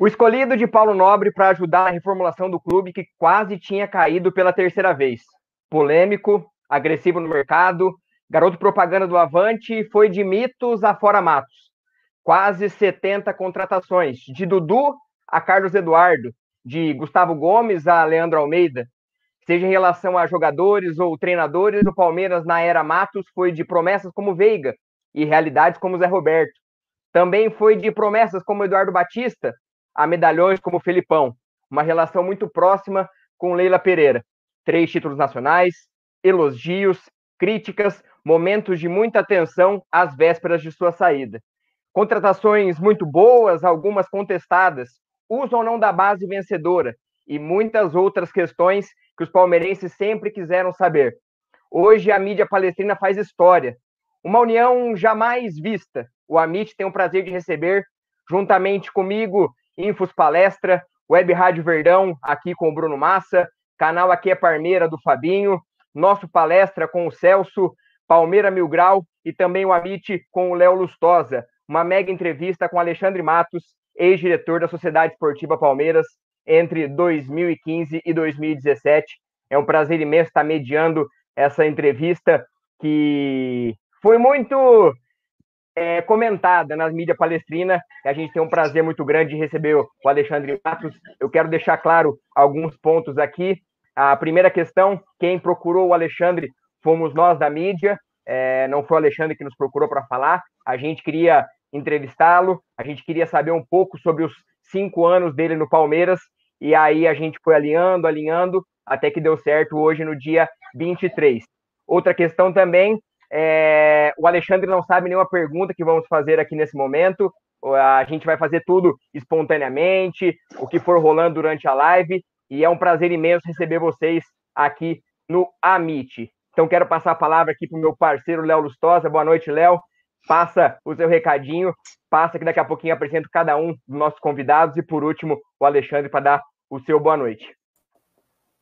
O escolhido de Paulo Nobre para ajudar na reformulação do clube que quase tinha caído pela terceira vez. Polêmico, agressivo no mercado, garoto propaganda do Avante foi de mitos a fora matos. Quase 70 contratações, de Dudu a Carlos Eduardo, de Gustavo Gomes a Leandro Almeida. Seja em relação a jogadores ou treinadores, o Palmeiras na era Matos foi de promessas como Veiga e realidades como Zé Roberto. Também foi de promessas como Eduardo Batista, a medalhões como Felipão, uma relação muito próxima com Leila Pereira. Três títulos nacionais, elogios, críticas, momentos de muita tensão às vésperas de sua saída. Contratações muito boas, algumas contestadas, uso ou não da base vencedora e muitas outras questões que os palmeirenses sempre quiseram saber. Hoje a mídia palestrina faz história. Uma união jamais vista. O Amit tem o prazer de receber, juntamente comigo, Infos Palestra, Web Rádio Verdão, aqui com o Bruno Massa, canal Aqui é Parmeira do Fabinho, nosso palestra com o Celso, Palmeira Mil Grau e também o Amit com o Léo Lustosa. Uma mega entrevista com Alexandre Matos, ex-diretor da Sociedade Esportiva Palmeiras, entre 2015 e 2017. É um prazer imenso estar mediando essa entrevista que foi muito é, comentada nas mídias palestrina. A gente tem um prazer muito grande de receber o Alexandre Matos. Eu quero deixar claro alguns pontos aqui. A primeira questão: quem procurou o Alexandre fomos nós da mídia, é, não foi o Alexandre que nos procurou para falar. A gente queria entrevistá-lo, a gente queria saber um pouco sobre os cinco anos dele no Palmeiras, e aí a gente foi alinhando, alinhando, até que deu certo hoje no dia 23. Outra questão também é, o Alexandre não sabe nenhuma pergunta que vamos fazer aqui nesse momento. A gente vai fazer tudo espontaneamente, o que for rolando durante a live. E é um prazer imenso receber vocês aqui no Amit. Então, quero passar a palavra aqui para o meu parceiro Léo Lustosa. Boa noite, Léo. Passa o seu recadinho, passa que daqui a pouquinho apresento cada um dos nossos convidados e, por último, o Alexandre para dar o seu boa noite.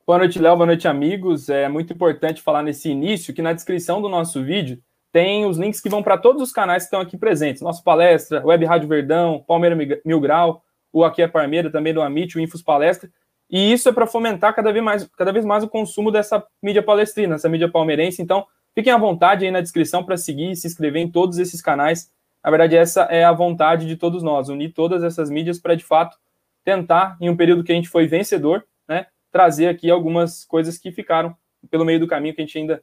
Boa noite, Léo. Boa noite, amigos. É muito importante falar nesse início que na descrição do nosso vídeo tem os links que vão para todos os canais que estão aqui presentes. Nossa palestra, Web Rádio Verdão, Palmeira Mil Grau, o Aqui é Parmeira, também do Amit, o Infos Palestra. E isso é para fomentar cada vez, mais, cada vez mais o consumo dessa mídia palestrina, essa mídia palmeirense. Então, fiquem à vontade aí na descrição para seguir e se inscrever em todos esses canais. Na verdade, essa é a vontade de todos nós, unir todas essas mídias para, de fato, tentar, em um período que a gente foi vencedor, trazer aqui algumas coisas que ficaram pelo meio do caminho que a gente ainda,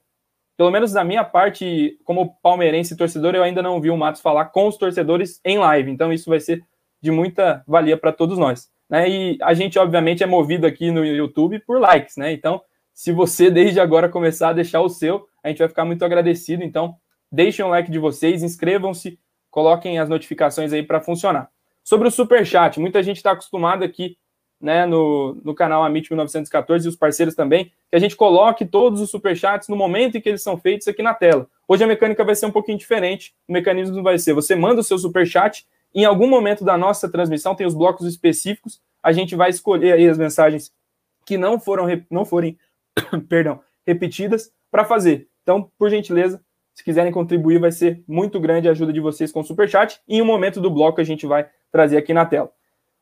pelo menos da minha parte, como palmeirense torcedor, eu ainda não vi o Matos falar com os torcedores em live. Então isso vai ser de muita valia para todos nós. Né? E a gente, obviamente, é movido aqui no YouTube por likes, né? Então, se você desde agora começar a deixar o seu, a gente vai ficar muito agradecido. Então, deixem um like de vocês, inscrevam-se, coloquem as notificações aí para funcionar. Sobre o super chat, muita gente está acostumada aqui né, no, no canal Amit 1914 e os parceiros também, que a gente coloque todos os superchats no momento em que eles são feitos aqui na tela. Hoje a mecânica vai ser um pouquinho diferente. O mecanismo vai ser: você manda o seu superchat, em algum momento da nossa transmissão tem os blocos específicos, a gente vai escolher aí as mensagens que não foram não forem, perdão, repetidas para fazer. Então, por gentileza, se quiserem contribuir, vai ser muito grande a ajuda de vocês com o superchat. E em um momento do bloco a gente vai trazer aqui na tela.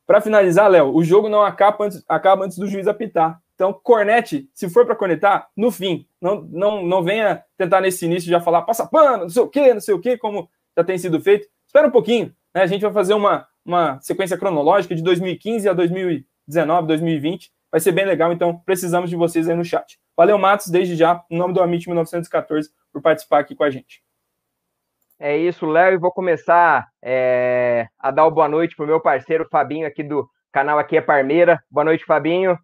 Para finalizar, Léo, o jogo não acaba antes, acaba antes do juiz apitar. Então, cornete, se for para cornetar, no fim. Não, não, não venha tentar nesse início já falar passa pano, não sei o quê, não sei o quê, como já tem sido feito. Espera um pouquinho. Né? A gente vai fazer uma, uma sequência cronológica de 2015 a 2019, 2020. Vai ser bem legal, então precisamos de vocês aí no chat. Valeu, Matos, desde já, em nome do Amit 1914, por participar aqui com a gente. É isso, Léo, e vou começar é, a dar boa noite para o meu parceiro Fabinho aqui do canal Aqui é Parmeira. Boa noite, Fabinho.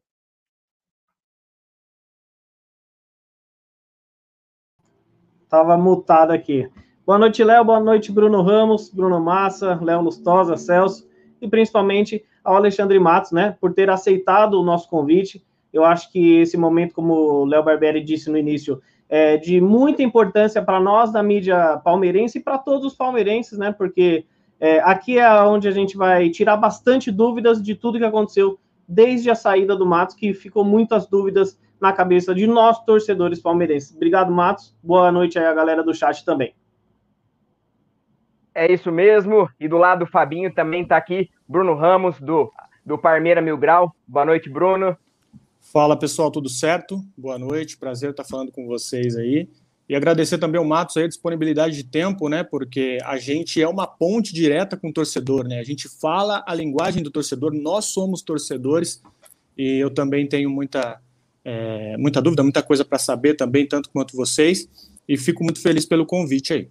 Tava mutado aqui. Boa noite, Léo. Boa noite, Bruno Ramos, Bruno Massa, Léo Lustosa, Celso e principalmente ao Alexandre Matos, né, por ter aceitado o nosso convite. Eu acho que esse momento, como o Léo Barbieri disse no início, é, de muita importância para nós da mídia palmeirense e para todos os palmeirenses, né? Porque é, aqui é onde a gente vai tirar bastante dúvidas de tudo que aconteceu desde a saída do Matos, que ficou muitas dúvidas na cabeça de nós, torcedores palmeirenses. Obrigado, Matos. Boa noite aí a galera do chat também. É isso mesmo. E do lado do Fabinho também está aqui Bruno Ramos, do do Parmeira Mil Grau. Boa noite, Bruno. Fala pessoal, tudo certo? Boa noite, prazer estar falando com vocês aí. E agradecer também ao Matos aí a disponibilidade de tempo, né? Porque a gente é uma ponte direta com o torcedor, né? A gente fala a linguagem do torcedor, nós somos torcedores e eu também tenho muita, é, muita dúvida, muita coisa para saber também, tanto quanto vocês. E fico muito feliz pelo convite aí.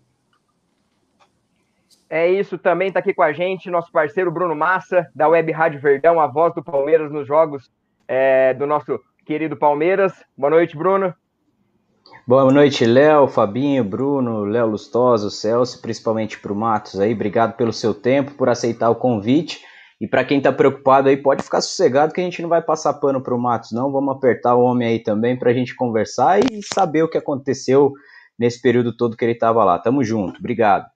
É isso, também está aqui com a gente nosso parceiro Bruno Massa, da Web Rádio Verdão, a voz do Palmeiras nos jogos é, do nosso querido Palmeiras. Boa noite, Bruno. Boa noite, Léo, Fabinho, Bruno, Léo Lustoso, Celso, principalmente para o Matos aí. Obrigado pelo seu tempo, por aceitar o convite. E para quem está preocupado aí, pode ficar sossegado que a gente não vai passar pano para o Matos, não. Vamos apertar o homem aí também para a gente conversar e saber o que aconteceu nesse período todo que ele estava lá. Tamo junto, obrigado.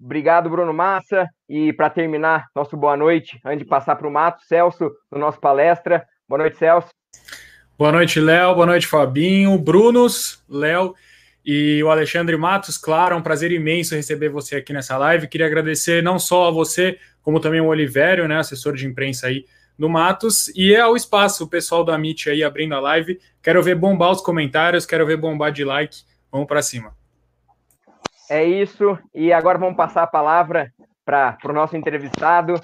Obrigado, Bruno Massa. E para terminar nosso boa noite, antes de passar para o Mato, Celso, no nosso palestra. Boa noite, Celso. Boa noite, Léo. Boa noite, Fabinho. Brunos, Léo e o Alexandre Matos. Claro, é um prazer imenso receber você aqui nessa live. Queria agradecer não só a você, como também o Olivério, né, assessor de imprensa aí do Matos, e ao espaço, o pessoal da Meet aí abrindo a live. Quero ver bombar os comentários, quero ver bombar de like. Vamos para cima. É isso. E agora vamos passar a palavra para o nosso entrevistado.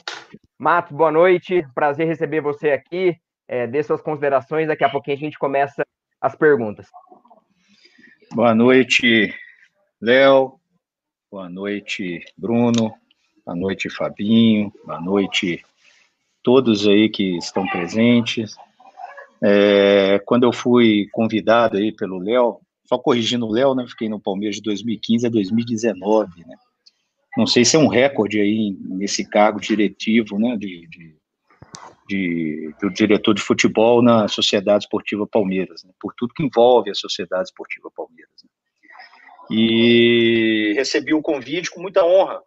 Matos, boa noite. Prazer receber você aqui. É, dê suas considerações. Daqui a pouquinho a gente começa as perguntas. Boa noite, Léo. Boa noite, Bruno. Boa noite, Fabinho. Boa noite, todos aí que estão presentes. É, quando eu fui convidado aí pelo Léo só corrigindo o Léo, né? Fiquei no Palmeiras de 2015 a 2019, né? Não sei se é um recorde aí nesse cargo diretivo, né? De, de, de do diretor de futebol na Sociedade Esportiva Palmeiras, né? por tudo que envolve a Sociedade Esportiva Palmeiras. Né? E recebi o convite com muita honra.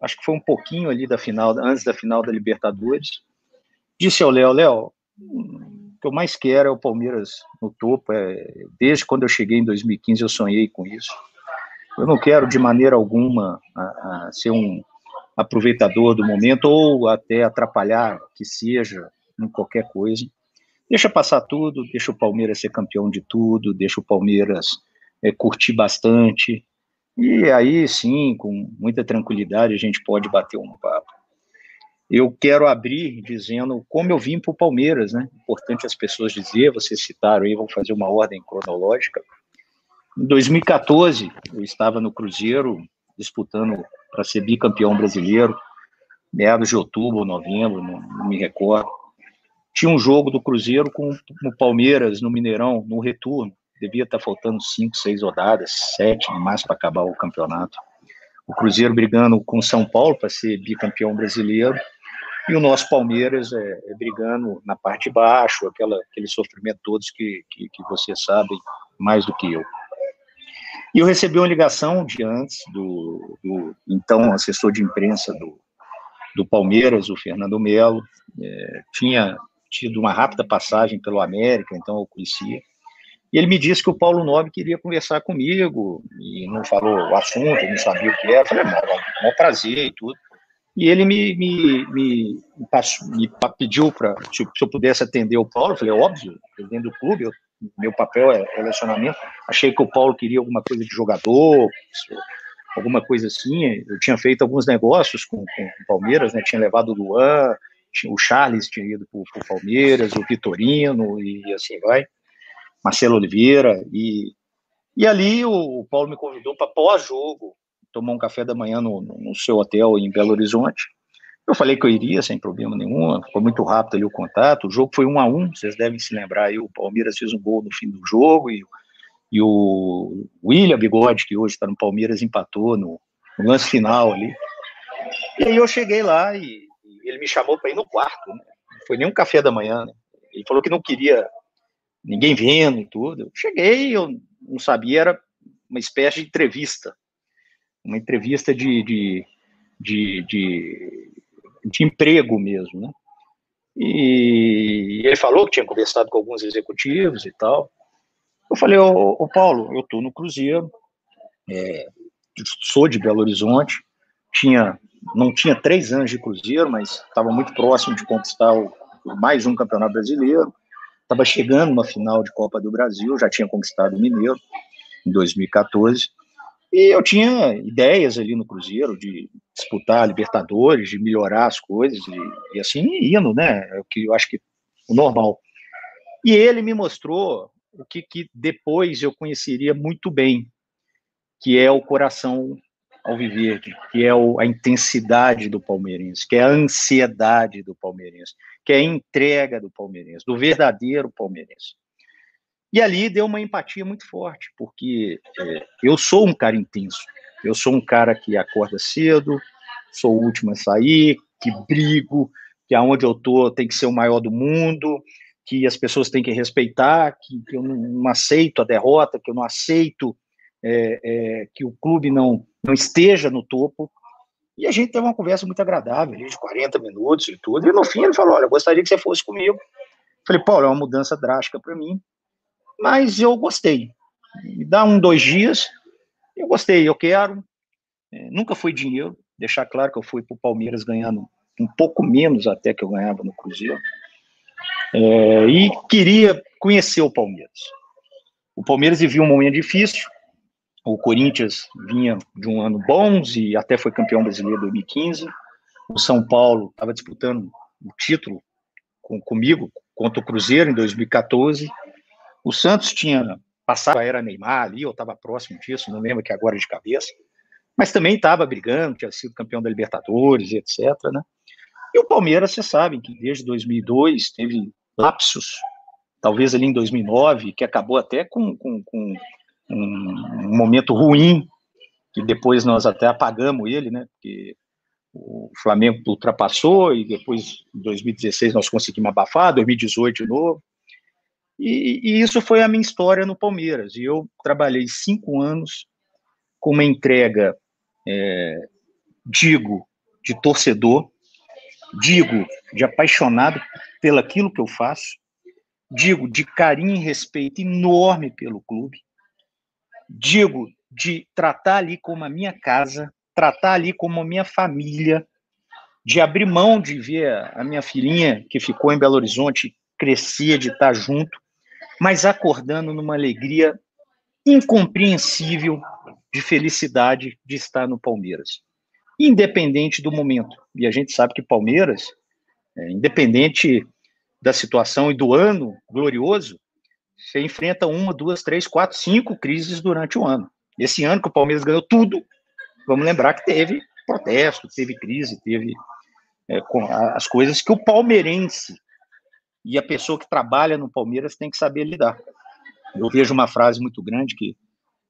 Acho que foi um pouquinho ali da final, antes da final da Libertadores. Disse ao Léo, Léo, que eu mais quero é o Palmeiras no topo. É, desde quando eu cheguei em 2015, eu sonhei com isso. Eu não quero de maneira alguma a, a ser um aproveitador do momento ou até atrapalhar que seja em qualquer coisa. Deixa passar tudo, deixa o Palmeiras ser campeão de tudo, deixa o Palmeiras é, curtir bastante. E aí sim, com muita tranquilidade, a gente pode bater um papo. Eu quero abrir dizendo como eu vim para o Palmeiras, né? Importante as pessoas dizer, vocês citaram aí, vamos fazer uma ordem cronológica. Em 2014, eu estava no Cruzeiro, disputando para ser bicampeão brasileiro, meados de outubro ou novembro, não, não, me recordo. Tinha um jogo do Cruzeiro com o Palmeiras no Mineirão, no retorno. Devia estar faltando cinco, seis rodadas, sete máximo para acabar o campeonato. O Cruzeiro brigando com São Paulo para ser bicampeão brasileiro e o nosso Palmeiras é, é brigando na parte de baixo, aquela, aquele sofrimento todos que, que, que sabem mais do que eu. E eu recebi uma ligação de antes do, do então assessor de imprensa do, do Palmeiras, o Fernando Melo, é, tinha tido uma rápida passagem pelo América, então eu conhecia. E ele me disse que o Paulo Nobre queria conversar comigo, e não falou o assunto, não sabia o que era. Eu falei, maior prazer e tudo. E ele me, me, me, me pediu para se eu pudesse atender o Paulo. Eu falei, óbvio, dentro do clube, eu, meu papel é relacionamento. Achei que o Paulo queria alguma coisa de jogador, alguma coisa assim. Eu tinha feito alguns negócios com, com o Palmeiras, né? Tinha levado o Luan, o Charles tinha ido para o Palmeiras, o Vitorino e assim vai. Marcelo Oliveira. E, e ali o, o Paulo me convidou para pós-jogo tomou um café da manhã no, no seu hotel em Belo Horizonte. Eu falei que eu iria sem problema nenhum, foi muito rápido ali o contato. O jogo foi um a um, vocês devem se lembrar aí. O Palmeiras fez um gol no fim do jogo e, e o William Bigode, que hoje está no Palmeiras, empatou no, no, lance final ali. E aí eu cheguei lá e, e ele me chamou para ir no quarto, né? não foi nem um café da manhã. Né? Ele falou que não queria ninguém vendo e tudo. Eu cheguei, eu não sabia, era uma espécie de entrevista uma entrevista de, de, de, de, de emprego mesmo, né? E ele falou que tinha conversado com alguns executivos e tal. Eu falei, ô, ô Paulo, eu estou no Cruzeiro, é, sou de Belo Horizonte, tinha não tinha três anos de Cruzeiro, mas estava muito próximo de conquistar o, mais um campeonato brasileiro. Estava chegando uma final de Copa do Brasil, já tinha conquistado o Mineiro em 2014. E eu tinha ideias ali no Cruzeiro de disputar Libertadores, de melhorar as coisas, e, e assim indo, né? É o que eu acho que o normal. E ele me mostrou o que, que depois eu conheceria muito bem, que é o coração alviverde, que é o, a intensidade do palmeirense, que é a ansiedade do palmeirense, que é a entrega do palmeirense, do verdadeiro palmeirense. E ali deu uma empatia muito forte, porque é, eu sou um cara intenso, eu sou um cara que acorda cedo, sou o último a sair, que brigo, que aonde eu tô tem que ser o maior do mundo, que as pessoas têm que respeitar, que, que eu não, aceito a derrota, que eu não aceito é, é, que o clube não, não esteja no topo. E a gente teve uma conversa muito agradável, de 40 minutos e tudo. E no fim ele falou: Olha, gostaria que você fosse comigo. Falei, Paulo, é uma mudança drástica para mim, mas eu gostei. Me dá um, dois dias, eu gostei, eu quero. É, nunca foi dinheiro, deixar claro que eu fui para o Palmeiras ganhando um pouco menos até que eu ganhava no Cruzeiro. É, e queria conhecer o Palmeiras. O Palmeiras vivia um momento difícil, o Corinthians vinha de um ano bons e até foi campeão brasileiro em 2015. O São Paulo estava disputando o título com, comigo contra o Cruzeiro em 2014. O Santos tinha passado a era Neymar ali, eu estava próximo disso, não lembro que agora de cabeça, mas também estava brigando, tinha sido campeão da Libertadores, etc. Né? E o Palmeiras, vocês sabem que desde 2002 teve lapsos, talvez ali em 2009, que acabou até com, com, com um, momento ruim, que depois nós até apagamos ele, né? Porque o Flamengo ultrapassou e depois, em 2016, nós conseguimos abafar, 2018 de novo. E, e, isso foi a minha história no Palmeiras. E eu trabalhei cinco anos com uma entrega, é, digo, de torcedor, digo, de apaixonado pelaquilo que eu faço, digo, de carinho e respeito enorme pelo clube, digo, de tratar ali como a minha casa, tratar ali como a minha família, de abrir mão de ver a minha filhinha que ficou em Belo Horizonte crescer, de estar junto, mas acordando numa alegria incompreensível de felicidade de estar no Palmeiras independente do momento. E a gente sabe que Palmeiras, é, independente da situação e do ano glorioso, você enfrenta uma, duas, três, quatro, cinco crises durante o ano. Esse ano que o Palmeiras ganhou tudo, vamos lembrar que teve protesto, teve crise, teve é, as coisas que o palmeirense e a pessoa que trabalha no Palmeiras tem que saber lidar. Eu vejo uma frase muito grande que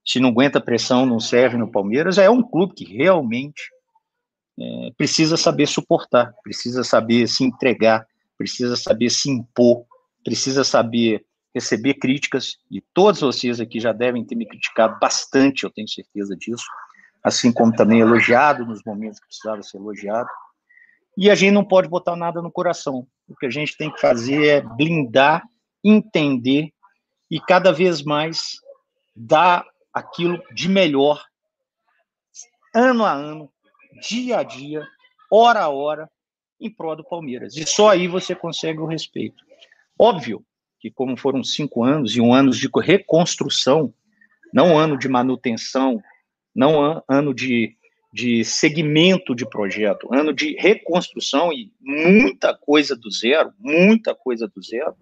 se não aguenta pressão, não serve no Palmeiras. É um clube que realmente é, precisa saber suportar, precisa saber se entregar, precisa saber se impor, precisa saber receber críticas, e todos vocês aqui já devem ter me criticado bastante, eu tenho certeza disso, assim como também elogiado nos momentos que precisava ser elogiado. E a gente não pode botar nada no coração. O que a gente tem que fazer é blindar, entender e cada vez mais dar aquilo de melhor, ano a ano, dia a dia, hora a hora, em prol do Palmeiras. E só aí você consegue o respeito. Óbvio que, como foram cinco anos e um ano de reconstrução, não ano de manutenção, não ano de, de segmento de projeto, ano de reconstrução e muita coisa do zero, muita coisa do zero,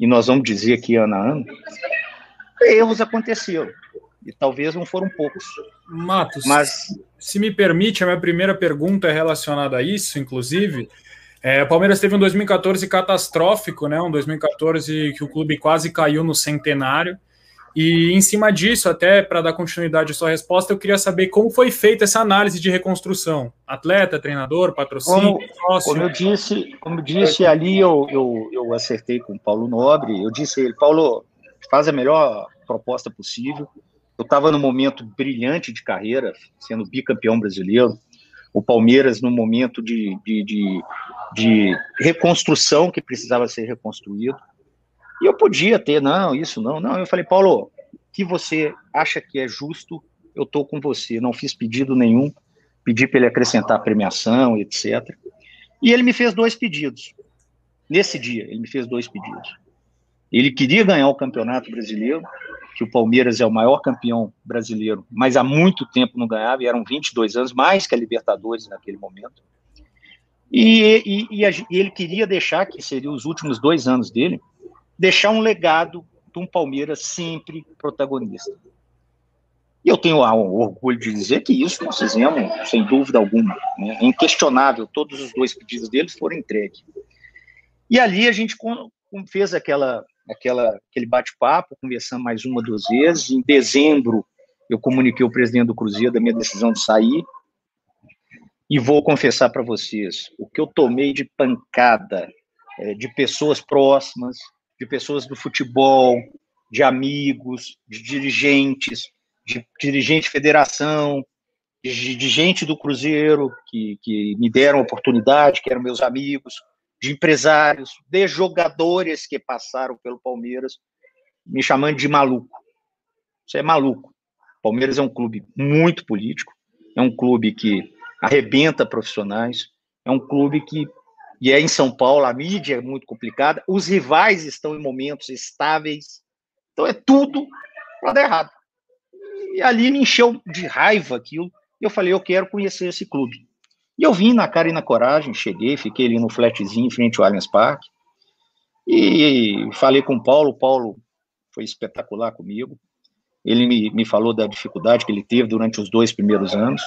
e nós vamos dizer que ano a ano, erros aconteceram e talvez não foram poucos. Matos, mas se me permite, a minha primeira pergunta é relacionada a isso, inclusive. É, o Palmeiras teve um 2014 catastrófico, né? Um 2014 que o clube quase caiu no centenário. E em cima disso, até para dar continuidade à sua resposta, eu queria saber como foi feita essa análise de reconstrução. Atleta, treinador, patrocínio, como, sócio. Como eu disse, como eu disse ali, eu, eu, eu acertei com o Paulo Nobre. Eu disse a ele, Paulo, faz a melhor proposta possível. Eu estava no momento brilhante de carreira, sendo bicampeão brasileiro. O Palmeiras no momento de, de, de, de reconstrução que precisava ser reconstruído. E eu podia ter, não, isso não, não. Eu falei, Paulo, o que você acha que é justo, eu estou com você. Não fiz pedido nenhum, pedi para ele acrescentar premiação, etc. E ele me fez dois pedidos. Nesse dia, ele me fez dois pedidos. Ele queria ganhar o Campeonato Brasileiro, que o Palmeiras é o maior campeão brasileiro, mas há muito tempo não ganhava, e eram 22 anos, mais que a Libertadores naquele momento. E, e, e, a, e ele queria deixar, que seriam os últimos dois anos dele, deixar um legado de um Palmeiras sempre protagonista. E eu tenho o orgulho de dizer que isso nós fizemos, sem dúvida alguma. Né? É inquestionável, todos os dois pedidos deles foram entregues. E ali a gente fez aquela, aquela, aquele bate-papo, conversamos mais uma, duas vezes. Em dezembro, eu comuniquei ao presidente do Cruzeiro da minha decisão de sair. E vou confessar para vocês, o que eu tomei de pancada é, de pessoas próximas, de pessoas do futebol, de amigos, de dirigentes, de dirigente de federação, de, de gente do Cruzeiro que, que me deram oportunidade, que eram meus amigos, de empresários, de jogadores que passaram pelo Palmeiras, me chamando de maluco. Você é maluco. Palmeiras é um clube muito político, é um clube que arrebenta profissionais, é um clube que, e é em São Paulo, a mídia é muito complicada, os rivais estão em momentos estáveis, então é tudo para dar errado. E ali me encheu de raiva aquilo, e eu falei, eu quero conhecer esse clube. E eu vim na cara e na coragem, cheguei, fiquei ali no flatzinho em frente ao Allianz Parque, e falei com o Paulo, o Paulo foi espetacular comigo, ele me, me falou da dificuldade que ele teve durante os dois primeiros anos.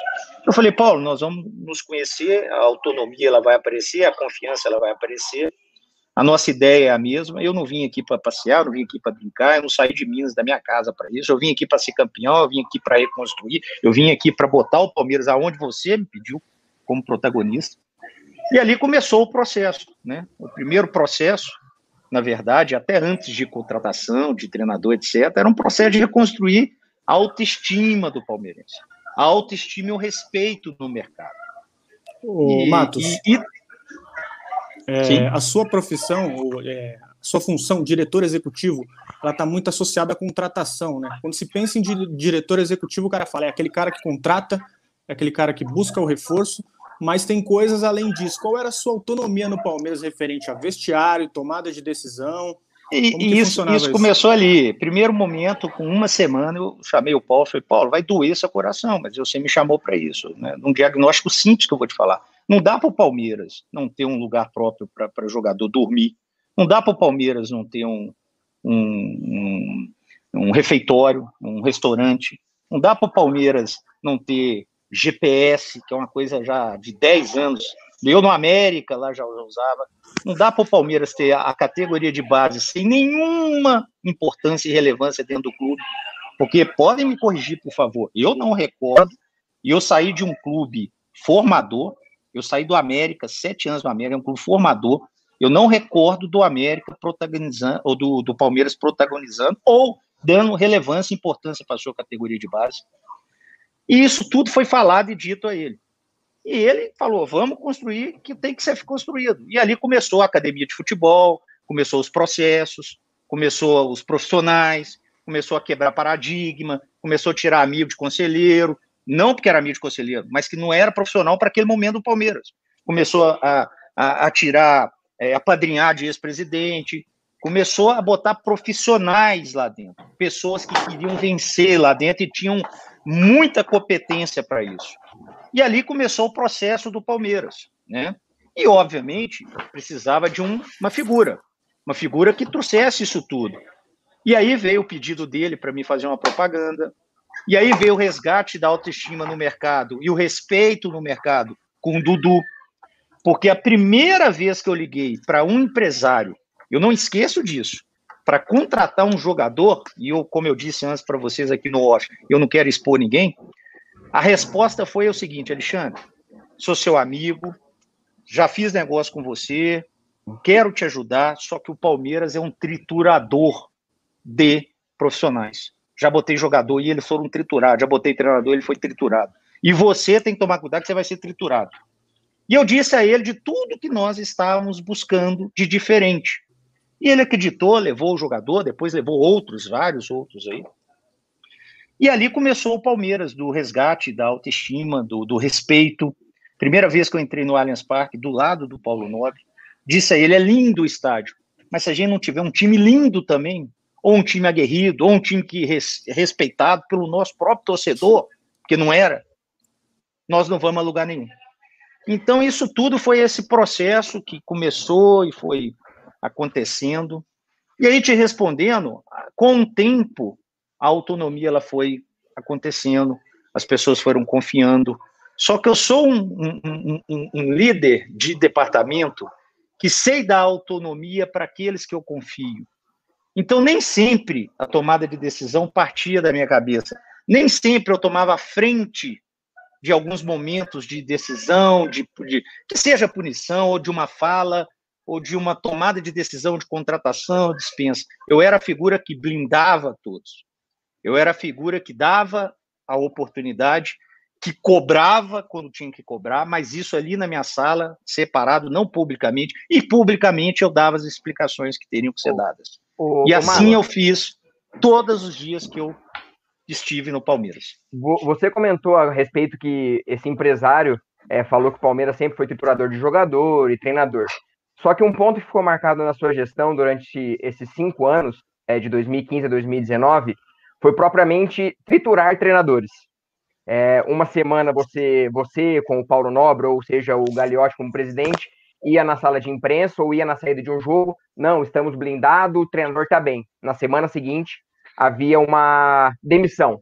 Eu falei, Paulo, nós vamos nos conhecer, a autonomia ela vai aparecer, a confiança ela vai aparecer, a nossa ideia é a mesma. Eu não vim aqui para passear, eu não vim aqui para brincar, eu não saí de Minas da minha casa para isso. Eu vim aqui para ser campeão, eu vim aqui para reconstruir, eu vim aqui para botar o Palmeiras aonde você me pediu como protagonista. E ali começou o processo, né? O primeiro processo, na verdade, até antes de contratação, de treinador, etc., era um processo de reconstruir a autoestima do palmeirense. A autoestima e o respeito no mercado. Ô, e, Matos. E, e, é, a sua profissão, é, a sua função, diretor executivo, ela está muito associada à contratação, né? Quando se pensa em diretor executivo, o cara fala, é aquele cara que contrata, é aquele cara que busca o reforço, mas tem coisas além disso. Qual era a sua autonomia no Palmeiras referente a vestiário, tomada de decisão? E, isso, isso, isso, começou ali. Primeiro momento, com uma semana, eu chamei o Paulo, falei, Paulo, vai doer seu coração, mas você me chamou para isso, né? Num diagnóstico simples que eu vou te falar. Não dá para o Palmeiras não ter um lugar próprio para o jogador dormir. Não dá para o Palmeiras não ter um, um, um, um refeitório, um restaurante. Não dá para o Palmeiras não ter GPS, que é uma coisa já de 10 anos. Eu no América lá já usava. Não dá para o Palmeiras ter a categoria de base sem nenhuma importância e relevância dentro do clube. Porque podem me corrigir, por favor. Eu não recordo, e eu saí de um clube formador, eu saí do América, sete anos do América, é um clube formador. Eu não recordo do América protagonizando, ou do, do Palmeiras protagonizando, ou dando relevância e importância para a sua categoria de base. E isso tudo foi falado e dito a ele. E ele falou: vamos construir que tem que ser construído. E ali começou a academia de futebol, começou os processos, começou os profissionais, começou a quebrar paradigma, começou a tirar amigo de conselheiro, não porque era amigo de conselheiro, mas que não era profissional para aquele momento do Palmeiras. Começou a, a, a tirar, é, a padrinhar de ex-presidente, começou a botar profissionais lá dentro, pessoas que queriam vencer lá dentro e tinham muita competência para isso. E ali começou o processo do Palmeiras, né? E, obviamente, precisava de um, uma figura, uma figura que trouxesse isso tudo. E aí veio o pedido dele para mim fazer uma propaganda, e aí veio o resgate da autoestima no mercado e o respeito no mercado com o Dudu. Porque a primeira vez que eu liguei para um empresário, eu não esqueço disso, para contratar um jogador, e eu, como eu disse antes para vocês aqui no off, eu não quero expor ninguém, a resposta foi o seguinte, Alexandre, sou seu amigo, já fiz negócio com você, quero te ajudar, só que o Palmeiras é um triturador de profissionais já botei jogador e eles foram triturados, já botei treinador e ele foi triturado. E você tem que tomar cuidado que você vai ser triturado. E eu disse a ele de tudo que nós estávamos buscando de diferente. E ele acreditou, levou o jogador, depois levou outros, vários outros aí. E ali começou o Palmeiras, do resgate, da autoestima, do, do respeito. Primeira vez que eu entrei no Allianz Parque, do lado do Paulo Nobre, disse a ele: é lindo o estádio, mas se a gente não tiver um time lindo também, ou um time aguerrido, ou um time que res, respeitado pelo nosso próprio torcedor, que não era, nós não vamos a lugar nenhum. Então, isso tudo foi esse processo que começou e foi acontecendo. E aí, te respondendo, com o tempo, a autonomia ela foi acontecendo, as pessoas foram confiando. Só que eu sou um, um, um, um líder de departamento que sei dar autonomia para aqueles que eu confio. Então, nem sempre a tomada de decisão partia da minha cabeça. Nem sempre eu tomava frente de alguns momentos de decisão, de, de, que seja punição, ou de uma fala, ou de uma tomada de decisão de contratação, dispensa. Eu era a figura que blindava todos. Eu era a figura que dava a oportunidade, que cobrava quando tinha que cobrar, mas isso ali na minha sala, separado, não publicamente, e publicamente eu dava as explicações que teriam que ser dadas. e assim eu fiz todos os dias que eu estive no Palmeiras. Você comentou a respeito que esse empresário é, falou que o Palmeiras sempre foi triturador de jogador e treinador. Só que um ponto que ficou marcado na sua gestão durante esses cinco anos, é, de 2015 a 2019, foi propriamente triturar treinadores. É, uma semana você, você com o Paulo Nobre, ou seja, o Gagliotti como presidente, ia na sala de imprensa ou ia na saída de um jogo, não, estamos blindados, o treinador está bem. Na semana seguinte, havia uma demissão.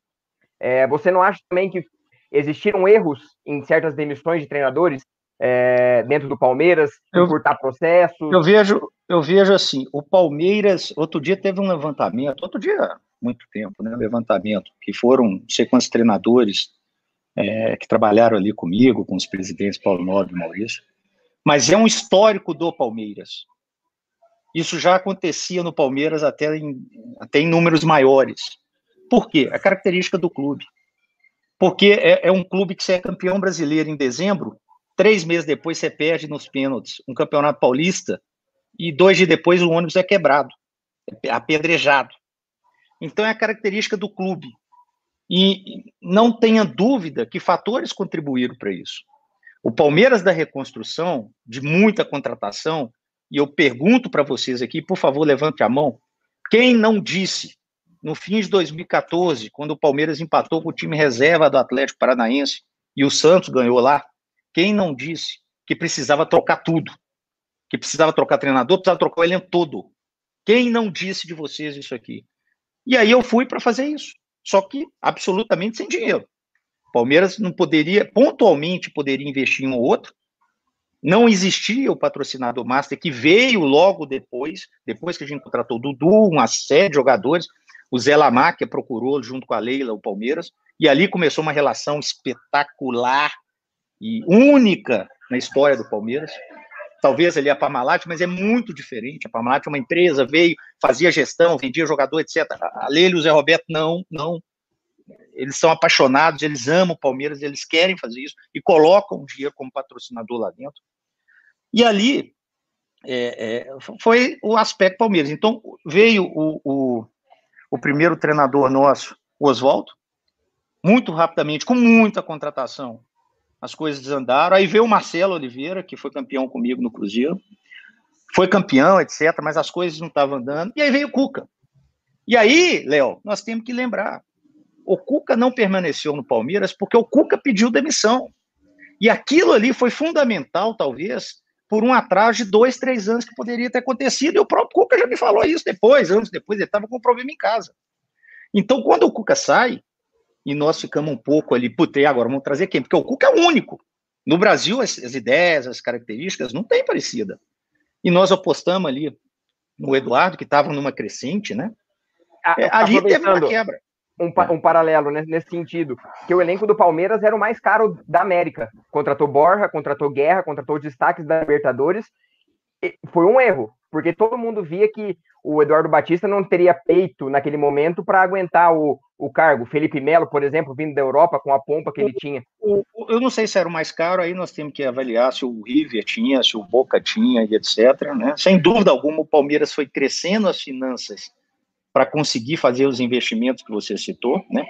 É, você não acha também que existiram erros em certas demissões de treinadores é, dentro do Palmeiras, eu, cortar processos? Eu vejo, eu vejo assim, o Palmeiras, outro dia teve um levantamento, outro dia, muito tempo, né, levantamento, que foram não sei quantos treinadores é, que trabalharam ali comigo, com os presidentes Paulo Nobre e Maurício, mas é um histórico do Palmeiras. Isso já acontecia no Palmeiras até em, até em números maiores. Por quê? A característica do clube. Porque é, é um clube que você é campeão brasileiro em dezembro, três meses depois você perde nos pênaltis um campeonato paulista e dois dias depois o ônibus é quebrado, é apedrejado. Então é a característica do clube. E não tenha dúvida que fatores contribuíram para isso. O Palmeiras da reconstrução, de muita contratação, e eu pergunto para vocês aqui, por favor, levante a mão. Quem não disse, no fim de 2014, quando o Palmeiras empatou com o time reserva do Atlético Paranaense e o Santos ganhou lá, quem não disse que precisava trocar tudo? Que precisava trocar treinador, precisava trocar o elenco todo. Quem não disse de vocês isso aqui? E aí eu fui para fazer isso. Só que absolutamente sem dinheiro. Palmeiras não poderia, pontualmente poderia investir em um ou outro, não existia o patrocinador master que veio logo depois, depois que a gente contratou o Dudu, uma série de jogadores, o Zé Lamáquia procurou junto com a Leila o Palmeiras, e ali começou uma relação espetacular e única na história do Palmeiras. Talvez ali a Parmalat, mas é muito diferente. A Parmalat é uma empresa, veio, fazia gestão, vendia jogador, etc. A Leila e o Zé Roberto não, não. Eles são apaixonados, eles amam o Palmeiras, eles querem fazer isso e colocam o dia como patrocinador lá dentro. E ali é, é, foi o aspecto Palmeiras. Então, veio o, o, o primeiro treinador nosso, o Oswaldo, muito rapidamente, com muita contratação, as coisas desandaram. Aí veio o Marcelo Oliveira, que foi campeão comigo no Cruzeiro, foi campeão, etc., mas as coisas não estavam andando. E aí veio o Cuca. E aí, Léo, nós temos que lembrar: o Cuca não permaneceu no Palmeiras porque o Cuca pediu demissão. E aquilo ali foi fundamental, talvez, por um atraso de dois, três anos que poderia ter acontecido. E o próprio Cuca já me falou isso depois, anos depois, ele estava com um problema em casa. Então, quando o Cuca sai, e nós ficamos um pouco ali, putei, agora vamos trazer quem? Porque o Cuca é o único. No Brasil, as, as ideias, as características não tem parecida. E nós apostamos ali no Eduardo, que estava numa crescente, né? É, ali teve uma quebra um, um paralelo né, nesse sentido, que o elenco do Palmeiras era o mais caro da América. Contratou Borja, contratou Guerra, contratou destaques da Libertadores. foi um erro, porque todo mundo via que o Eduardo Batista não teria peito naquele momento para aguentar o, o cargo. Felipe Melo, por exemplo, vindo da Europa com a pompa que ele tinha. Eu não sei se era o mais caro, aí nós temos que avaliar se o River tinha, se o Boca tinha e etc. Né? Sem dúvida alguma, o Palmeiras foi crescendo as finanças para conseguir fazer os investimentos que você citou, né?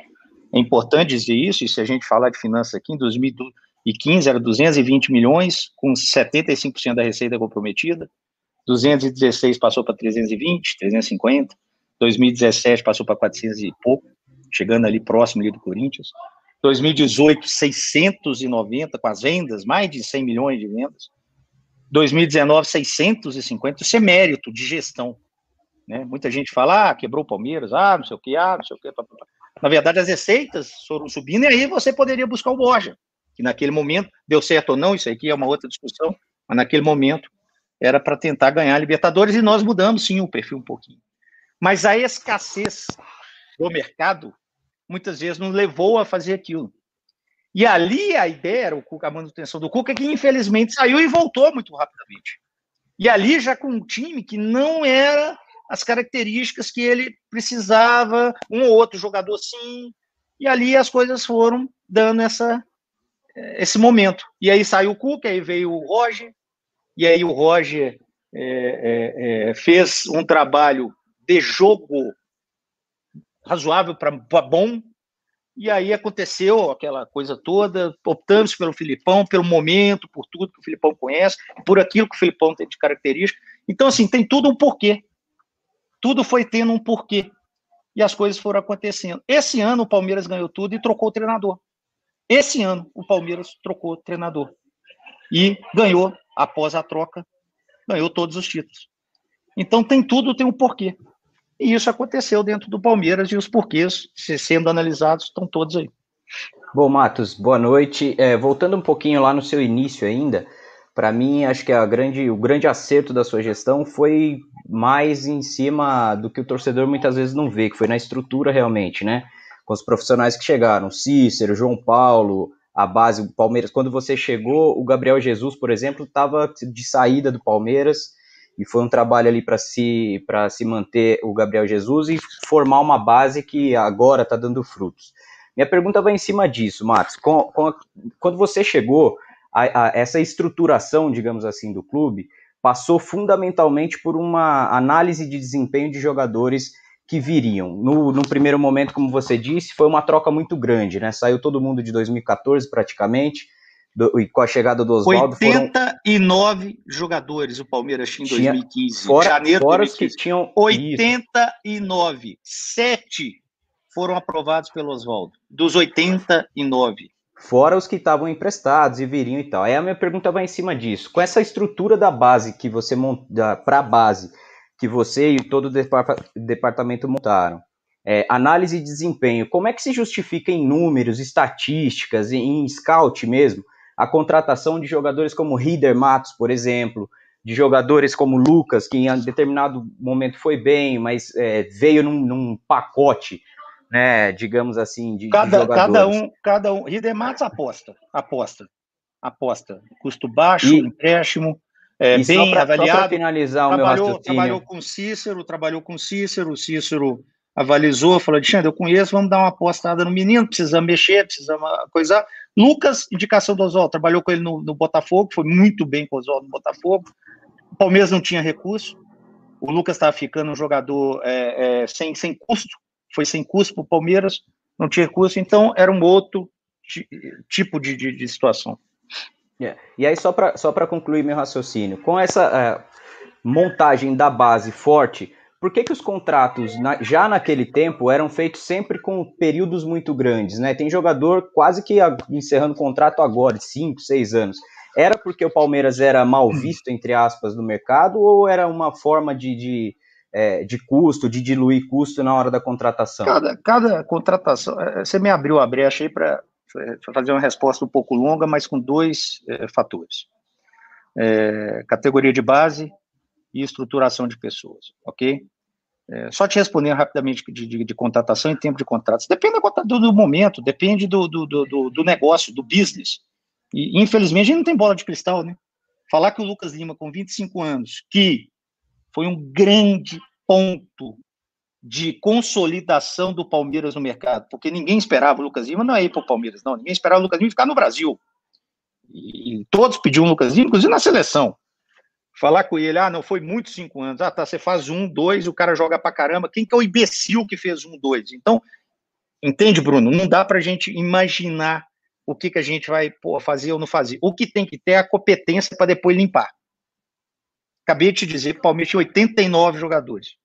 É importante dizer isso, e se a gente falar de finanças aqui, em 2015 era 220 milhões, com 75% da receita comprometida, 216 passou para 320, 350, 2017 passou para 400 e pouco, chegando ali próximo ali do Corinthians, 2018 690 com as vendas, mais de 100 milhões de vendas, 2019 650, isso é mérito de gestão, né? Muita gente fala, ah, quebrou o Palmeiras, ah, não sei o que, ah, não sei o que, na verdade, as receitas foram subindo e aí você poderia buscar o Borja, que naquele momento, deu certo ou não, isso aqui é uma outra discussão, mas naquele momento era para tentar ganhar a Libertadores e nós mudamos sim o perfil um pouquinho. Mas a escassez do mercado muitas vezes nos levou a fazer aquilo. E ali a ideia era a manutenção do Cuca, que infelizmente saiu e voltou muito rapidamente. E ali já com um time que não era as características que ele precisava, um ou outro jogador sim, e ali as coisas foram dando essa, esse momento. E aí saiu o Cuca, aí veio o Roger, e aí o Roger é, é, é, fez um trabalho de jogo razoável para bom, e aí aconteceu aquela coisa toda, optamos pelo Filipão, pelo momento, por tudo que o Filipão conhece, por aquilo que o Filipão tem de característica. Então, assim, tem tudo um porquê. Tudo foi tendo um porquê. E as coisas foram acontecendo. Esse ano o Palmeiras ganhou tudo e trocou o treinador. Esse ano o Palmeiras trocou o treinador. E ganhou, após a troca, ganhou todos os títulos. Então tem tudo, tem um porquê. E isso aconteceu dentro do Palmeiras e os porquês, sendo analisados, estão todos aí. Bom, Matos, boa noite. É, voltando um pouquinho lá no seu início ainda, para mim, acho que a grande, o grande acerto da sua gestão foi mais em cima do que o torcedor muitas vezes não vê, que foi na estrutura realmente, né? Com os profissionais que chegaram, Cícero, João Paulo, a base, o Palmeiras. Quando você chegou, o Gabriel Jesus, por exemplo, estava de saída do Palmeiras e foi um trabalho ali para se, se manter o Gabriel Jesus e formar uma base que agora está dando frutos. Minha pergunta vai em cima disso, Matos. Com, com, quando você chegou, a, a, essa estruturação, digamos assim, do clube passou fundamentalmente por uma análise de desempenho de jogadores que viriam. No, no, primeiro momento, como você disse, foi uma troca muito grande, né? Saiu todo mundo de 2014 praticamente, do, e com a chegada do Oswaldo. 89 foram... jogadores o Palmeiras tinha em 2015. Fora, janeiro fora os que tinham. 89. Isso. Sete foram aprovados pelo Oswaldo. Dos 89 fora os que estavam emprestados e viriam e tal. Aí a minha pergunta vai em cima disso. Com essa estrutura da base que você monta para a base que você e todo o departamento montaram, é, análise de desempenho, como é que se justifica em números, estatísticas, em, em scout mesmo, a contratação de jogadores como Rieder Matos, por exemplo, de jogadores como Lucas, que em determinado momento foi bem, mas é, veio num, num pacote né, digamos assim, de, cada, de cada um, cada um. Ridematos aposta, aposta, aposta. Custo baixo, e, empréstimo, é, bem pra, avaliado. finalizar trabalhou, o meu trabalhou com Cícero, trabalhou com Cícero, o Cícero avalizou, falou, Alexandre, eu conheço, vamos dar uma apostada no menino, precisamos mexer, precisamos coisar. Lucas, indicação do Oswaldo, trabalhou com ele no, no Botafogo, foi muito bem com o Oswaldo no Botafogo. O Palmeiras não tinha recurso, o Lucas estava ficando um jogador é, é, sem, sem custo, foi sem custo para o Palmeiras, não tinha custo, então era um outro tipo de, de, de situação. Yeah. É. E aí, só para só concluir meu raciocínio, com essa uh, montagem da base forte, por que, que os contratos na, já naquele tempo eram feitos sempre com períodos muito grandes? Né? Tem jogador quase que encerrando contrato agora, de 5, 6 anos. Era porque o Palmeiras era mal visto, entre aspas, no mercado, ou era uma forma de, de é, de custo, de diluir custo na hora da contratação? Cada, cada contratação, é, você me abriu a brecha aí para fazer uma resposta um pouco longa, mas com dois é, fatores. É, categoria de base e estruturação de pessoas, ok? É, só te respondendo rapidamente de, de, de, contratação e tempo de contratos. Depende do, do momento, depende do, do, do, do, negócio, do business. E, infelizmente, a gente não tem bola de cristal, né? Falar que o Lucas Lima, com 25 anos, que foi um grande ponto de consolidação do Palmeiras no mercado, porque ninguém esperava o Lucas Lima não é ir para o Palmeiras, não. Ninguém esperava o Lucas Lima ficar no Brasil. E todos pediam o Lucas Lima, inclusive na seleção. Falar com ele, ah, não, foi muito cinco anos. Ah, tá, você faz um, dois, o cara joga pra caramba. Quem que é o imbecil que fez um, dois? Então, Entende, Bruno? Não dá para a gente imaginar o que, que a gente vai pô, fazer ou não fazer. O que tem que ter é a competência para depois limpar. Acabei de te dizer que o Palmeiras tinha 89 jogadores.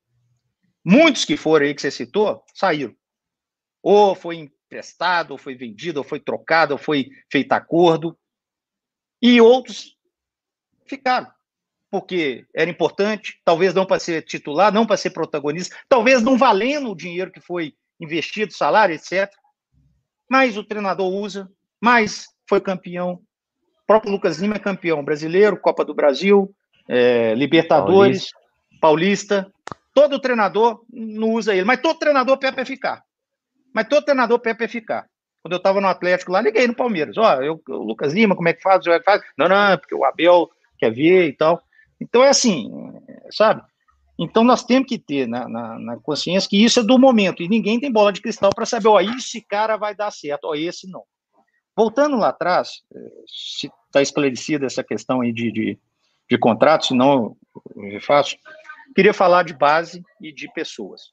Muitos que foram aí que você citou, saíram. Ou foi emprestado, ou foi vendido, ou foi trocado, ou foi feito acordo. E outros ficaram. Porque era importante, talvez não para ser titular, não para ser protagonista, talvez não valendo o dinheiro que foi investido, salário, etc. Mas o treinador usa, mas foi campeão. O próprio Lucas Lima é campeão brasileiro, Copa do Brasil, é, Libertadores, Paulista. Paulista. Todo treinador não usa ele, mas todo treinador pede para ficar. Mas todo treinador pede para ficar. Quando eu estava no Atlético lá, liguei no Palmeiras. Ó, oh, o Lucas Lima, como é que faz? Como é que faz? Não, não, porque o Abel quer ver e tal. Então é assim, sabe? Então nós temos que ter na, na, na, consciência que isso é do momento e ninguém tem bola de cristal para saber, ó, esse cara vai dar certo, ó, esse não. Voltando lá atrás, eh, se está esclarecida essa questão aí de, de, de contrato, senão eu faço, queria falar de base e de pessoas.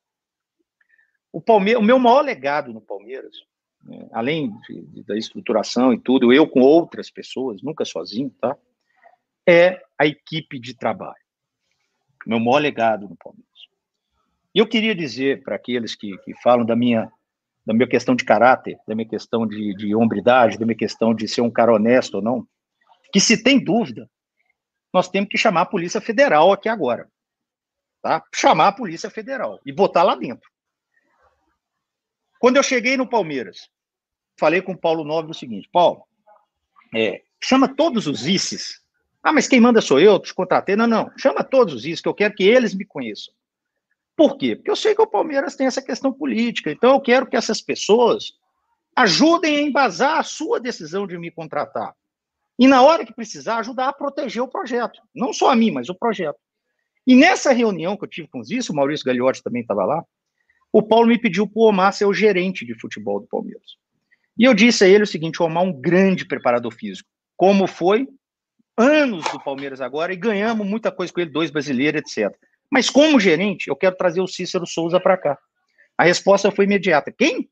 O, Palmeiras, o meu maior legado no Palmeiras, né, além de, da estruturação e tudo, eu com outras pessoas, nunca sozinho, tá? É a equipe de trabalho. Meu maior legado no Palmeiras. E eu queria dizer para aqueles que, que falam da minha da minha questão de caráter, da minha questão de, de hombridade, da minha questão de ser um cara honesto ou não, que se tem dúvida, nós temos que chamar a Polícia Federal aqui agora. Tá? Chamar a Polícia Federal e botar lá dentro. Quando eu cheguei no Palmeiras, falei com o Paulo Nobre o seguinte: Paulo, é, chama todos os vices. Ah, mas quem manda sou eu, te contratei. Não, não. Chama todos os vices, que eu quero que eles me conheçam. Por quê? Porque eu sei que o Palmeiras tem essa questão política, então eu quero que essas pessoas ajudem a embasar a sua decisão de me contratar. E na hora que precisar, ajudar a proteger o projeto. Não só a mim, mas o projeto. E nessa reunião que eu tive com isso, o Maurício Gagliotti também estava lá, o Paulo me pediu para o Omar ser o gerente de futebol do Palmeiras. E eu disse a ele o seguinte: o Omar é um grande preparador físico. Como foi anos do Palmeiras agora, e ganhamos muita coisa com ele, dois brasileiros, etc. Mas como gerente, eu quero trazer o Cícero Souza para cá. A resposta foi imediata. Quem?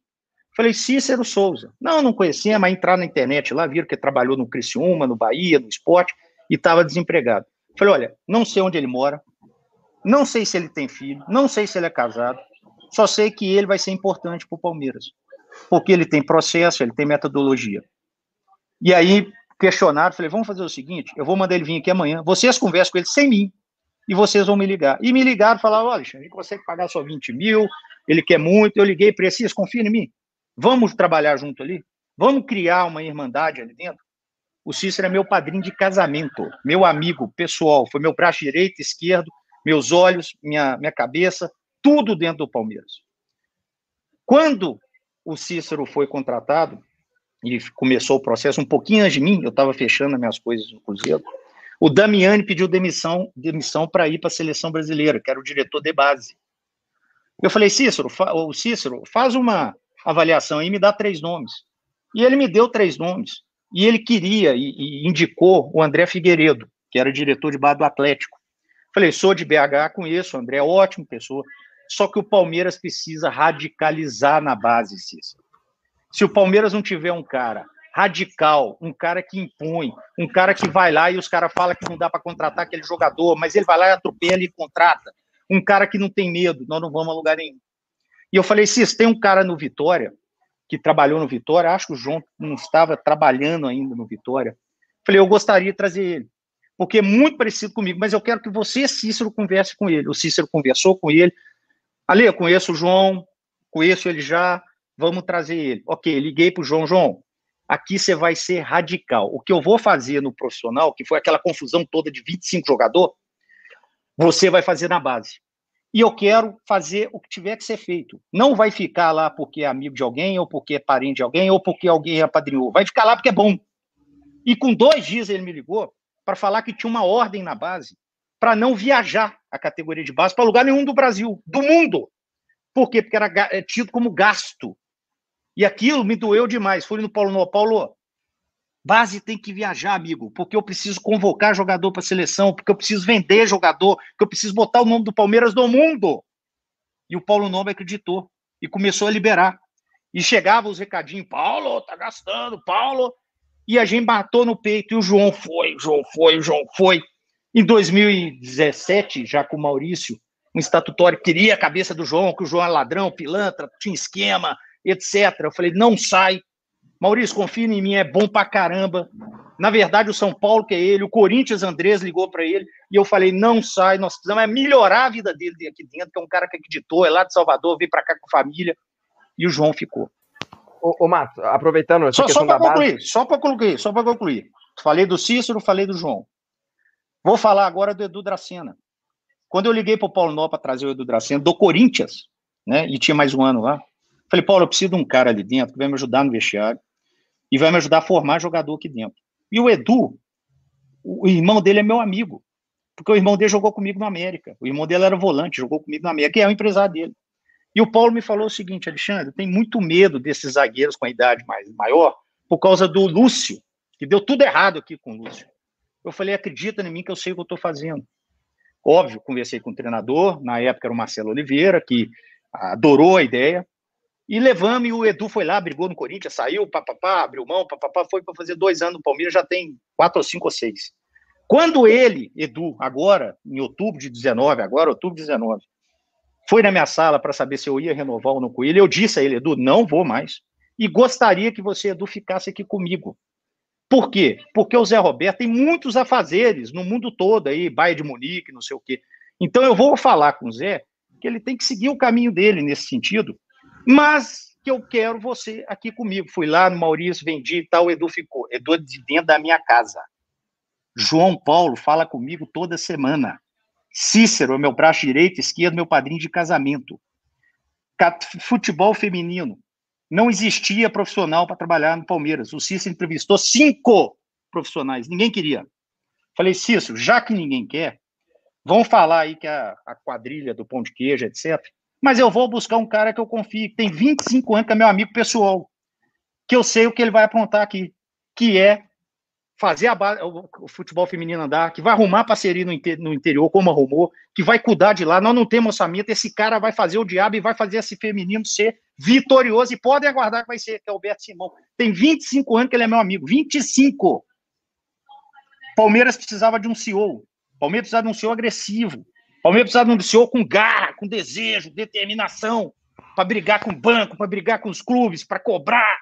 Falei, Cícero Souza. Não, não conhecia, mas entrar na internet lá, viram que trabalhou no Criciúma, no Bahia, no esporte, e estava desempregado. Falei, olha, não sei onde ele mora, não sei se ele tem filho, não sei se ele é casado, só sei que ele vai ser importante para o Palmeiras, porque ele tem processo, ele tem metodologia. E aí, questionaram, falei, vamos fazer o seguinte, eu vou mandar ele vir aqui amanhã, vocês conversam com ele sem mim, e vocês vão me ligar. E me ligaram e falaram: olha, Alexandre, gente consegue pagar só 20 mil, ele quer muito. Eu liguei para ele: confia em mim. Vamos trabalhar junto ali? Vamos criar uma irmandade ali dentro? O Cícero é meu padrinho de casamento, meu amigo pessoal, foi meu braço direito, esquerdo, meus olhos, minha, minha cabeça, tudo dentro do Palmeiras. Quando o Cícero foi contratado e começou o processo, um pouquinho antes de mim, eu estava fechando as minhas coisas no Cruzeiro, o Damiani pediu demissão demissão para ir para a seleção brasileira, que era o diretor de base. Eu falei, Cícero, o Cícero, faz uma avaliação e me dá três nomes. E ele me deu três nomes. E ele queria e, e indicou o André Figueiredo, que era diretor de base do Atlético. Falei, sou de BH, conheço o André, é ótima pessoa. Só que o Palmeiras precisa radicalizar na base, Cícero. Se o Palmeiras não tiver um cara radical, um cara que impõe, um cara que vai lá e os caras falam que não dá para contratar aquele jogador, mas ele vai lá e atropela e contrata. Um cara que não tem medo, nós não vamos a lugar nenhum. E eu falei, Cis, tem um cara no Vitória, que trabalhou no Vitória, acho que o João não estava trabalhando ainda no Vitória. Falei, eu gostaria de trazer ele, porque é muito parecido comigo, mas eu quero que você, Cícero, converse com ele. O Cícero conversou com ele. Ali, eu conheço o João, conheço ele já, vamos trazer ele. Ok, liguei para o João, João, aqui você vai ser radical. O que eu vou fazer no profissional, que foi aquela confusão toda de 25 jogadores, você vai fazer na base. E eu quero fazer o que tiver que ser feito. Não vai ficar lá porque é amigo de alguém, ou porque é parente de alguém, ou porque alguém é padrinho. Vai ficar lá porque é bom. E com dois dias ele me ligou para falar que tinha uma ordem na base para não viajar a categoria de base para lugar nenhum do Brasil, do mundo. Por quê? Porque era é tido como gasto. E aquilo me doeu demais. Fui no Paulo, no Paulo, base tem que viajar, amigo, porque eu preciso convocar jogador para a seleção, porque eu preciso vender jogador, porque eu preciso botar o nome do Palmeiras no mundo. E o Paulo Nobre acreditou e começou a liberar. E chegava os recadinhos, Paulo, tá gastando, Paulo. E a gente matou no peito, e o João foi, o João foi, o João foi. Em 2017, já com o Maurício, um estatutório queria a cabeça do João, que o João é ladrão, pilantra, tinha esquema, etc. Eu falei, não sai. Maurício, confia em mim, é bom pra caramba. Na verdade, o São Paulo que é ele, o Corinthians Andrés ligou para ele, e eu falei, não sai, nós precisamos é melhorar a vida dele aqui dentro, que é um cara que acreditou, é lá de Salvador, veio para cá com a família, e o João ficou. Ô, ô Mato, aproveitando essa só, só para concluir, base... só para concluir, só para concluir. Falei do Cícero, falei do João. Vou falar agora do Edu Dracena. Quando eu liguei para o Paulo Nó para trazer o Edu Dracena, do Corinthians, né, e tinha mais um ano lá, falei, Paulo, eu preciso de um cara ali dentro que vai me ajudar no vestiário e vai me ajudar a formar jogador aqui dentro. E o Edu, o irmão dele é meu amigo, porque o irmão dele jogou comigo no América. O irmão dele era volante, jogou comigo no América, que é o empresário dele. E o Paulo me falou o seguinte, Alexandre, tem muito medo desses zagueiros com a idade mais maior por causa do Lúcio, que deu tudo errado aqui com o Lúcio. Eu falei, acredita em mim que eu sei o que eu estou fazendo. Óbvio, conversei com o treinador, na época era o Marcelo Oliveira, que adorou a ideia, e levamos, e o Edu foi lá, brigou no Corinthians, saiu, papapá, abriu mão, papapá, foi para fazer dois anos no Palmeiras, já tem quatro ou cinco ou seis. Quando ele, Edu, agora, em outubro de 19, agora, outubro de 19, foi na minha sala para saber se eu ia renovar ou não com ele, eu disse a ele, Edu, não vou mais. E gostaria que você, Edu, ficasse aqui comigo. Por quê? Porque o Zé Roberto tem muitos afazeres no mundo todo aí, Baia de Munique, não sei o quê. Então eu vou falar com o Zé que ele tem que seguir o caminho dele nesse sentido, mas que eu quero você aqui comigo. Fui lá no Maurício, vendi e tal, o Edu ficou. Edu é de dentro da minha casa. João Paulo fala comigo toda semana. Cícero é meu braço direito, esquerdo, meu padrinho de casamento. Futebol feminino. Não existia profissional para trabalhar no Palmeiras. O Cícero entrevistou cinco profissionais, ninguém queria. Falei, Cícero, já que ninguém quer, vão falar aí que a, a quadrilha do pão de queijo, etc mas eu vou buscar um cara que eu confio, que tem 25 anos, que é meu amigo pessoal, que eu sei o que ele vai aprontar aqui, que é fazer o, o, futebol feminino andar, que vai arrumar parceria no, inter, no, interior, como arrumou, que vai cuidar de lá. Nós não temos orçamento, esse cara vai fazer o diabo e vai fazer esse feminino ser vitorioso, e podem aguardar que vai ser, que é o Alberto Simão. Tem 25 anos que ele é meu amigo, 25. Palmeiras precisava de um CEO, Palmeiras precisava de um CEO agressivo, Palmeiras precisava de um senhor com garra, com desejo, determinação, para brigar com o banco, para brigar com os clubes, para cobrar.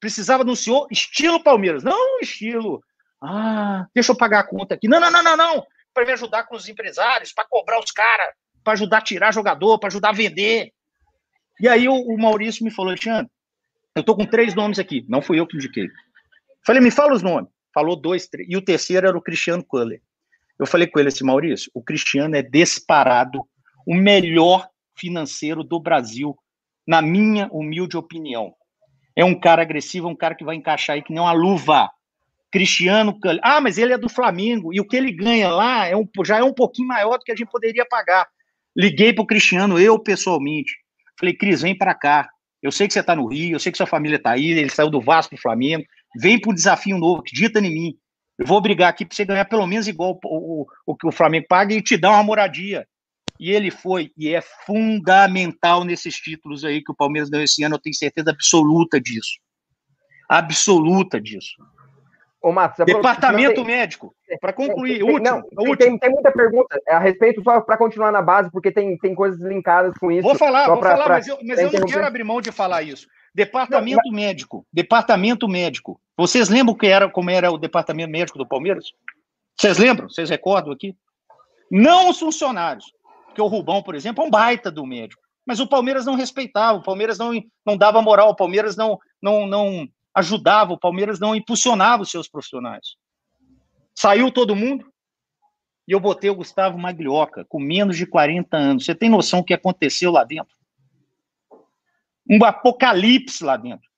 Precisava de um senhor estilo Palmeiras, não estilo. Ah, deixa eu pagar a conta aqui. Não, não, não, não, não. Para me ajudar com os empresários, para cobrar os caras, para ajudar a tirar jogador, para ajudar a vender. E aí o, o Maurício me falou, Alexandre, eu tô com três nomes aqui. Não fui eu que indiquei. Falei, me fala os nomes. Falou dois, três. E o terceiro era o Cristiano Culler. Eu falei com ele assim, Maurício, o Cristiano é disparado o melhor financeiro do Brasil, na minha humilde opinião. É um cara agressivo, um cara que vai encaixar aí que nem uma luva. Cristiano, ah, mas ele é do Flamengo e o que ele ganha lá é um, já é um pouquinho maior do que a gente poderia pagar. Liguei para o Cristiano, eu pessoalmente. Falei, Cris, vem para cá. Eu sei que você está no Rio, eu sei que sua família está aí, ele saiu do Vasco do Flamengo. Vem para desafio novo, acredita em mim. Eu vou brigar aqui para você ganhar pelo menos igual o, o, o que o Flamengo paga e te dar uma moradia. E ele foi, e é fundamental nesses títulos aí que o Palmeiras deu esse ano, eu tenho certeza absoluta disso. Absoluta disso. Ô, Matos, Departamento tem... médico, para concluir, tem, último, não, último. Tem, tem, muita pergunta a respeito, só para continuar na base, porque tem, tem coisas linkadas com isso. Vou falar, vou pra, falar, pra, mas eu, mas eu não quero abrir mão de falar isso. Departamento não, médico, departamento médico. Vocês lembram que era, como era o departamento médico do Palmeiras? Vocês lembram? Vocês recordam aqui? Não os funcionários. Porque o Rubão, por exemplo, é um baita do médico. Mas o Palmeiras não respeitava, o Palmeiras não, não dava moral, o Palmeiras não, não, não ajudava, o Palmeiras não impulsionava os seus profissionais. Saiu todo mundo e eu botei o Gustavo Maglioca, com menos de 40 anos. Você tem noção do que aconteceu lá dentro? Um apocalipse lá dentro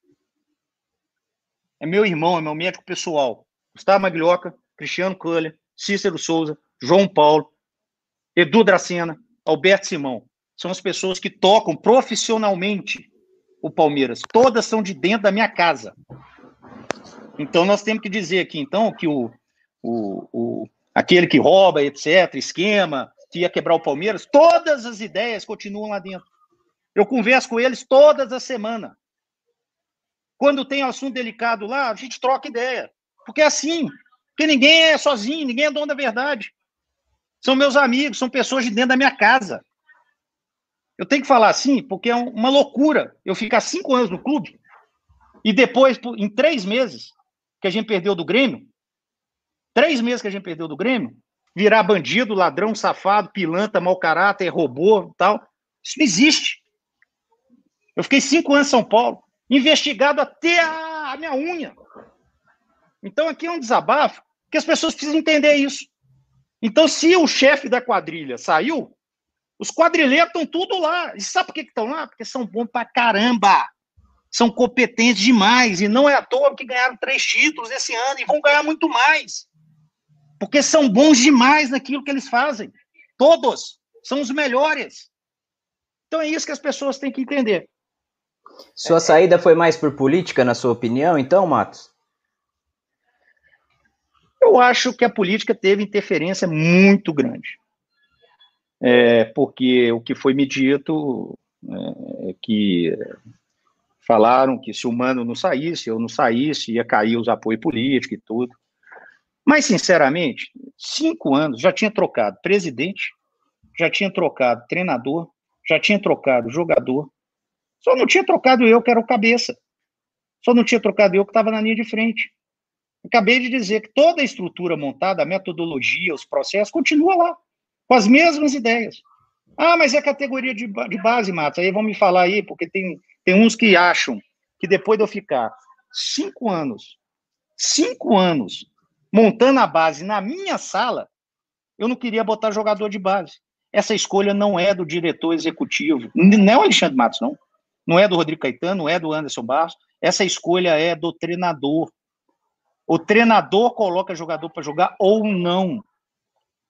é meu irmão, é meu médico pessoal. Gustavo Maglioca, Cristiano Coelho, Cícero Souza, João Paulo, Edu Dracena, Alberto Simão. São as pessoas que tocam profissionalmente o Palmeiras. Todas são de dentro da minha casa. Então nós temos que dizer aqui, então, que o, o, o aquele que rouba, etc., esquema, que ia quebrar o Palmeiras, todas as ideias continuam lá dentro. Eu converso com eles todas as semanas. Quando tem assunto delicado lá, a gente troca ideia. Porque é assim. Porque ninguém é sozinho, ninguém é dono da verdade. São meus amigos, são pessoas de dentro da minha casa. Eu tenho que falar assim, porque é uma loucura eu ficar cinco anos no clube e depois, em três meses que a gente perdeu do Grêmio, três meses que a gente perdeu do Grêmio, virar bandido, ladrão, safado, pilantra, mau caráter, robô tal. Isso não existe. Eu fiquei cinco anos em São Paulo, investigado até a, minha unha. Então aqui é um desabafo que as pessoas precisam entender isso. Então, se o chefe da quadrilha saiu, os quadrilheiros estão tudo lá. E sabe por que estão lá? Porque são bons pra caramba. São competentes demais. E não é à toa que ganharam três títulos esse ano e vão ganhar muito mais. Porque são bons demais naquilo que eles fazem. Todos são os melhores. Então é isso que as pessoas têm que entender. Sua saída foi mais por política, na sua opinião, então, Matos? Eu acho que a política teve interferência muito grande. É, porque o que foi me dito é, é que falaram que se o Mano não saísse, eu não saísse, ia cair os apoios políticos e tudo. Mas, sinceramente, cinco anos já tinha trocado presidente, já tinha trocado treinador, já tinha trocado jogador, só não tinha trocado eu, que era o cabeça. Só não tinha trocado eu, que estava na linha de frente. Acabei de dizer que toda a estrutura montada, a metodologia, os processos, continua lá, com as mesmas ideias. Ah, mas é categoria de, de base, Matos. Aí vão me falar aí, porque tem, tem uns que acham que depois de eu ficar cinco anos, cinco anos montando a base na minha sala, eu não queria botar jogador de base. Essa escolha não é do diretor executivo, não é o Alexandre Matos, não. Não é do Rodrigo Caetano, não é do Anderson Barros. Essa escolha é do treinador. O treinador coloca jogador para jogar ou não.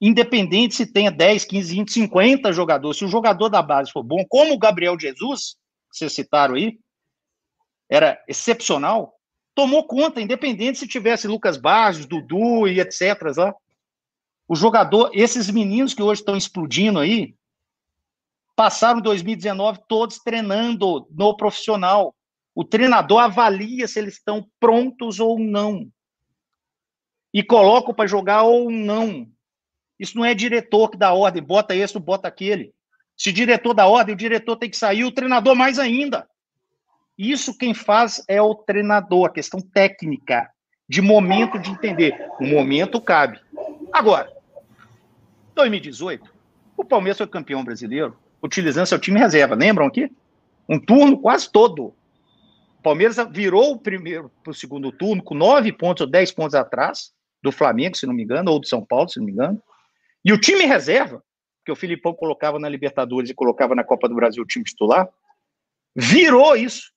Independente se tenha 10, 15, 20, 50 jogadores. Se o jogador da base for bom, como o Gabriel Jesus, que vocês citaram aí, era excepcional, tomou conta, independente se tivesse Lucas Barros, Dudu e etc. Lá. O jogador, esses meninos que hoje estão explodindo aí, passaram 2019 todos treinando no profissional. O treinador avalia se eles estão prontos ou não. E coloca para jogar ou não. Isso não é diretor que dá ordem, bota esse, bota aquele. Se diretor dá ordem, o diretor tem que sair, o treinador mais ainda. Isso quem faz é o treinador, a questão técnica, de momento de entender. O momento cabe. Agora, 2018, o Palmeiras foi campeão brasileiro utilizando seu time reserva. Lembram aqui? Um turno quase todo. O Palmeiras virou o primeiro para o segundo turno com nove pontos ou dez pontos atrás do Flamengo, se não me engano, ou do São Paulo, se não me engano. E o time reserva, que o Filipão colocava na Libertadores e colocava na Copa do Brasil o time titular, virou isso.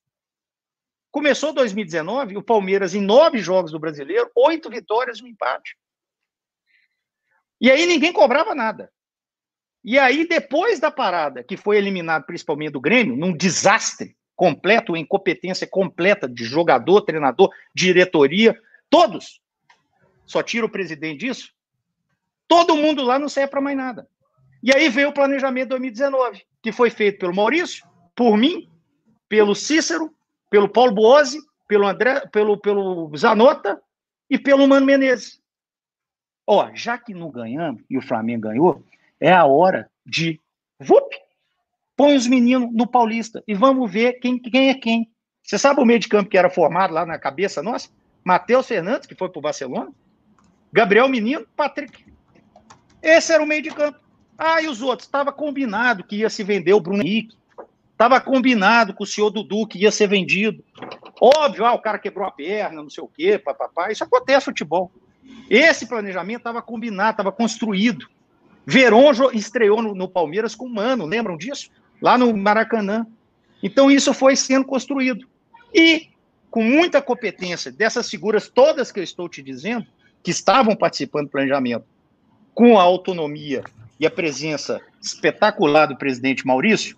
Começou 2019, o Palmeiras, em nove jogos do brasileiro, oito vitórias e um empate. E aí ninguém cobrava nada. E aí, depois da parada, que foi eliminado principalmente do Grêmio, num desastre completo, incompetência completa de jogador, treinador, diretoria, todos. Só tira o presidente disso. Todo mundo lá não serve para mais nada. E aí veio o planejamento 2019, que foi feito pelo Maurício, por mim, pelo Cícero, pelo Paulo Boazzi, pelo André, pelo, pelo Zanota e pelo Mano Menezes. Ó, já que não ganhamos e o Flamengo ganhou, é a hora de vup, põe os meninos no Paulista e vamos ver quem, quem é quem. Você sabe o meio de campo que era formado lá na cabeça nossa? Matheus Fernandes, que foi para o Barcelona, Gabriel Menino, Patrick. Esse era o meio de campo. Ah, e os outros? Estava combinado que ia se vender o Bruno Henrique, Estava combinado com o senhor Dudu que ia ser vendido. Óbvio, ah, o cara quebrou a perna, não sei o quê, papapá. Isso acontece no futebol. Esse planejamento estava combinado, estava construído. Veron estreou no, no, Palmeiras com o Mano, lembram disso? Lá no Maracanã. Então isso foi sendo construído. E com muita competência dessas figuras todas que eu estou te dizendo, que estavam participando do planejamento, com a autonomia e a presença espetacular do presidente Maurício,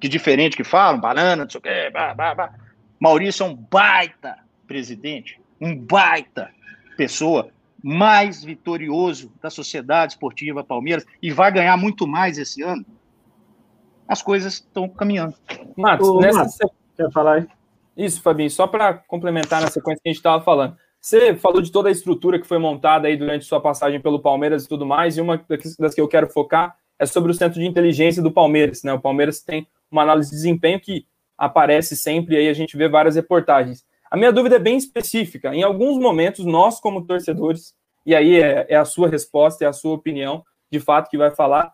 que diferente que falam, banana, não sei o quê, bah, bah, bah. Maurício é um baita presidente, um baita pessoa, mais vitorioso da Sociedade Esportiva Palmeiras e vai ganhar muito mais esse ano. As coisas estão caminhando. Matos, Ô, nessa... Matos, quer falar aí? Isso, Fabinho, só para complementar na sequência que a gente estava falando. Você falou de toda a estrutura que foi montada aí durante sua passagem pelo Palmeiras e tudo mais, e uma das que eu quero focar é sobre o centro de inteligência do Palmeiras. Né? O Palmeiras tem uma análise de desempenho que aparece sempre, aí a gente vê várias reportagens. A minha dúvida é bem específica. Em alguns momentos, nós, como torcedores, e aí é, é a sua resposta, é a sua opinião, de fato, que vai falar,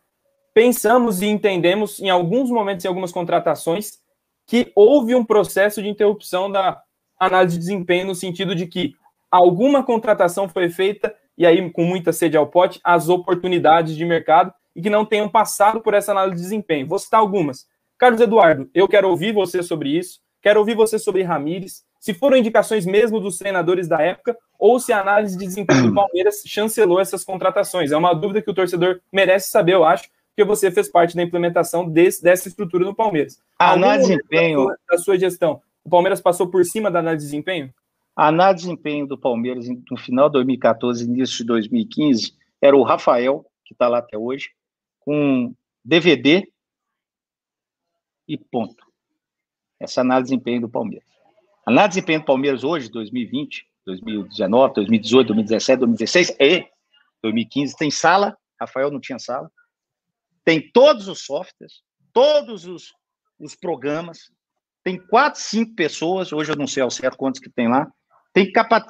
pensamos e entendemos, em alguns momentos, em algumas contratações, que houve um processo de interrupção da análise de desempenho, no sentido de que alguma contratação foi feita, e aí, com muita sede ao pote, as oportunidades de mercado, e que não tenham passado por essa análise de desempenho. Vou citar algumas. Carlos Eduardo, eu quero ouvir você sobre isso, quero ouvir você sobre Ramires, se foram indicações mesmo dos treinadores da época, ou se a análise de desempenho do Palmeiras chancelou essas contratações. É uma dúvida que o torcedor merece saber, eu acho, porque você fez parte da implementação desse, dessa estrutura no Palmeiras. A análise de desempenho. Da sua, da sua gestão, o Palmeiras passou por cima da análise de desempenho? Análise de desempenho do Palmeiras no final de 2014, início de 2015, era o Rafael, que está lá até hoje, com DVD e ponto. Essa análise de desempenho do Palmeiras. Análise de desempenho do Palmeiras hoje, 2020, 2019, 2018, 2017, 2016 e 2015 tem sala. Rafael não tinha sala. Tem todos os softwares, todos os, os programas. Tem quatro, cinco pessoas. Hoje eu não sei ao certo quantos que tem lá. Tem capa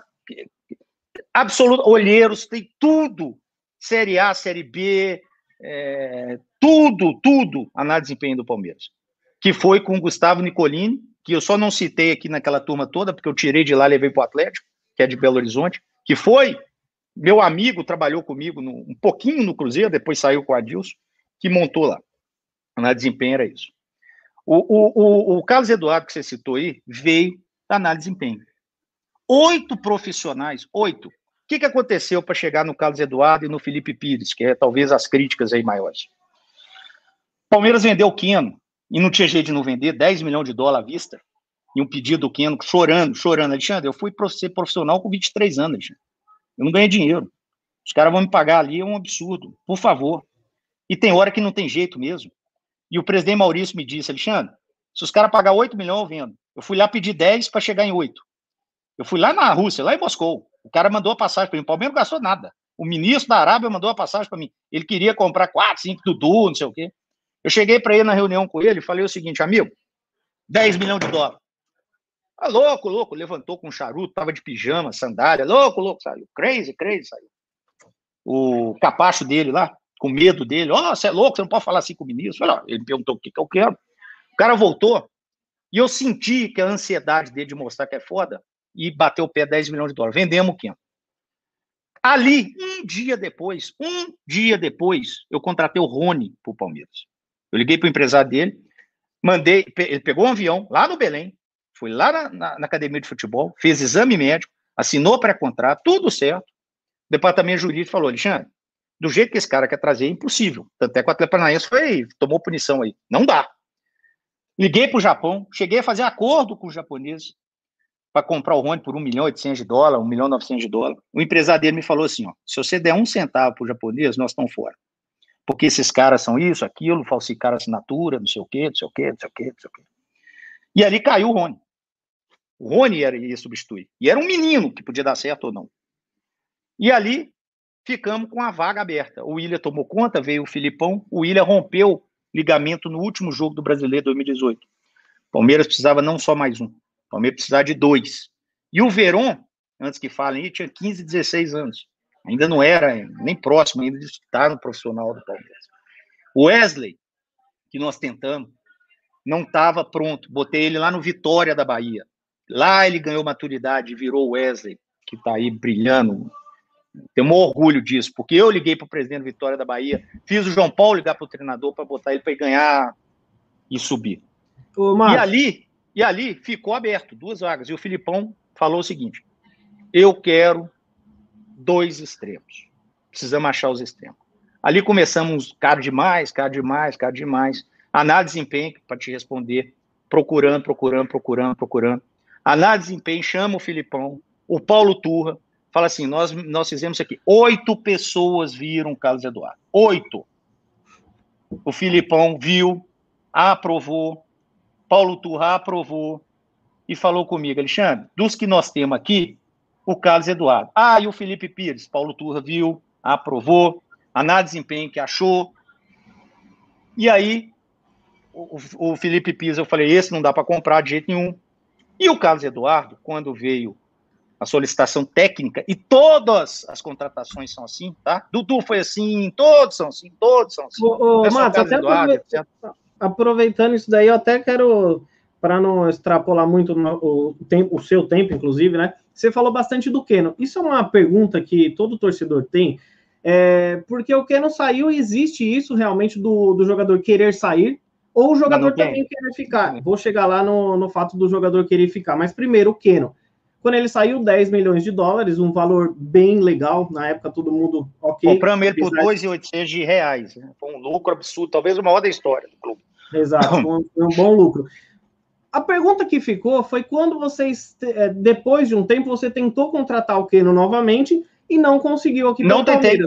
absoluto olheiros, tem tudo. Série A, Série B, é, tudo, tudo, análise de desempenho do Palmeiras. Que foi com o Gustavo Nicolini, que eu só não citei aqui naquela turma toda, porque eu tirei de lá e levei para o Atlético, que é de Belo Horizonte, que foi meu amigo, trabalhou comigo no, um pouquinho no Cruzeiro, depois saiu com o Adilson, que montou lá. Análise de desempenho era isso. O, o, o, o Carlos Eduardo, que você citou aí, veio da análise de desempenho. Oito profissionais, oito, que, que aconteceu para chegar no Carlos Eduardo e no Felipe Pires, que é talvez as críticas aí maiores? Palmeiras vendeu o Quino e não tinha jeito de não vender, 10 milhões de dólares à vista, e um pedido do Quino, chorando, chorando. Alexandre, eu fui ser profissional com 23 anos, Alexandre. eu não ganhei dinheiro. Os caras vão me pagar ali, é um absurdo, por favor. E tem hora que não tem jeito mesmo. E o presidente Maurício me disse, Alexandre, se os caras pagar 8 milhões, eu vendo. Eu fui lá pedir 10 para chegar em 8. Eu fui lá na Rússia, lá em Moscou. O cara mandou a passagem para mim. O Palmeiras não gastou nada. O ministro da Arábia mandou a passagem para mim. Ele queria comprar quatro, cinco Dudu, não sei o quê. Eu cheguei para ele na reunião com ele e falei o seguinte, amigo, 10 milhões de dólares. Ah, louco, louco, levantou com um charuto, tava de pijama, sandália, louco, louco, saiu. Crazy, crazy, saiu. O capacho dele lá, com medo dele, ó, oh, você é louco, você não pode falar assim com o ministro. Falei, ele me perguntou o que, que eu quero. O cara voltou e eu senti que a ansiedade dele de mostrar que é foda e bateu o pé 10 milhões de dólares. Vendemos o quinto. Ali, um dia depois, um dia depois, eu contratei o Rony para o Palmeiras. Eu liguei para o empresário dele, mandei, ele pegou um avião lá no Belém, foi lá na, na, na academia de futebol, fez exame médico, assinou pré-contrato, tudo certo. O departamento jurídico falou, Alexandre, do jeito que esse cara quer trazer, é impossível. Tanto é que o Atlético Paranaense foi, tomou punição aí. Não dá. Liguei para o Japão, cheguei a fazer acordo com os japoneses, para comprar o Rony por 1 milhão e 800 de dólar, 1 milhão e 900 de dólar. O empresário dele me falou assim, ó, se você der um centavo para o japonês, nós estamos fora. Porque esses caras são isso, aquilo, falsificaram assinatura, não sei o quê, não sei o quê, não sei o quê, não sei o quê. E ali caiu o Rony. O Rony era, ia substituir. E era um menino que podia dar certo ou não. E ali ficamos com a vaga aberta. O William tomou conta, veio o Filipão, o William rompeu ligamento no último jogo do Brasileiro 2018. Palmeiras precisava não só mais um. O Palmeiras precisava de dois. E o Veron, antes que falem aí, tinha 15, 16 anos. Ainda não era nem próximo ainda de estar no profissional do Palmeiras. O Wesley, que nós tentamos, não estava pronto. Botei ele lá no Vitória da Bahia. Lá ele ganhou maturidade, virou o Wesley, que está aí brilhando. Tenho um orgulho disso, porque eu liguei para o presidente do Vitória da Bahia, fiz o João Paulo ligar para o treinador para botar ele para ganhar e subir. Ô, e ali e ali ficou aberto, duas vagas. E o Filipão falou o seguinte: eu quero dois extremos. Precisamos achar os extremos. Ali começamos caro demais, caro demais, caro demais. Análise de desempenho, para te responder, procurando, procurando, procurando, procurando. Análise de desempenho, chama o Filipão, o Paulo Turra, fala assim: nós, nós fizemos isso aqui. Oito pessoas viram Carlos Eduardo. Oito. O Filipão viu, aprovou, Paulo Turra aprovou, e falou comigo, Alexandre, dos que nós temos aqui, o Carlos Eduardo. Ah, e o Felipe Pires, Paulo Turra viu, aprovou, análise de desempenho que achou. E aí, o, o Felipe Pires, eu falei, esse não dá para comprar de jeito nenhum. E o Carlos Eduardo, quando veio a solicitação técnica, e todas as contratações são assim, tá? Dudu foi assim, todos são assim, todos são assim. Ô, ô, Matos, até Eduardo, aproveitando isso daí, eu até quero, para não extrapolar muito o, tempo, o seu tempo, inclusive, né? Você falou bastante do Keno. Isso é uma pergunta que todo torcedor tem, é, porque o Keno saiu e existe isso realmente do, do jogador querer sair, ou o jogador também querer ficar. Vou chegar lá no, no fato do jogador querer ficar. Mas primeiro, o Keno. Quando ele saiu, 10 milhões de dólares, um valor bem legal. Na época, todo mundo ok. Compramos ele por 2,800 de reais. Né? Foi um lucro absurdo, talvez o maior da história do clube. Exato, foi um, bom lucro. A pergunta que ficou foi quando vocês, é, depois de um tempo, você tentou contratar o Keno novamente e não conseguiu aqui Não tentei.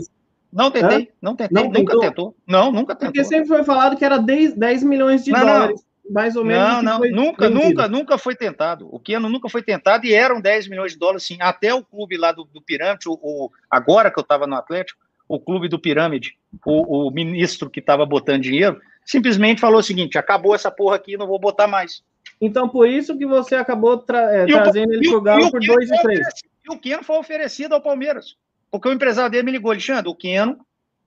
Não tentei, Hã? não tentei, não nunca tentou? tentou. Não, nunca tentou. Porque sempre foi falado que era 10, 10 milhões de não, dólares. Não mais ou menos. Não, não, nunca, vendido. nunca, nunca foi tentado. O Keno nunca foi tentado e eram 10 milhões de dólares, sim. Até o clube lá do, do Pirâmide, o, o, agora que eu estava no Atlético, o clube do Pirâmide, o, o ministro que estava botando dinheiro, simplesmente falou o seguinte: acabou essa porra aqui, não vou botar mais. Então, por isso que você acabou tra é, trazendo ele para o Galo por 2 e 3. E o Keno foi oferecido ao Palmeiras. Porque o empresário dele me ligou, Alexandre, o Keno,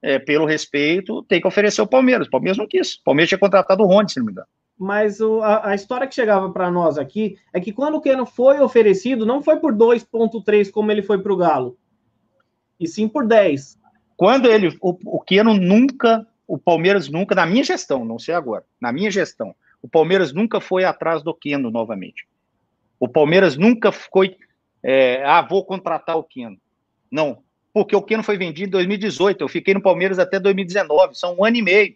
é, pelo respeito, tem que oferecer ao Palmeiras. O Palmeiras não quis. O Palmeiras tinha contratado o Rony, se não me engano mas o, a, a, história que chegava para nós aqui é que quando o Keno foi oferecido, não foi por 2,3 como ele foi para o Galo, e sim por 10. Quando ele, o, o Keno nunca, o Palmeiras nunca, na minha gestão, não sei agora, na minha gestão, o Palmeiras nunca foi atrás do Keno novamente. O Palmeiras nunca foi, é, ah, vou contratar o Keno. Não, porque o Keno foi vendido em 2018, eu fiquei no Palmeiras até 2019, são um ano e meio.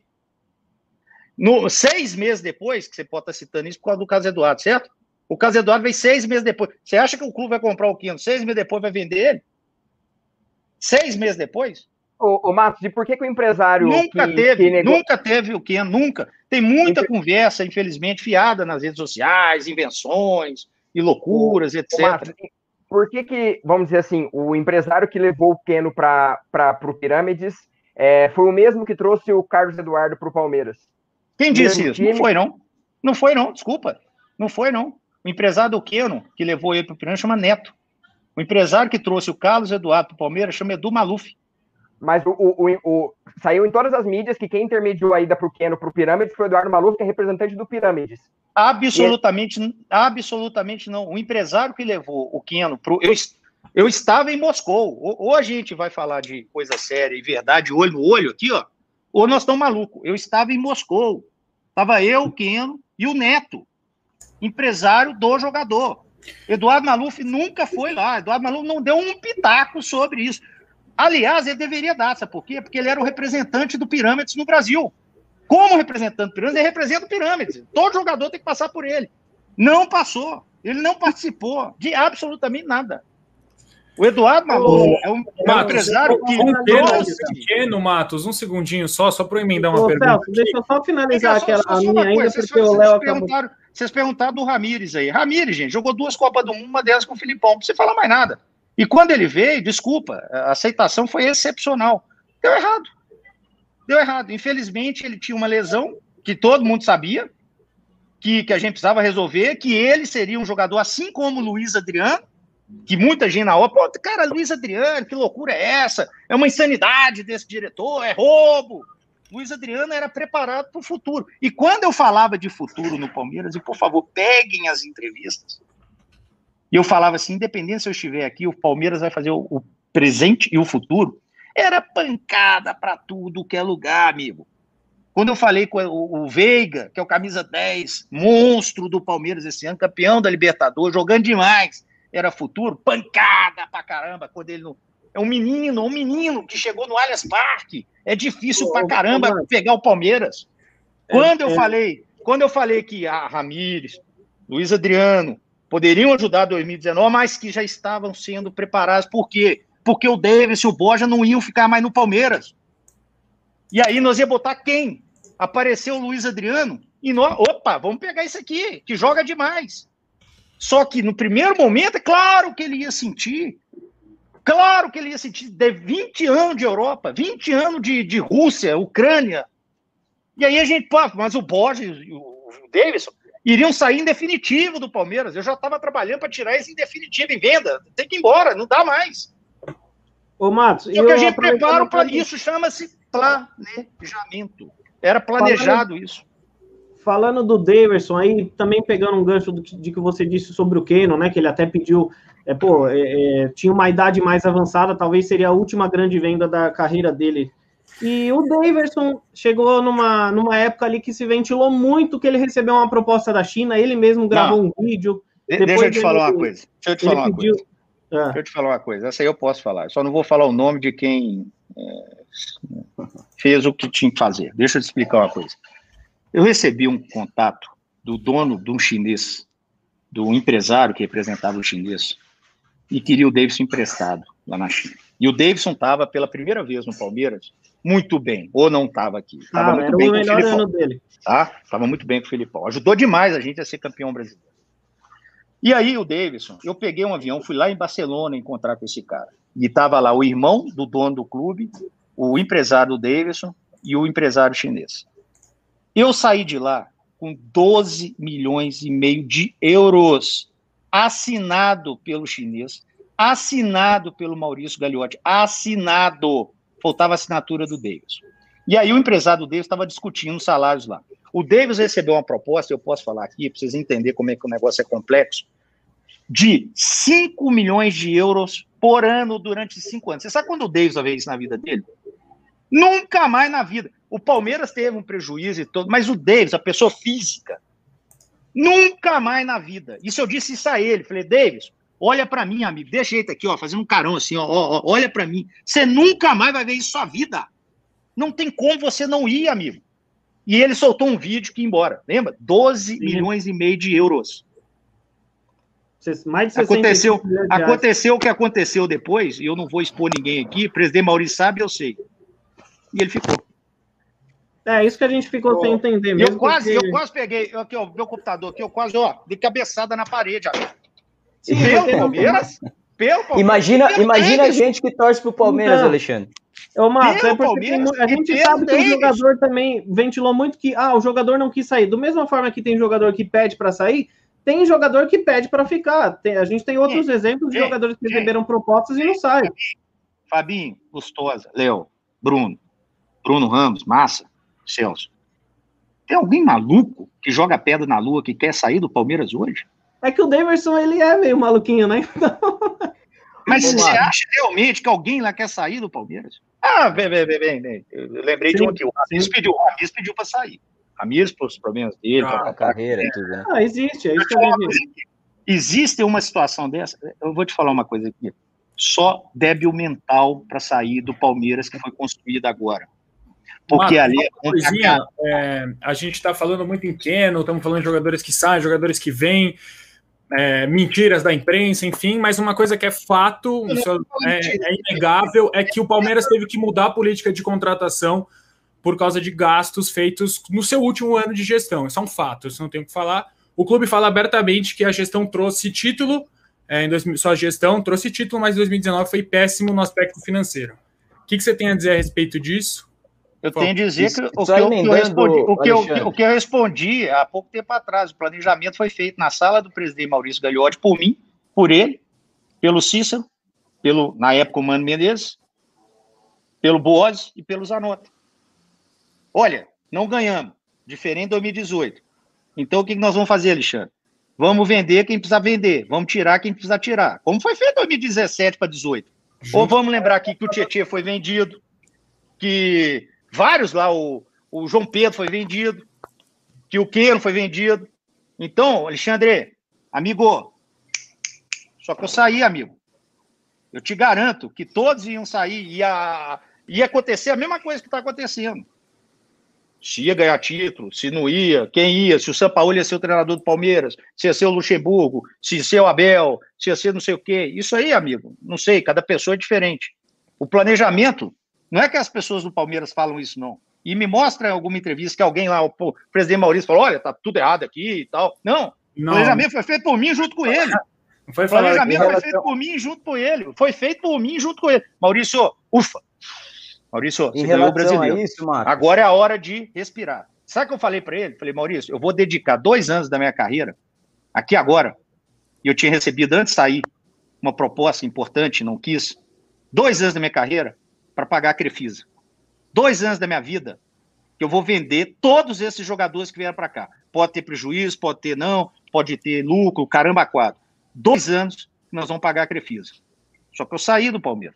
No, seis meses depois, que você pode estar citando isso por causa do caso Eduardo, certo? O caso Eduardo veio seis meses depois. Você acha que o clube vai comprar o Quino? Seis meses depois vai vender ele? Seis meses depois? Ô, ô Matos, e por que, que o empresário. Nunca que, teve, que negou... nunca teve o Quino, nunca. Tem muita conversa, infelizmente, fiada nas redes sociais, invenções e loucuras, ô, etc. Ô, Matos, por que, que, vamos dizer assim, o empresário que levou o Keno para o Pirâmides é, foi o mesmo que trouxe o Carlos Eduardo para o Palmeiras? Quem disse isso? Não foi, não. Não foi, não, desculpa. Não foi, não. O empresário do Queno, que levou ele para o Pirâmide, chama Neto. O empresário que trouxe o Carlos Eduardo para o Palmeiras chama Edu Maluf. Mas o, o, o, saiu em todas as mídias que quem intermediou a ida para o Queno para o Pirâmides foi o Eduardo Maluf, que é representante do Pirâmides. Absolutamente, absolutamente não. O empresário que levou o Queno para eu, eu estava em Moscou. Ou, ou, a gente vai falar de coisa séria e verdade, olho no olho aqui, ó, ou nós estamos malucos. Eu estava em Moscou. Estava eu, o Keno e o Neto, empresário do jogador. Eduardo Maluf nunca foi lá. Eduardo Maluf não deu um pitaco sobre isso. Aliás, ele deveria dar, sabe por quê? Porque ele era o representante do Pirâmides no Brasil. Como representante do Pirâmides, ele representa o Pirâmides. Todo jogador tem que passar por ele. Não passou. Ele não participou de absolutamente nada. O Eduardo Maluf é um, é um empresário que. Um pequeno, Matos, um segundinho só, só para eu emendar uma Ô, pergunta. Celso, deixa eu só finalizar é, aquela só, minha ainda, porque vocês, o Léo acabou. Vocês perguntaram do Ramires aí. Ramires, gente, jogou duas Copas do Mundo, uma delas com o Filipão, não você falar mais nada. E quando ele veio, desculpa, a aceitação foi excepcional. Deu errado. Deu errado. Infelizmente, ele tinha uma lesão que todo mundo sabia, que, que a gente precisava resolver, que ele seria um jogador assim como o Luiz Adriano, que muita gente na hora, pô, cara, Luiz Adriano, que loucura é essa? É uma insanidade desse diretor, é roubo. Luiz Adriano era preparado para o futuro. E quando eu falava de futuro no Palmeiras, e por favor, peguem as entrevistas. E eu falava assim, independente se eu estiver aqui, o Palmeiras vai fazer o, o presente e o futuro. Era pancada para tudo que é lugar, amigo. Quando eu falei com o, o Veiga, que é o camisa 10, monstro do Palmeiras esse ano, campeão da Libertadores, jogando demais, era futuro, pancada pra caramba, quando ele não. É um menino, um menino que chegou no Allianz Parque. É difícil pra caramba pegar o Palmeiras. É, quando eu é... falei, quando eu falei que a Ramires, Luiz Adriano poderiam ajudar 2019, mas que já estavam sendo preparados. Por quê? Porque o Davis e o Borja não iam ficar mais no Palmeiras. E aí nós ia botar quem? Apareceu o Luiz Adriano e nós, opa, vamos pegar isso aqui, que joga demais. Só que no primeiro momento, é claro que ele ia sentir. Claro que ele ia sentir. De 20 anos de Europa, 20 anos de, de Rússia, Ucrânia. E aí a gente, pô, mas o Borges e o Davidson iriam sair em definitivo do Palmeiras. Eu já estava trabalhando para tirar esse em definitivo em venda. Tem que ir embora, não dá mais. Ô, Matos, e o que a gente prepara para isso chama-se planejamento. Era planejado falando, isso. Falando do Daverson aí, também pegando um gancho do, de que você disse sobre o Keno, né? Que ele até pediu, é, pô, é, é, tinha uma idade mais avançada, talvez seria a última grande venda da carreira dele. E o Daverson chegou numa, numa época ali que se ventilou muito que ele recebeu uma proposta da China, ele mesmo gravou Não. um vídeo. Deixa eu te falar uma coisa. Deixa eu te falar uma pediu, coisa. Ah. Deixa eu te falar uma coisa. Essa aí eu posso falar. Só não vou falar o nome de quem é, fez o que tinha que fazer. Deixa eu te explicar uma coisa. Eu recebi um contato do dono de um chinês, do empresário que representava o chinês, e queria o Davidson emprestado lá na China. E o Davidson estava pela primeira vez no Palmeiras muito bem, ou não estava aqui. Estava ah, muito bem o melhor ano dele. Tá? Estava muito bem com o Filipão. Ajudou demais a gente a ser campeão brasileiro. E aí, o Davidson, eu peguei um avião, fui lá em Barcelona encontrar com esse cara. E estava lá o irmão do dono do clube, o empresário do Davidson e o empresário chinês. Eu saí de lá com 12 milhões e meio de euros, assinado pelo chinês, assinado pelo Maurício Gagliotti, assinado. Faltava a assinatura do Davidson. E aí o empresário do Davis estava discutindo os salários lá. O Davis recebeu uma proposta, eu posso falar aqui, para vocês entenderem como é que o negócio é complexo, de 5 milhões de euros por ano durante cinco anos. Você sabe quando o Davis vai ver isso na vida dele? Nunca mais na vida. O Palmeiras teve um prejuízo e todo, mas o Davis, a pessoa física, nunca mais na vida. Isso eu disse isso a ele. Falei, Davis, olha para mim, amigo, deixa jeito aqui, ó, fazendo um carão assim, ó, ó, olha para mim. Você nunca mais vai ver isso na sua vida. Não tem como você não ir, amigo. E ele soltou um vídeo que ia embora. Lembra? 12 Sim. milhões e meio de euros. Mais de aconteceu, aconteceu o que aconteceu depois, e eu não vou expor ninguém aqui. O presidente Maurício sabe, eu sei. E ele ficou. É, isso que a gente ficou sem entender mesmo. Eu quase, porque... eu quase peguei, aqui, ó, meu computador aqui, eu quase, ó, de cabeçada na parede, amigo. Sim, pelo Palmeiras, pelo Palmeiras. Imagina, pelo imagina a gente que torce pro Palmeiras, então, Alexandre. Ô, Marcos, é porque a gente sabe que o jogador também ventilou muito que ah, o jogador não quis sair. Do mesma forma que tem jogador que pede para sair, tem jogador que pede para ficar. Tem, a gente tem outros exemplos de jogadores que receberam propostas e não saem. Fabinho, Gustosa, Léo, Bruno, Bruno Ramos, Massa, Celso. Tem alguém maluco que joga pedra na lua que quer sair do Palmeiras hoje? É que o Davidson, ele é meio maluquinho, né? Então... Mas você acha realmente que alguém lá quer sair do Palmeiras? Ah, vem, vem, vem, vem. Eu lembrei sim, de um aqui. O Ramis pediu, o Ramis pediu para sair. Ramis, pelos problemas dele. Ah, pra, carreira, tudo, né? Ah, existe, é isso que eu Existe uma situação dessa? Eu vou te falar uma coisa aqui. Só débil mental para sair do Palmeiras que foi construído agora. Porque Uma, ali. É coisinha, é, a gente está falando muito em Keno, estamos falando de jogadores que saem, jogadores que vêm, é, mentiras da imprensa, enfim, mas uma coisa que é fato, é, é, inegável, é que o Palmeiras teve que mudar a política de contratação por causa de gastos feitos no seu último ano de gestão. Isso é um fato, isso não tem o que falar. O clube fala abertamente que a gestão trouxe título, é, em 2000, sua gestão trouxe título, mas 2019 foi péssimo no aspecto financeiro. O que, que você tem a dizer a respeito disso? Eu tenho a dizer que, o, que eu, eu respondi, o, que eu, o que eu respondi há pouco tempo atrás, o planejamento foi feito na sala do presidente Maurício Gagliotti por mim, por ele, pelo Cícero, pelo, na época, o Mano Menezes, pelo Boas e pelo Zanotto. Olha, não ganhamos, diferente de 2018. Então, o que nós vamos fazer, Alexandre? Vamos vender quem precisa vender, vamos tirar quem precisa tirar. Como foi feito em 2017 para 2018. Ou vamos lembrar aqui que o Tietchan foi vendido, que Vários lá, o, o João Pedro foi vendido, que o Queiro foi vendido. Então, Alexandre, amigo, só que eu saí, amigo. Eu te garanto que todos iam sair, ia, ia acontecer a mesma coisa que está acontecendo. Se ia ganhar título, se não ia, quem ia, se o São Paulo ia ser o treinador do Palmeiras, se ia ser o Luxemburgo, se ia ser o Abel, se ia ser não sei o quê. Isso aí, amigo, não sei, cada pessoa é diferente. O planejamento não é que as pessoas do Palmeiras falam isso, não. E me mostra em alguma entrevista que alguém lá, o presidente Maurício, falou: olha, tá tudo errado aqui e tal. Não, Não. O planejamento foi feito por mim junto com ele. Não foi o planejamento foi feito por mim junto com ele. Foi feito por mim junto com ele. Maurício, ufa. Maurício, em você ganhou o brasileiro. Isso, Agora é a hora de respirar. Sabe o que eu falei para ele? Falei, Maurício, eu vou dedicar dois anos da minha carreira, aqui agora, e eu tinha recebido antes de sair uma proposta importante, não quis, dois anos da minha carreira para pagar a Crefisa. Dois anos da minha vida que eu vou vender todos esses jogadores que vieram para cá. Pode ter prejuízo, pode ter não, pode ter lucro, caramba, quadro. Dois anos que nós vamos pagar a Crefisa. Só que eu saí do Palmeiras.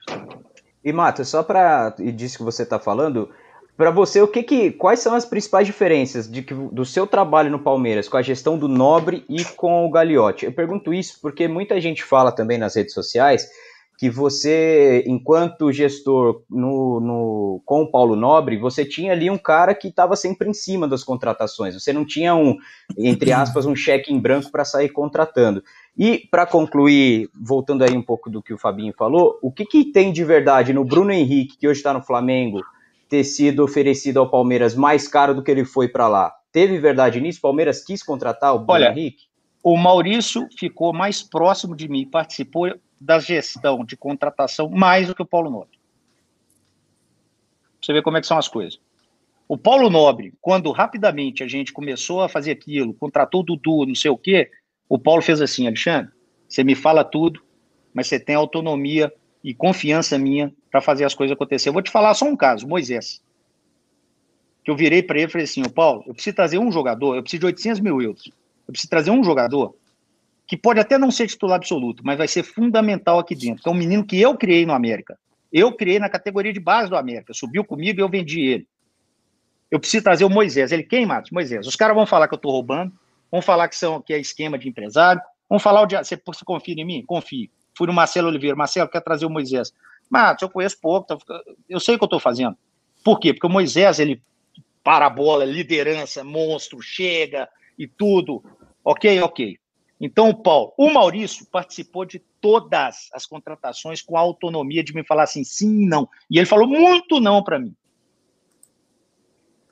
E, Mato, só para. E disso que você está falando, para você, o que que, quais são as principais diferenças de que, do seu trabalho no Palmeiras com a gestão do Nobre e com o Gagliotti? Eu pergunto isso porque muita gente fala também nas redes sociais que você, enquanto gestor no, no, com o Paulo Nobre, você tinha ali um cara que estava sempre em cima das contratações. Você não tinha um, entre aspas, um cheque em branco para sair contratando. E para concluir, voltando aí um pouco do que o Fabinho falou, o que, que tem de verdade no Bruno Henrique, que hoje está no Flamengo, ter sido oferecido ao Palmeiras mais caro do que ele foi para lá? Teve verdade nisso? O Palmeiras quis contratar o Bruno Olha, Henrique? O Maurício ficou mais próximo de mim, participou da gestão de contratação mais do que o Paulo Nobre. Você vê como é que são as coisas. O Paulo Nobre, quando rapidamente a gente começou a fazer aquilo, contratou o Dudu, não sei o quê, o Paulo fez assim, Alexandre, você me fala tudo, mas você tem autonomia e confiança minha para fazer as coisas acontecer. Eu vou te falar só um caso, Moisés. Que eu virei para ele e falei assim, Paulo, eu preciso trazer um jogador, eu preciso de 800 mil euros. Eu preciso trazer um jogador que pode até não ser titular absoluto, mas vai ser fundamental aqui dentro. É um menino que eu criei no América. Eu criei na categoria de base do América. Subiu comigo e eu vendi ele. Eu preciso trazer o Moisés. Ele, quem, Matos? Moisés. Os caras vão falar que eu estou roubando, vão falar que, são, que é esquema de empresário, vão falar o dia. Você, você confia em mim? Confio. Fui no Marcelo Oliveira. Marcelo, quer trazer o Moisés? Matos, eu conheço pouco, eu sei o que eu estou fazendo. Por quê? Porque o Moisés, ele para a bola, liderança, monstro, chega e tudo. Ok, ok. Então, o Paulo, o Maurício participou de todas as contratações com a autonomia de me falar assim, sim, não. E ele falou muito não para mim.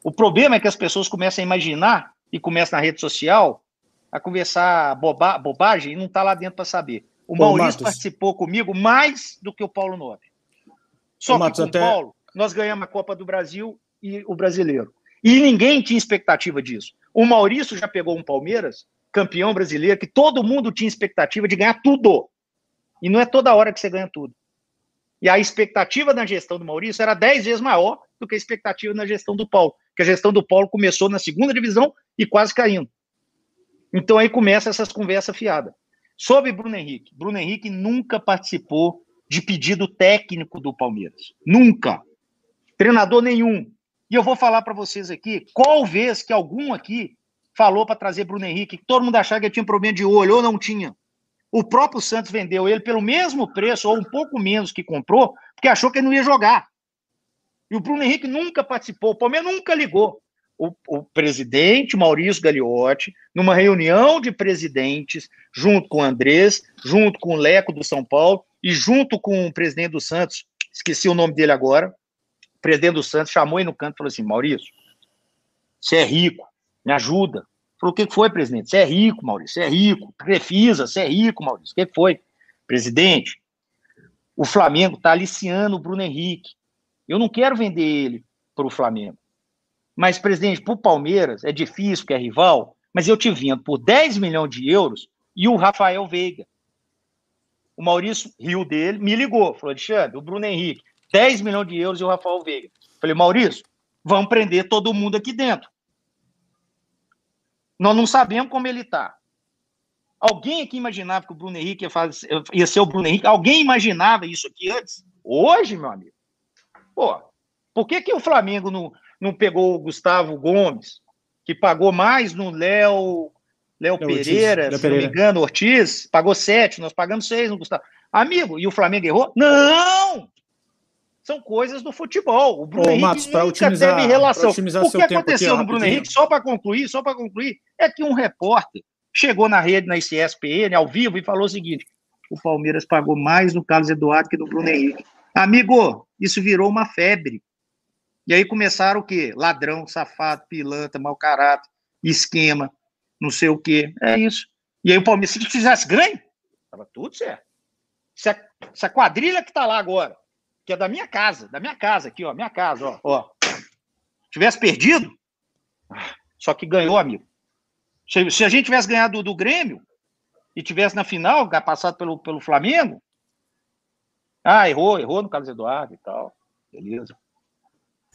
O problema é que as pessoas começam a imaginar e começam na rede social a conversar boba, bobagem e não está lá dentro para saber. O Maurício Matos. participou comigo mais do que o Paulo Nobre. Só Ô, que Matos, com o até... Paulo, nós ganhamos a Copa do Brasil e o brasileiro. E ninguém tinha expectativa disso. O Maurício já pegou um Palmeiras campeão brasileiro, que todo mundo tinha expectativa de ganhar tudo. E não é toda hora que você ganha tudo. E a expectativa na gestão do Maurício era dez vezes maior do que a expectativa na gestão do Paulo. Porque a gestão do Paulo começou na segunda divisão e quase caindo. Então aí começa essas conversas fiadas. Sobre Bruno Henrique. Bruno Henrique nunca participou de pedido técnico do Palmeiras. Nunca. Treinador nenhum. E eu vou falar para vocês aqui, qual vez que algum aqui falou para trazer Bruno Henrique, que todo mundo achava que ele tinha problema de olho, ou não tinha. O próprio Santos vendeu ele pelo mesmo preço, ou um pouco menos que comprou, porque achou que ele não ia jogar. E o Bruno Henrique nunca participou, o Palmeiras nunca ligou. O, o, presidente Maurício Gagliotti, numa reunião de presidentes, junto com o Andrés, junto com o Leco do São Paulo e junto com o presidente do Santos, esqueci o nome dele agora, o presidente do Santos chamou ele no canto e falou assim: Maurício, você é rico, me ajuda. Falou, o que foi, presidente? Você é rico, Maurício, você é rico. Prefisa, você é rico, Maurício. O que foi? Presidente, o Flamengo está aliciando o Bruno Henrique. Eu não quero vender ele para o Flamengo. Mas, presidente, para o Palmeiras é difícil, porque é rival, mas eu te vendo por 10 milhões de euros e o Rafael Veiga. O Maurício riu dele, me ligou, falou, Alexandre, o Bruno Henrique, 10 milhões de euros e o Rafael Veiga. Falei, Maurício, vamos prender todo mundo aqui dentro. Nós não sabemos como ele está. Alguém aqui imaginava que o Bruno Henrique ia, fazer, ia ser o Bruno Henrique? Alguém imaginava isso aqui antes? Hoje, meu amigo? Pô, por que, que o Flamengo não, não pegou o Gustavo Gomes, que pagou mais no Léo Léo Pereira, Ortiz, se Pereira. não me engano, Ortiz, pagou sete, nós pagamos seis no Gustavo. Amigo, e o Flamengo errou? Não! São coisas do futebol. O Bruno Ô, Henrique Matos, nunca teve relação. O que aconteceu no Bruno Henrique, só para concluir, só para concluir, é que um repórter chegou na rede, na ICSPN, ao vivo, e falou o seguinte: o Palmeiras pagou mais no Carlos Eduardo que no Bruno Henrique. Amigo, isso virou uma febre. E aí começaram o quê? Ladrão, safado, pilantra, mau caráter, esquema, não sei o quê. É isso. E aí o Palmeiras, se fizesse ganho, estava tudo certo. Se a, se a quadrilha que está lá agora, que é da minha casa, da minha casa aqui, ó, minha casa, ó, ó tivesse perdido, só que ganhou, amigo. Se, se a gente tivesse ganhado do, do Grêmio e tivesse na final, passado pelo, pelo Flamengo, ah, errou, errou no Carlos Eduardo e tal. Beleza.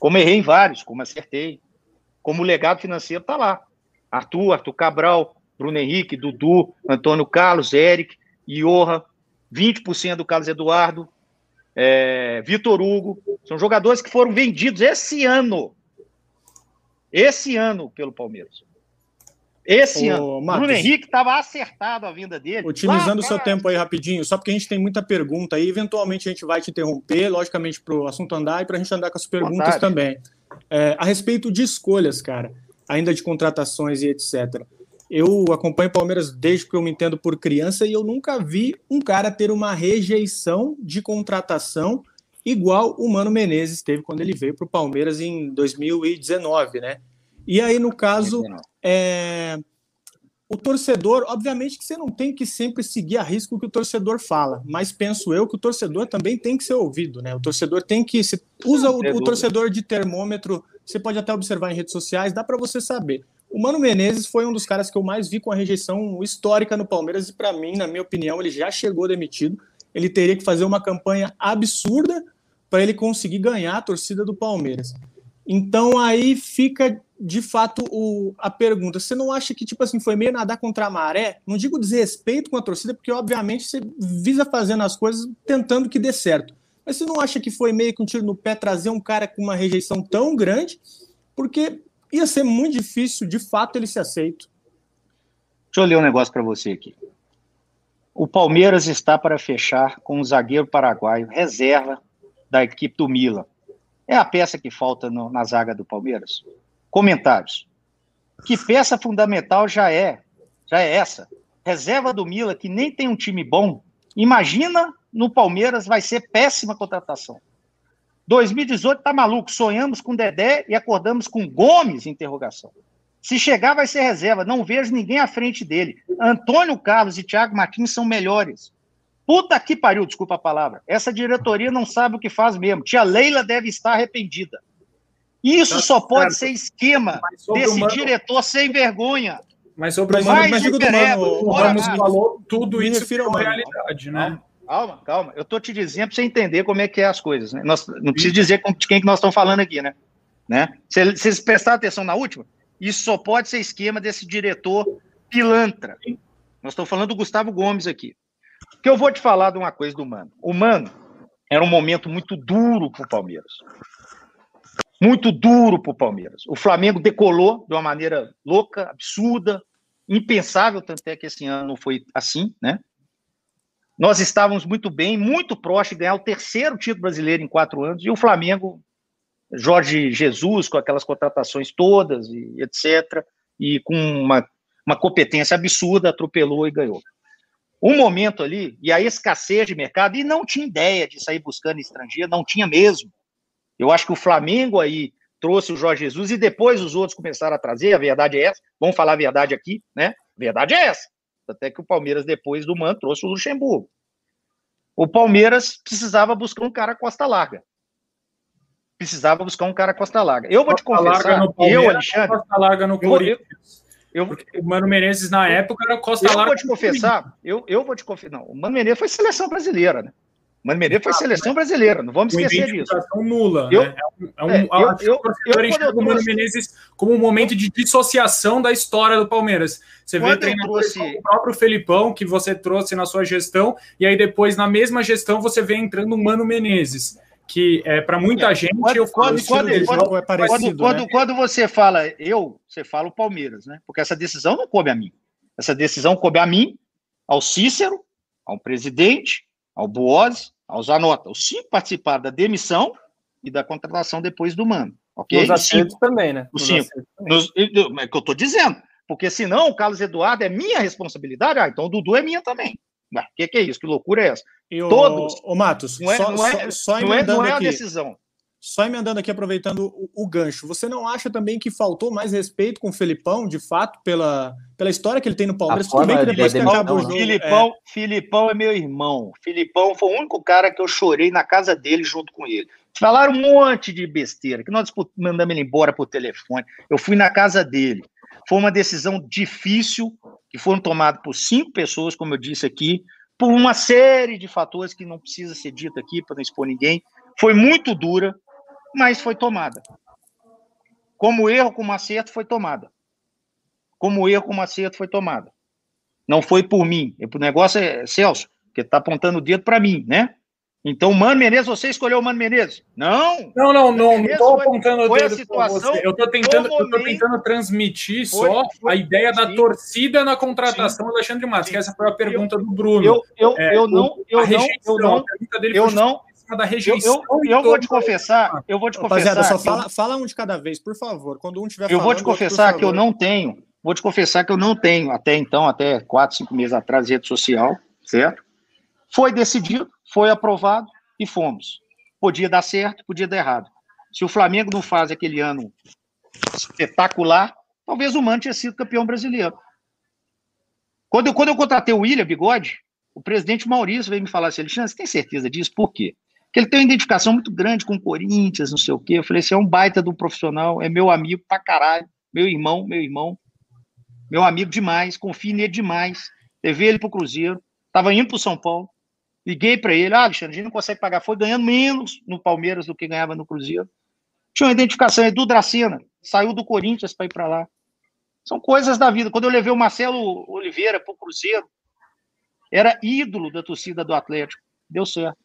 Como errei em vários, como acertei. Como o legado financeiro tá lá. Arthur, Arthur Cabral, Bruno Henrique, Dudu, Antônio Carlos, Eric, Iorra, 20% do Carlos Eduardo, é, Vitor Hugo. São jogadores que foram vendidos esse ano. Esse ano pelo Palmeiras. Esse Ô, ano. Marcos, Bruno Henrique estava acertado a vinda dele. Otimizando o seu tempo aí rapidinho, só porque a gente tem muita pergunta aí, eventualmente a gente vai te interromper, logicamente, para o assunto andar e para a gente andar com as perguntas também. É, a respeito de escolhas, cara, ainda de contratações e etc. Eu acompanho o Palmeiras desde que eu me entendo por criança e eu nunca vi um cara ter uma rejeição de contratação igual o Mano Menezes teve quando ele veio para o Palmeiras em 2019, né? E aí, no caso, é, o torcedor, obviamente que você não tem que sempre seguir a risco o que o torcedor fala, mas penso eu que o torcedor também tem que ser ouvido, né? O torcedor tem que. Se usa o, o torcedor de termômetro, você pode até observar em redes sociais, dá para você saber. O Mano Menezes foi um dos caras que eu mais vi com a rejeição histórica no Palmeiras, e para mim, na minha opinião, ele já chegou demitido. Ele teria que fazer uma campanha absurda para ele conseguir ganhar a torcida do Palmeiras. Então aí fica de fato o, a pergunta. Você não acha que tipo assim foi meio nadar contra a maré? Não digo desrespeito com a torcida, porque obviamente você visa fazendo as coisas tentando que dê certo. Mas você não acha que foi meio que um tiro no pé trazer um cara com uma rejeição tão grande? Porque ia ser muito difícil, de fato, ele ser aceito. Deixa eu ler um negócio para você aqui. O Palmeiras está para fechar com o zagueiro paraguaio reserva da equipe do Milan é a peça que falta no, na zaga do Palmeiras? Comentários. Que peça fundamental já é? Já é essa. Reserva do Mila, que nem tem um time bom. Imagina no Palmeiras vai ser péssima contratação. 2018 tá maluco, sonhamos com Dedé e acordamos com Gomes, interrogação. Se chegar vai ser reserva, não vejo ninguém à frente dele. Antônio Carlos e Thiago Martins são melhores. Puta que pariu, desculpa a palavra. Essa diretoria não sabe o que faz mesmo. Tia Leila deve estar arrependida. Isso tá só pode ser esquema desse mano... diretor sem vergonha. Mas sobre o mano, mas digo do mano, o Ramos falou tudo isso virou realidade, né? Calma, calma. Eu tô te dizendo para você entender como é que é as coisas. Né? Nós, não preciso dizer de quem que nós estamos falando aqui, né? né? Se vocês prestaram atenção na última, isso só pode ser esquema desse diretor pilantra. Nós estamos falando do Gustavo Gomes aqui. Que eu vou te falar de uma coisa do Mano. O Mano era um momento muito duro para o Palmeiras. Muito duro para o Palmeiras. O Flamengo decolou de uma maneira louca, absurda, impensável, tanto é que esse ano foi assim, né? Nós estávamos muito bem, muito próximo de ganhar o terceiro título brasileiro em quatro anos, e o Flamengo, Jorge Jesus, com aquelas contratações todas, e etc., e com uma, uma competência absurda, atropelou e ganhou um momento ali, e a escassez de mercado, e não tinha ideia de sair buscando estrangeiro, não tinha mesmo. Eu acho que o Flamengo aí trouxe o Jorge Jesus e depois os outros começaram a trazer, a verdade é essa, vamos falar a verdade aqui, né? A verdade é essa. Até que o Palmeiras, depois do Man, trouxe o Luxemburgo. O Palmeiras precisava buscar um cara costa larga. Precisava buscar um cara costa larga. Eu vou te confessar, eu, Alexandre. Costa larga no Corinthians. Eu, o Mano Menezes, na época, era Costa Eu vou te confessar, eu, eu vou te confessar. Não, o Mano Menezes foi seleção brasileira, né? Mano Menezes foi seleção brasileira, não vamos esquecer disso. nula, eu, né? É um, é, eu, eu, eu, eu o Mano Menezes como um momento de dissociação da história do Palmeiras. Você vê trouxe... o próprio Felipão, que você trouxe na sua gestão, e aí depois, na mesma gestão, você vê entrando o Mano Menezes que é, para muita é, gente quando, eu quando, quando, quando, é parecido, quando, né? quando, você fala eu, você fala o Palmeiras, né? Porque essa decisão não coube a mim. Essa decisão coube a mim, ao Cícero, ao presidente, ao Boaz, ao Zanota. Os cinco participaram da demissão e da contratação depois do Mano. Ok? Os acertos também, né? Os cinco. Nos, é o que eu estou dizendo. Porque senão o Carlos Eduardo é minha responsabilidade, ah, então o Dudu é minha também. O que, que, é isso? Que loucura é essa? E o, Todos. O Matos, não é, só, não é, só, só não é, não é a decisão. Só emendando aqui, aproveitando o, o, gancho, você não acha também que faltou mais respeito com o Felipão, de fato, pela, pela história que ele tem no Palmeiras? Tudo bem que depois que acabou o jogo... Filipão é... Filipão é meu irmão. Filipão foi o único cara que eu chorei na casa dele junto com ele. Falaram um monte de besteira, que nós mandamos ele embora por telefone. Eu fui na casa dele. Foi uma decisão difícil, que foram tomadas por cinco pessoas, como eu disse aqui, por uma série de fatores que não precisa ser dito aqui para não expor ninguém. Foi muito dura, mas foi tomada. Como erro, como acerto, foi tomada. Como erro, como acerto, foi tomada. Não foi por mim. O negócio é, Celso, que está apontando o dedo para mim, né? Então, Mano Menezes, você escolheu o Mano Menezes? Não! Não, não, não estou apontando o dedo para você. Eu estou tentando, eu tentando transmitir foi, só foi, a ideia sim, da torcida na contratação sim, do Alexandre Matos, que essa foi a pergunta eu, do Bruno. Eu, eu, é, eu não, eu não, eu não, eu não, da rejeição. Eu, eu, eu vou te confessar, eu vou te confessar. Rapaziada, só fala, fala um de cada vez, por favor. Quando um tiver Eu vou te confessar que eu não tenho, vou te confessar que eu não tenho, até então, até quatro, cinco meses atrás, rede social, certo? Foi decidido, foi aprovado e fomos. Podia dar certo, podia dar errado. Se o Flamengo não faz aquele ano espetacular, talvez o Mano tinha sido campeão brasileiro. Quando eu, quando eu contratei o William Bigode, o presidente Maurício veio me falar assim, Alexandre, você tem certeza disso? Por quê? Porque ele tem uma identificação muito grande com o Corinthians, não sei o quê. Eu falei, você é um baita do profissional, é meu amigo pra caralho, meu irmão, meu irmão, meu amigo demais, confio nele demais. Levei ele pro Cruzeiro, tava indo pro São Paulo, liguei para ele, ah, Alexandre, a gente não consegue pagar, foi ganhando menos no Palmeiras do que ganhava no Cruzeiro. Tinha uma identificação, Edu Dracena, saiu do Corinthians para ir para lá. São coisas da vida. Quando eu levei o Marcelo Oliveira para o Cruzeiro, era ídolo da torcida do Atlético. Deu certo.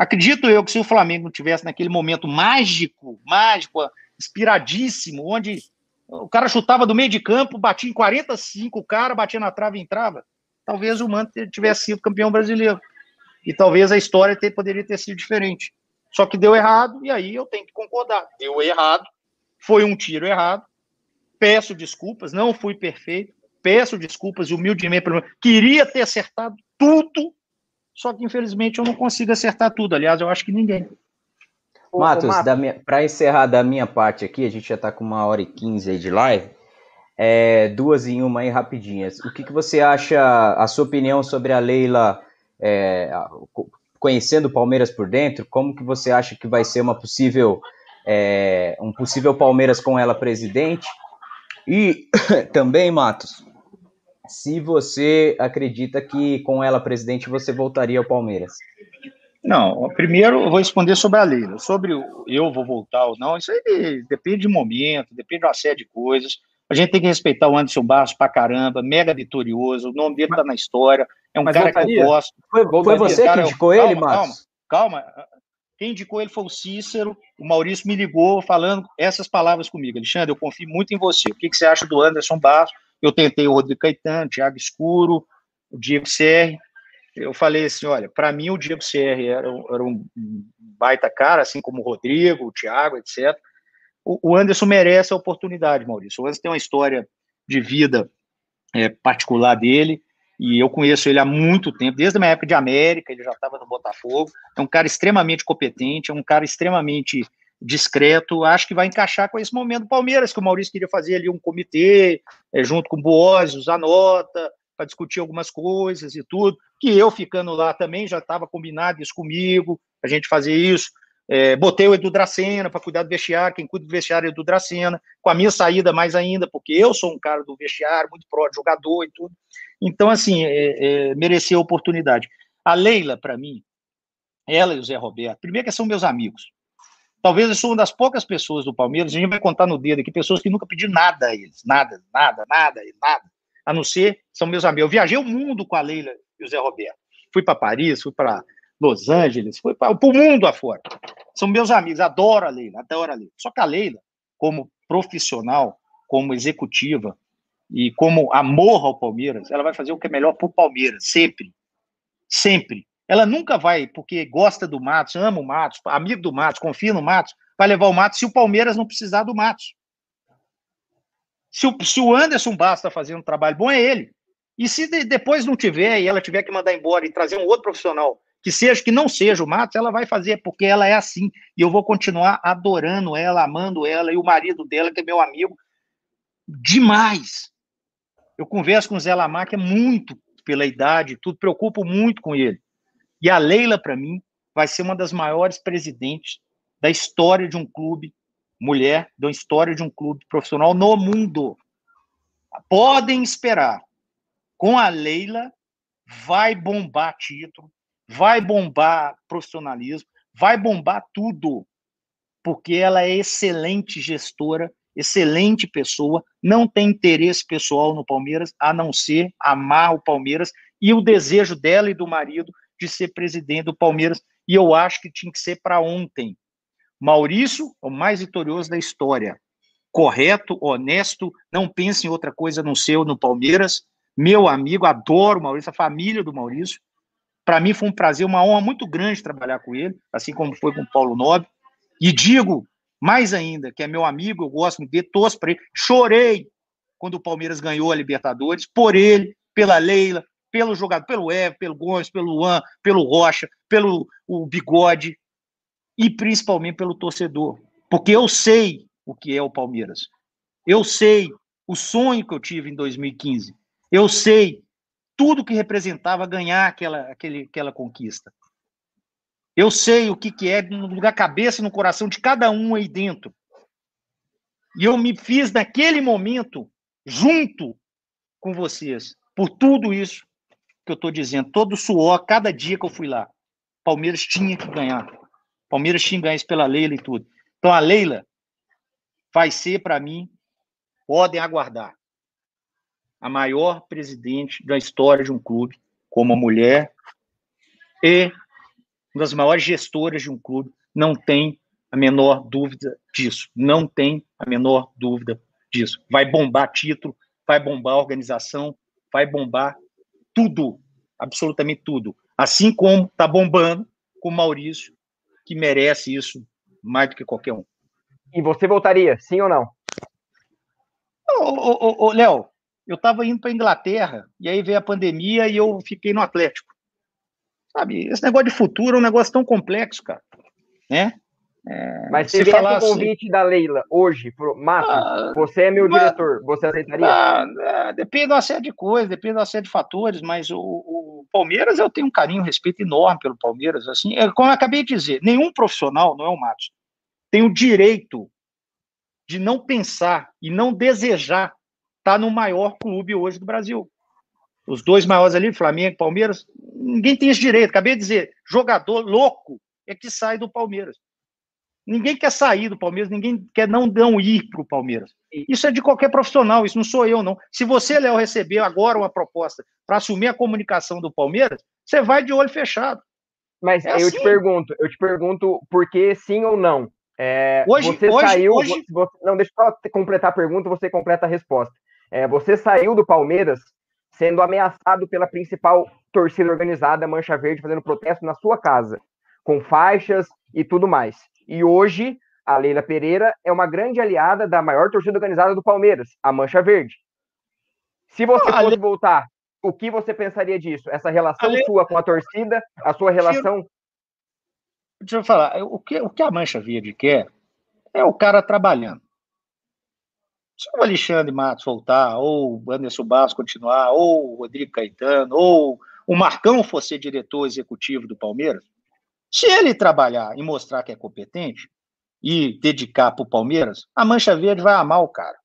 Acredito eu que se o Flamengo não tivesse naquele momento mágico, mágico, inspiradíssimo, onde o cara chutava do meio de campo, batia em 45 o cara, batia na trave e entrava, talvez o Manter tivesse sido campeão brasileiro. E talvez a história ter, poderia ter sido diferente. Só que deu errado, e aí eu tenho que concordar. Deu errado, foi um tiro errado. Peço desculpas, não fui perfeito. Peço desculpas humildemente. Queria ter acertado tudo só que, infelizmente, eu não consigo acertar tudo. Aliás, eu acho que ninguém. Matos, para encerrar da minha parte aqui, a gente já está com uma hora e quinze de live. É, duas em uma aí rapidinhas. O que, que você acha, a sua opinião sobre a Leila, é, conhecendo o Palmeiras por dentro, como que você acha que vai ser uma possível, é, um possível Palmeiras com ela presidente? E também, Matos, se você acredita que com ela presidente você voltaria ao Palmeiras. Não, primeiro eu vou responder sobre a Leila. Sobre eu vou voltar ou não, isso aí depende de momento, depende de uma série de coisas. A gente tem que respeitar o Anderson Barros pra caramba, mega vitorioso, o nome dele tá na história, é um Mas cara voltaria? que eu gosto. Foi, foi você que indicou eu, ele, calma, Marcos? Calma, calma. Quem indicou ele foi o Cícero, o Maurício me ligou falando essas palavras comigo. Alexandre, eu confio muito em você. O que, que você acha do Anderson Barros? Eu tentei o Rodrigo Caetano, Thiago Escuro, o Diego CR. Eu falei assim: olha, para mim o Diego CR era, era, um baita cara, assim como o Rodrigo, o Thiago, etc. O, o Anderson merece a oportunidade, Maurício. O Anderson tem uma história de vida é, particular dele, e eu conheço ele há muito tempo, desde a minha época de América, ele já estava no Botafogo. É um cara extremamente competente, é um cara extremamente discreto, acho que vai encaixar com esse momento do Palmeiras, que o Maurício queria fazer ali um comitê, é, junto com o usar nota, para discutir algumas coisas e tudo, que eu ficando lá também já estava combinado isso comigo, a gente fazer isso, é, botei o Edu Dracena para cuidar do vestiário, quem cuida do vestiário é o Edu Dracena, com a minha saída mais ainda, porque eu sou um cara do vestiário, muito pró jogador e tudo, então assim, é, é, mereceu a oportunidade. A Leila, para mim, ela e o Zé Roberto, primeiro que são meus amigos, Talvez eu sou uma das poucas pessoas do Palmeiras, a gente vai contar no dedo aqui, pessoas que nunca pediram nada a eles, nada, nada, nada, nada, a não ser, são meus amigos. Eu viajei o mundo com a Leila e o Zé Roberto. Fui para Paris, fui para Los Angeles, fui para o mundo afora. São meus amigos, adoro a Leila, adoro a Leila. Só que a Leila, como profissional, como executiva e como amor ao Palmeiras, ela vai fazer o que é melhor para o Palmeiras, sempre. Sempre. Ela nunca vai, porque gosta do Matos, ama o Matos, amigo do Matos, confia no Matos, vai levar o Matos se o Palmeiras não precisar do Matos. Se o, se o Anderson Basta fazendo um trabalho bom, é ele. E se de, depois não tiver e ela tiver que mandar embora e trazer um outro profissional que seja, que não seja o Matos, ela vai fazer, porque ela é assim. E eu vou continuar adorando ela, amando ela, e o marido dela, que é meu amigo, demais. Eu converso com o Zé Lamar, que é muito pela idade, tudo, preocupo muito com ele. E a Leila, para mim, vai ser uma das maiores presidentes da história de um clube, mulher, da história de um clube profissional no mundo. Podem esperar. Com a Leila, vai bombar título, vai bombar profissionalismo, vai bombar tudo, porque ela é excelente gestora, excelente pessoa, não tem interesse pessoal no Palmeiras, a não ser amar o Palmeiras e o desejo dela e do marido de ser presidente do Palmeiras, e eu acho que tinha que ser para ontem. Maurício, o mais vitorioso da história. Correto, honesto, não pense em outra coisa no seu, no Palmeiras. Meu amigo, adoro o Maurício, a família do Maurício. Para mim foi um prazer, uma honra muito grande trabalhar com ele, assim como foi com o Paulo Nobre. E digo mais ainda, que é meu amigo, eu gosto de torço para ele. Chorei quando o Palmeiras ganhou a Libertadores, por ele, pela Leila, pelo jogador, pelo Evo, pelo Gomes, pelo Luan, pelo Rocha, pelo o Bigode e principalmente pelo torcedor, porque eu sei o que é o Palmeiras. Eu sei o sonho que eu tive em 2015. Eu sei tudo que representava ganhar aquela, aquele, aquela conquista. Eu sei o que, que é no lugar cabeça e no coração de cada um aí dentro. E eu me fiz naquele momento junto com vocês, por tudo isso que eu estou dizendo, todo suor, cada dia que eu fui lá. Palmeiras tinha que ganhar. Palmeiras tinha que ganhar isso pela Leila e tudo. Então a Leila vai ser, para mim, podem aguardar a maior presidente da história de um clube, como mulher, e uma das maiores gestoras de um clube, não tem a menor dúvida disso. Não tem a menor dúvida disso. Vai bombar título, vai bombar organização, vai bombar tudo, absolutamente tudo. Assim como está bombando com o Maurício, que merece isso mais do que qualquer um. E você voltaria, sim ou não? Ô, ô, ô, Léo, eu estava indo para Inglaterra e aí veio a pandemia e eu fiquei no Atlético. Sabe, esse negócio de futuro é um negócio tão complexo, cara. Né? É, Mas se viesse o convite assim, da Leila hoje, pro Márcio, ah, você é meu diretor, você aceitaria? Ah, é, depende de uma série de coisas, depende de uma série de fatores, mas o, o, Palmeiras, eu tenho um carinho, um respeito enorme pelo Palmeiras. Assim, é, como eu acabei de dizer, nenhum profissional, não é o Matos, tem o direito de não pensar e não desejar está no maior clube hoje do Brasil. Os dois maiores ali, Flamengo e Palmeiras, ninguém tem esse direito. Acabei de dizer, jogador louco é que sai do Palmeiras. Ninguém quer sair do Palmeiras, ninguém quer não, não ir para o Palmeiras. Isso é de qualquer profissional, isso não sou eu, não. Se você, Léo, receber agora uma proposta para assumir a comunicação do Palmeiras, você vai de olho fechado. Mas é eu assim. te pergunto, eu te pergunto por que sim ou não. É, hoje, você hoje, saiu. Hoje... Você, não, deixa eu só completar a pergunta, você completa a resposta. É, você saiu do Palmeiras sendo ameaçado pela principal torcida organizada, Mancha Verde, fazendo protesto na sua casa, com faixas e tudo mais. E hoje, a Leila Pereira é uma grande aliada da maior torcida organizada do Palmeiras, a Mancha Verde. Se você ah, fosse voltar, o que você pensaria disso? Essa relação sua com a torcida, a sua relação. Deixa eu falar, o que, o que a Mancha Verde quer é o cara trabalhando. Se o Alexandre Matos voltar, ou o Anderson Barros continuar, ou o Rodrigo Caetano, ou o Marcão for ser diretor executivo do Palmeiras, se ele trabalhar e mostrar que é competente e dedicar para o Palmeiras, a Mancha Verde vai amar o cara.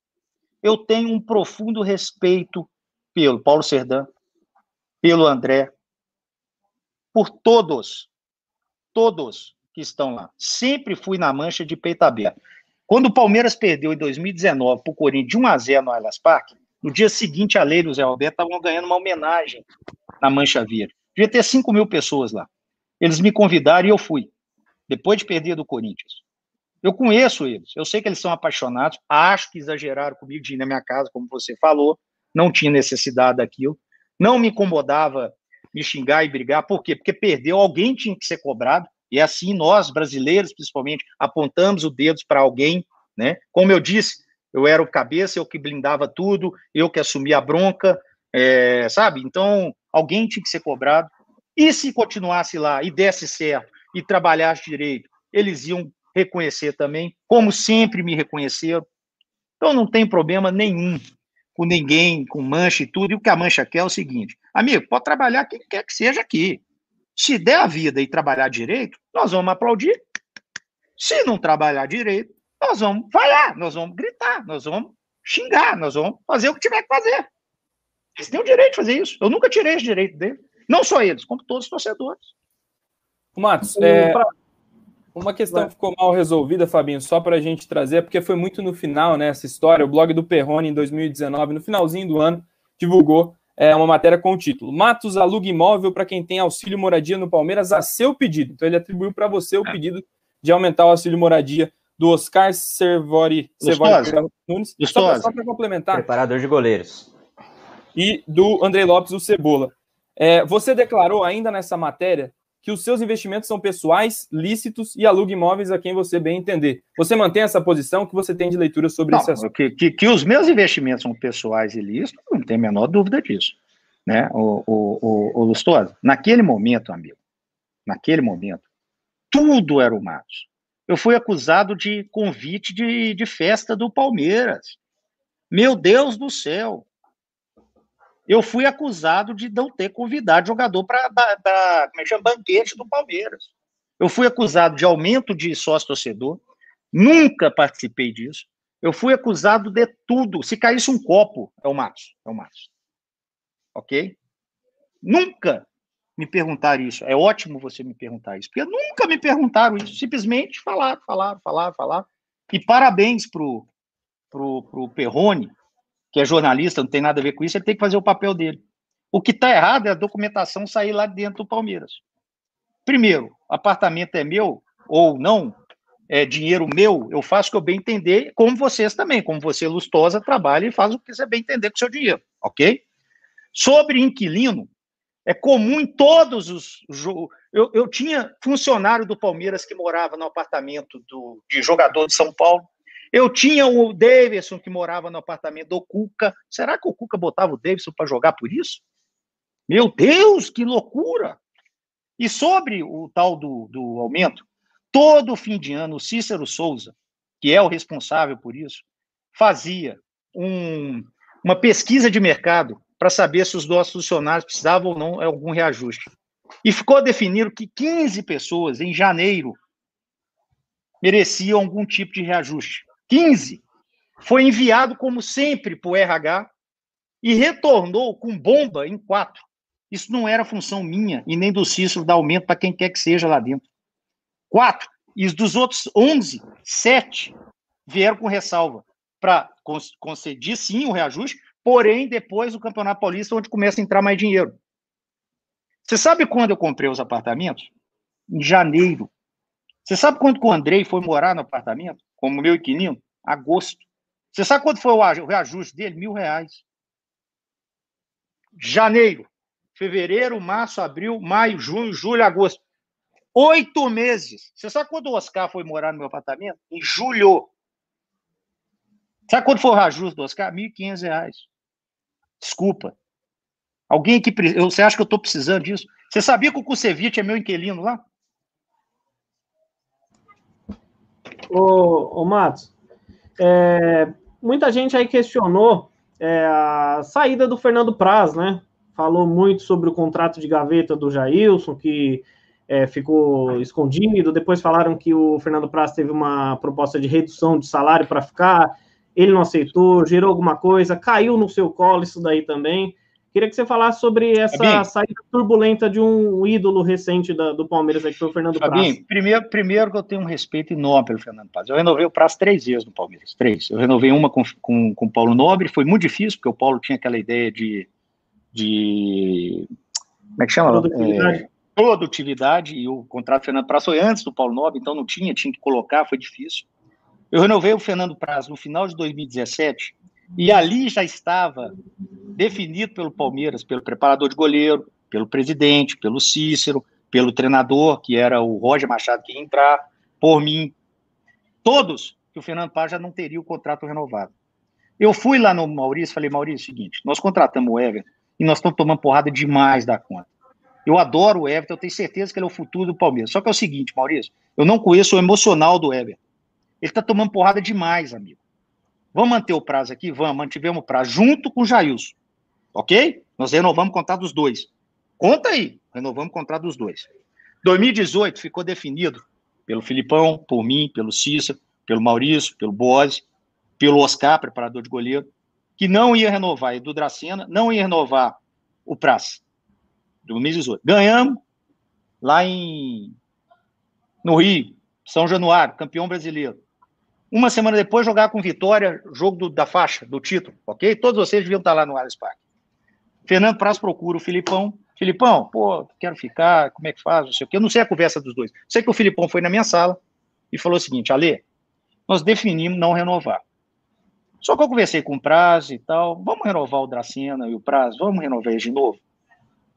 Eu tenho um profundo respeito pelo Paulo Serdã, pelo André, por todos, todos que estão lá. Sempre fui na mancha de peito aberto. Quando o Palmeiras perdeu em 2019 para o Corinthians de 1 a 0 no Allianz Parque, no dia seguinte a Leila e o Zé Roberto estavam ganhando uma homenagem na Mancha Verde. Devia ter 5 mil pessoas lá. Eles me convidaram e eu fui, depois de perder do Corinthians. Eu conheço eles, eu sei que eles são apaixonados, acho que exageraram comigo de ir na minha casa, como você falou, não tinha necessidade daquilo, não me incomodava me xingar e brigar, por quê? Porque perdeu, alguém tinha que ser cobrado, e assim nós, brasileiros, principalmente, apontamos o dedo para alguém, né? Como eu disse, eu era o cabeça, eu que blindava tudo, eu que assumia a bronca, é, sabe? Então, alguém tinha que ser cobrado. E se continuasse lá e desse certo e trabalhasse direito, eles iam reconhecer também, como sempre me reconheceram. Então não tem problema nenhum com ninguém, com mancha e tudo. E o que a mancha quer é o seguinte: amigo, pode trabalhar quem quer que seja aqui. Se der a vida e trabalhar direito, nós vamos aplaudir. Se não trabalhar direito, nós vamos falhar, nós vamos gritar, nós vamos xingar, nós vamos fazer o que tiver que fazer. Eles têm o direito de fazer isso. Eu nunca tirei esse direito dele. Não só eles, como todos os torcedores. Matos, é, uma questão que ficou mal resolvida, Fabinho, só para a gente trazer, porque foi muito no final, né, essa história. O blog do Perrone, em 2019, no finalzinho do ano, divulgou é, uma matéria com o título Matos aluga imóvel para quem tem auxílio moradia no Palmeiras a seu pedido. Então ele atribuiu para você o é. pedido de aumentar o auxílio moradia do Oscar Servori, Servori Nunes. Só para complementar. Preparador de goleiros. E do André Lopes, o Cebola. É, você declarou ainda nessa matéria que os seus investimentos são pessoais, lícitos e aluga imóveis a quem você bem entender. Você mantém essa posição? que você tem de leitura sobre não, esse assunto? Que, que, que, os meus investimentos são pessoais e lícitos, não tem a menor dúvida disso. Né? O, o, o, o Lustoso, naquele momento, amigo, naquele momento, tudo era o Matos eu fui acusado de convite de, de festa do Palmeiras. Meu Deus do céu! Eu fui acusado de não ter convidado jogador para como é banquete do Palmeiras. Eu fui acusado de aumento de sócio-torcedor. Nunca participei disso. Eu fui acusado de tudo. Se caísse um copo, é o Matos. É o Matos. Ok? Nunca me perguntar isso. É ótimo você me perguntar isso, porque nunca me perguntaram isso. Simplesmente falaram, falaram, falaram, falaram. E parabéns pro, pro, pro Perrone, que é jornalista, não tem nada a ver com isso, ele tem que fazer o papel dele. O que está errado é a documentação sair lá dentro do Palmeiras. Primeiro, apartamento é meu ou não, é dinheiro meu, eu faço o que eu bem entender, como vocês também, como você, Lustosa, trabalha e faz o que você bem entender com o seu dinheiro, ok? Sobre inquilino, é comum em todos os. Eu, eu tinha funcionário do Palmeiras que morava no apartamento do, de jogador de São Paulo. Eu tinha o Davidson que morava no apartamento do Cuca. Será que o Cuca botava o Davidson para jogar por isso? Meu Deus, que loucura! E sobre o tal do, do aumento, todo fim de ano, o Cícero Souza, que é o responsável por isso, fazia um, uma pesquisa de mercado para saber se os nossos funcionários precisavam ou não de algum reajuste. E ficou definido que 15 pessoas em janeiro mereciam algum tipo de reajuste. 15. Foi enviado, como sempre, para o RH e retornou com bomba em quatro. Isso não era função minha e nem do Cícero dar aumento para quem quer que seja lá dentro. Quatro. E dos outros 11, sete vieram com ressalva para conceder sim o reajuste, porém depois do Campeonato Paulista, onde começa a entrar mais dinheiro. Você sabe quando eu comprei os apartamentos? Em janeiro. Você sabe quando o Andrei foi morar no apartamento, como meu inquilino? Agosto. Você sabe quando foi o reajuste dele? Mil reais. Janeiro, fevereiro, março, abril, maio, junho, julho, agosto. Oito meses. Você sabe quando o Oscar foi morar no meu apartamento? Em julho. Sabe quando foi o reajuste do Oscar? R$ 1.500. Desculpa. Alguém que. Você acha que eu estou precisando disso? Você sabia que o Kusevich é meu inquilino lá? Ô, ô Matos, é, muita gente aí questionou é, a saída do Fernando Praz, né? Falou muito sobre o contrato de gaveta do Jailson, que é, ficou escondido. Depois falaram que o Fernando Praz teve uma proposta de redução de salário para ficar ele não aceitou, gerou alguma coisa, caiu no seu colo isso daí também. Queria que você falasse sobre essa Fabinho, saída turbulenta de um ídolo recente da, do Palmeiras, que foi o Fernando Fabinho, Praz. Primeiro, primeiro que eu tenho um respeito enorme pelo Fernando Praz. Eu renovei o prazo três vezes no Palmeiras, três. Eu renovei uma com, com, com o Paulo Nobre, foi muito difícil, porque o Paulo tinha aquela ideia de... de como é que chama? Produtividade. É, produtividade, e o contrato do Fernando Praz foi antes do Paulo Nobre, então não tinha, tinha que colocar, foi difícil. Eu renovei o Fernando Praz no final de 2017 e ali já estava definido pelo Palmeiras, pelo preparador de goleiro, pelo presidente, pelo Cícero, pelo treinador, que era o Roger Machado que ia entrar, por mim, todos que o Fernando Paz já não teria o contrato renovado. Eu fui lá no Maurício, falei, Maurício, é o seguinte, nós contratamos o Everton e nós estamos tomando porrada demais da conta. Eu adoro o Everton, eu tenho certeza que ele é o futuro do Palmeiras. Só que é o seguinte, Maurício, eu não conheço o emocional do Everton. Ele tá tomando porrada demais, amigo. Vamos manter o prazo aqui? Vamos, mantivemos o prazo, junto com o Jailson. Ok? Nós renovamos o contrato dos dois. Conta aí, renovamos o contrato dos dois. 2018 ficou definido pelo Filipão, por mim, pelo Cícero, pelo Maurício, pelo Boas, pelo Oscar, preparador de goleiro, que não ia renovar Edu Dracena, não ia renovar o Praz. 2018. Ganhamos lá em no Rio, São Januário, campeão brasileiro. Uma semana depois, jogar com Vitória, jogo do, da faixa, do título, ok? Todos vocês deviam estar lá no Allianz Parque. Fernando Praz procura o Filipão. Filipão, pô, quero ficar, como é que faz, não sei o quê. Eu não sei a conversa dos dois. Sei que o Filipão foi na minha sala e falou o seguinte, Ale, nós definimos não renovar. Só que eu conversei com o Praz e tal, vamos renovar o Dracena e o Praz, vamos renovar eles de novo?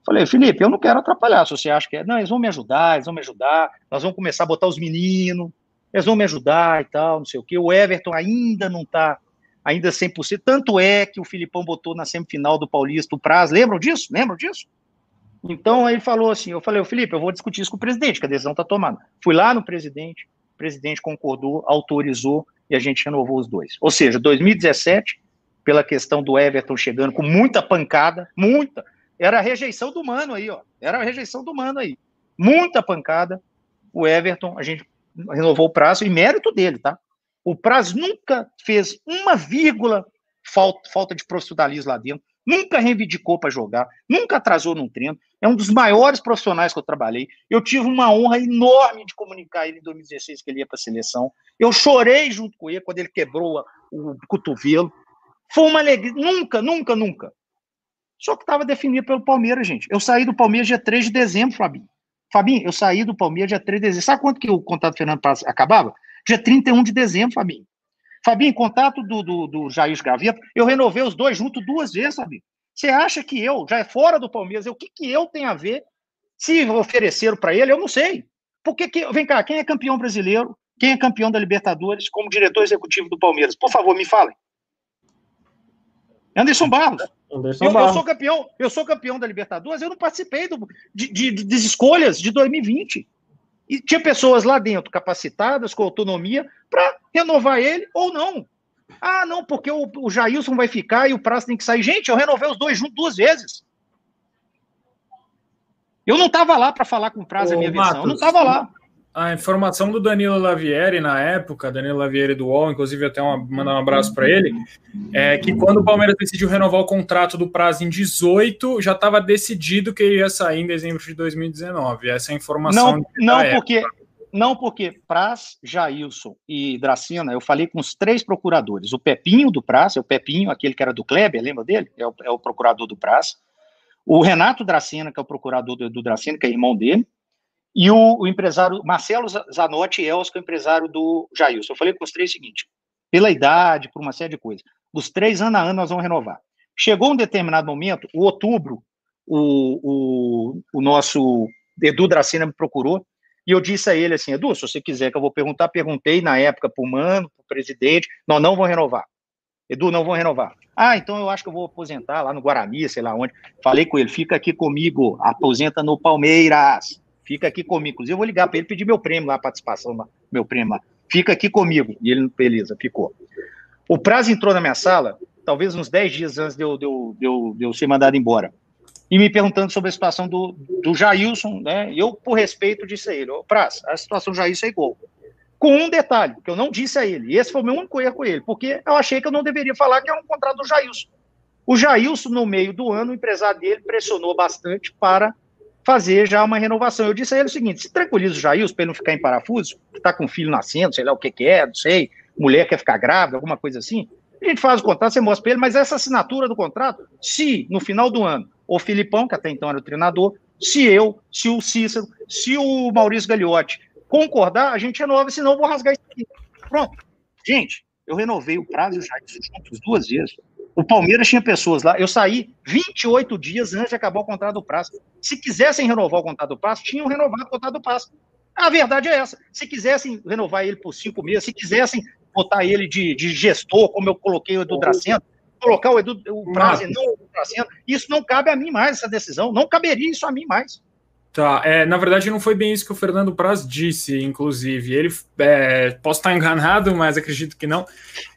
Falei, Felipe, eu não quero atrapalhar, se você acha que é. Não, eles vão me ajudar, eles vão me ajudar, nós vamos começar a botar os meninos, eles vão me ajudar e tal, não sei o quê. O Everton ainda não está ainda 100%. Tanto é que o Filipão botou na semifinal do Paulista o Praz. Lembram disso? Lembram disso? Então ele falou assim: eu falei, Felipe, eu vou discutir isso com o presidente, que a decisão está tomada. Fui lá no presidente, o presidente concordou, autorizou e a gente renovou os dois. Ou seja, 2017, pela questão do Everton chegando com muita pancada, muita. Era a rejeição do mano aí, ó. Era a rejeição do mano aí. Muita pancada. O Everton, a gente renovou o prazo, e mérito dele, tá? O prazo nunca fez uma vírgula falta, falta de profissionalismo lá dentro, nunca reivindicou para jogar, nunca atrasou num treino. É um dos maiores profissionais que eu trabalhei. Eu tive uma honra enorme de comunicar ele em 2016 que ele ia para a seleção. Eu chorei junto com ele quando ele quebrou o cotovelo. Foi uma alegria. Nunca, nunca, nunca. Só que estava definido pelo Palmeiras, gente. Eu saí do Palmeiras dia 3 de dezembro, Fabinho. Fabinho, eu saí do Palmeiras dia 3 de dezembro. Sabe quanto que o contrato do Fernando Paz acabava? Dia 31 de dezembro, Fabinho. Fabinho, contato do, do, do Jair Gaveta, eu renovei os dois juntos duas vezes, Fabinho. Você acha que eu, já é fora do Palmeiras, o que, que eu tenho a ver? Se ofereceram para ele, eu não sei. Porque que, vem cá, quem é campeão brasileiro? Quem é campeão da Libertadores como diretor executivo do Palmeiras? Por favor, me falem. Anderson Barros. Anderson eu, Barros. eu, sou campeão, eu sou campeão da Libertadores, eu não participei do, de, de, de, das escolhas de 2020. E tinha pessoas lá dentro capacitadas, com autonomia, para renovar ele ou não. Ah, não, porque o, o Jailson vai ficar e o Prazo tem que sair. Gente, eu renovei os dois juntos duas vezes. Eu não estava lá para falar com o Ô, a minha Matos, versão. Eu não estava lá a informação do Danilo Lavieri na época, Danilo Lavieri do UOL, inclusive até uma, mandar um abraço para ele, é que quando o Palmeiras decidiu renovar o contrato do prazo em 18, já estava decidido que ele ia sair em dezembro de 2019. Essa é a informação. Não, não porque não porque Praz, Jailson e Dracina, eu falei com os três procuradores, o Pepinho do Praz, é o Pepinho, aquele que era do Kleber, lembra dele? É o, é o procurador do Praz. O Renato Dracina, que é o procurador do, do Dracina, que é irmão dele, e o, o empresário Marcelo Zanotti Elso, que é o empresário do Jailson. Eu falei com os três o seguinte: pela idade, por uma série de coisas, os três ano a ano nós vamos renovar. Chegou um determinado momento, o outubro, o, o, o nosso Edu Dracina me procurou e eu disse a ele assim: Edu, se você quiser que eu vou perguntar, perguntei na época para o Mano, para o presidente, nós não vamos renovar. Edu, não vão renovar. Ah, então eu acho que eu vou aposentar lá no Guarani, sei lá onde. Falei com ele, fica aqui comigo, aposenta no Palmeiras fica aqui comigo. Inclusive, eu vou ligar para ele pedir meu prêmio lá, a participação, meu prêmio lá. Fica aqui comigo. E ele, beleza, ficou. O prazo entrou na minha sala, talvez uns 10 dias antes de eu, de eu, de eu, de eu ser mandado embora. E me perguntando sobre a situação do, do Jailson, né? Eu, por respeito, disse a ele: Ô, Praz, a situação do Jailson é igual. Com um detalhe, que eu não disse a ele, e esse foi o meu único erro com ele, porque eu achei que eu não deveria falar que era um contrato do Jailson. O Jailson, no meio do ano, o empresário dele pressionou bastante para fazer já uma renovação. Eu disse a ele o seguinte: se tranquiliza o Jailson para ele não ficar em parafuso, que está com filho nascendo, sei lá o que, que é, não sei, mulher quer ficar grávida, alguma coisa assim. A gente faz o contrato, você mostra para ele, mas essa assinatura do contrato, se no final do ano, o Filipão, que até então era o treinador, se eu, se o Cícero, se o Maurício Gagliotti concordar, a gente renova, senão eu vou rasgar isso aqui. Pronto. Gente, eu renovei o prazo já juntos duas vezes. O Palmeiras tinha pessoas lá. Eu saí 28 dias antes de acabar o contrato do prazo. Se quisessem renovar o contrato do prazo, tinham renovado o contrato do prazo. A verdade é essa. Se quisessem renovar ele por cinco meses, se quisessem botar ele de, de gestor, como eu coloquei o Edu Dracena, colocar o Edu o prazo não o Dracena, isso não cabe a mim mais, essa decisão. Não caberia isso a mim mais. Tá, é, na verdade não foi bem isso que o Fernando Praz disse, inclusive. Ele, é, posso estar enganado, mas acredito que não.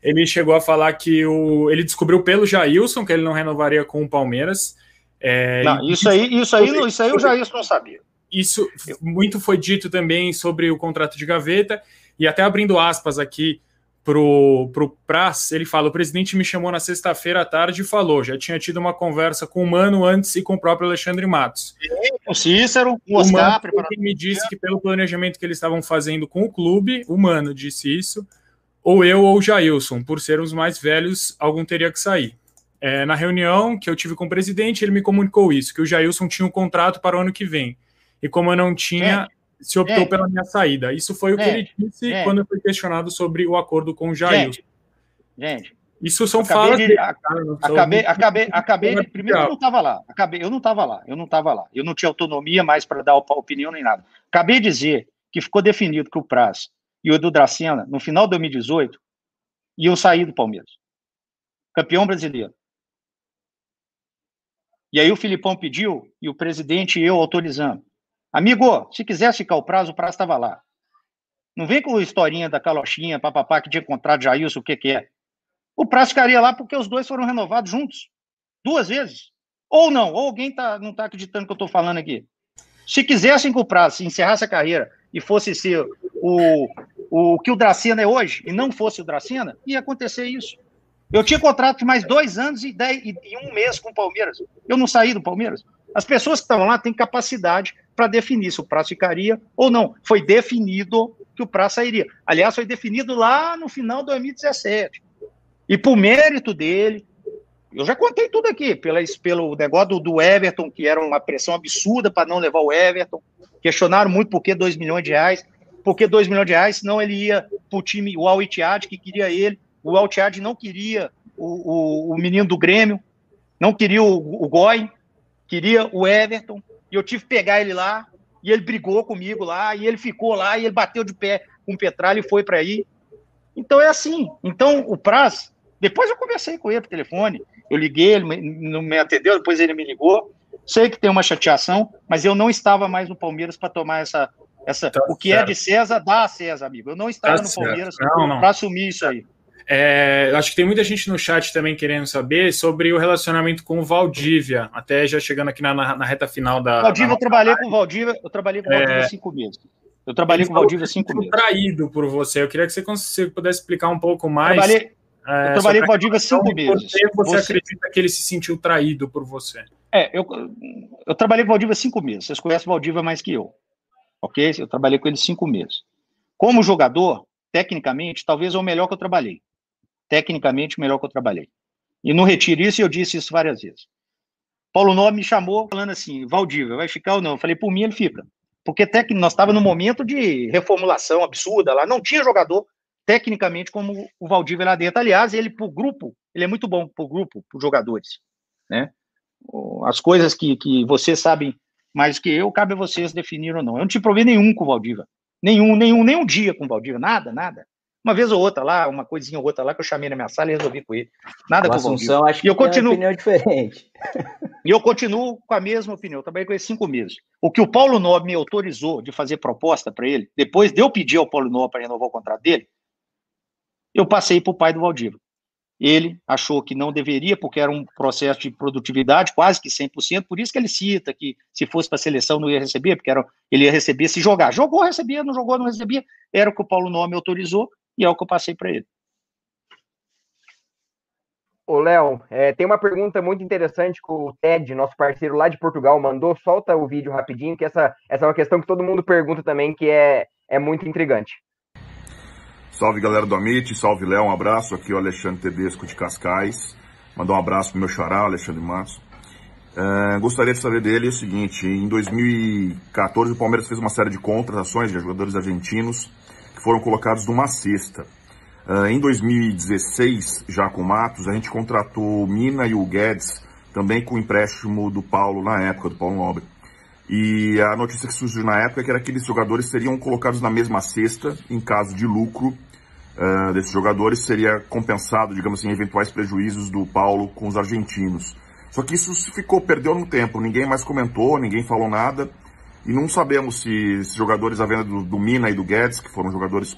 Ele chegou a falar que o, ele descobriu pelo Jailson que ele não renovaria com o Palmeiras. É, não, isso aí, isso aí, isso aí o Jailson não sabia. Isso muito foi dito também sobre o contrato de gaveta, e até abrindo aspas aqui pro, pro Praz, ele fala: o presidente me chamou na sexta-feira à tarde e falou: já tinha tido uma conversa com o Mano antes e com o próprio Alexandre Matos. O Cícero, o o Mano, me disse que pelo planejamento que eles estavam fazendo com o clube, o Mano disse isso, ou eu ou o Jailson, por sermos mais velhos, algum teria que sair. É, na reunião que eu tive com o presidente, ele me comunicou isso, que o Jailson tinha um contrato para o ano que vem. E como eu não tinha, se optou gente, pela minha saída. Isso foi o que ele disse gente, quando eu fui questionado sobre o acordo com o Jair. Gente, gente isso são falas. De, acabei, acabei, acabei. Primeiro eu não estava lá. Acabei, eu não estava lá. Eu não estava lá. Eu não tinha autonomia mais para dar opinião nem nada. Acabei de dizer que ficou definido que o Praz e o Edu Dracena, no final de 2018, iam sair do Palmeiras. Campeão brasileiro. E aí o Filipão pediu e o presidente e eu autorizamos. Amigo, se quisesse ficar o prazo, o prazo estava lá. Não vem com a historinha da calochinha, papapá, que tinha contrato Jailson, o que que é. O prazo ficaria lá porque os dois foram renovados juntos. Duas vezes. Ou não, ou alguém tá, não está acreditando que eu estou falando aqui. Se quisessem que o prazo encerrasse a carreira e fosse ser o, o que o Dracena é hoje, e não fosse o Dracena, ia acontecer isso. Eu tinha contrato de mais dois anos e, dez, e um mês com o Palmeiras. Eu não saí do Palmeiras. As pessoas que estavam lá têm capacidade para definir se o prazo ficaria ou não. Foi definido que o prazo sairia. Aliás, foi definido lá no final de 2017. E por mérito dele, eu já contei tudo aqui, pela, pelo negócio do, do Everton, que era uma pressão absurda para não levar o Everton. Questionaram muito por que 2 milhões de reais. Por que 2 milhões de reais? Senão ele ia para o time, o Al Ittihad, que queria ele. O Al Ittihad não queria o, o, o menino do Grêmio, não queria o, o queria o Everton, e eu tive que pegar ele lá, e ele brigou comigo lá, e ele ficou lá, e ele bateu de pé com o Petralha e foi para aí. Então é assim. Então o Praz, depois eu conversei com ele por telefone, eu liguei, ele não me atendeu, depois ele me ligou. Sei que tem uma chateação, mas eu não estava mais no Palmeiras para tomar essa. essa tá o que certo. é de César, dá a César, amigo. Eu não estava tá no Palmeiras para assumir isso aí. É, acho que tem muita gente no chat também querendo saber sobre o relacionamento com o Valdívia, até já chegando aqui na, na, na reta final da. Valdívia, eu trabalhei com o Valdívia, eu trabalhei com o Valdívia é... cinco meses. Eu trabalhei com o Valdívia cinco meses. traído por você. Eu queria que você, pudesse explicar um pouco mais. Eu trabalhei, é, eu trabalhei com o Valdívia cinco meses. Por você, você, acredita que ele se sentiu traído por você? É, eu, eu trabalhei com o Valdívia cinco meses. Vocês conhecem o Valdívia mais que eu. Ok? Eu trabalhei com ele cinco meses. Como jogador, tecnicamente, talvez é o melhor que eu trabalhei tecnicamente o melhor que eu trabalhei. E não retiro isso, e eu disse isso várias vezes. Paulo Nobre me chamou falando assim, Valdívia, vai ficar ou não? Eu falei, por mim ele fica. Porque tec... nós estávamos no momento de reformulação absurda lá, não tinha jogador tecnicamente como o Valdívia lá dentro. Aliás, ele para o grupo, ele é muito bom para o grupo, para jogadores. Né? As coisas que, que vocês sabem mais que eu, cabe a vocês definir ou não. Eu não tive problema nenhum com o Valdívia. Nenhum, nenhum, nenhum dia com o Valdívia, nada, nada. Uma vez ou outra lá, uma coisinha ou outra lá que eu chamei na minha sala e resolvi com ele. Nada com o Assunção, acho que eu continuo, opinião diferente. E eu continuo com a mesma opinião. Eu trabalhei com ele cinco meses. O que o Paulo Nobre me autorizou de fazer proposta para ele, depois de eu pedir ao Paulo Nobre para renovar o contrato dele, eu passei para o pai do Valdívia. Ele achou que não deveria, porque era um processo de produtividade quase que 100%, por isso que ele cita que se fosse para a seleção não ia receber, porque era, ele ia receber se jogar. Jogou, recebia, não jogou, não recebia. Era o que o Paulo Nome autorizou e é o que eu passei para ele. Ô, Léo, é, tem uma pergunta muito interessante que o Ted, nosso parceiro lá de Portugal, mandou. Solta o vídeo rapidinho, que essa, essa é uma questão que todo mundo pergunta também, que é, é muito intrigante. Salve galera do Amit, salve Léo, um abraço. Aqui é o Alexandre Tedesco de Cascais. Mandar um abraço pro meu xará, Alexandre Matos. É, gostaria de saber dele o seguinte: em 2014, o Palmeiras fez uma série de contratações de jogadores argentinos foram colocados numa cesta. Uh, em 2016, já com Matos, a gente contratou Mina e o Guedes, também com o empréstimo do Paulo na época, do Paulo Nobre. E a notícia que surgiu na época é era que aqueles jogadores seriam colocados na mesma cesta, em caso de lucro uh, desses jogadores, seria compensado, digamos assim, eventuais prejuízos do Paulo com os argentinos. Só que isso ficou, perdeu no tempo, ninguém mais comentou, ninguém falou nada. E não sabemos se esses jogadores, a venda do, do Mina e do Guedes, que foram jogadores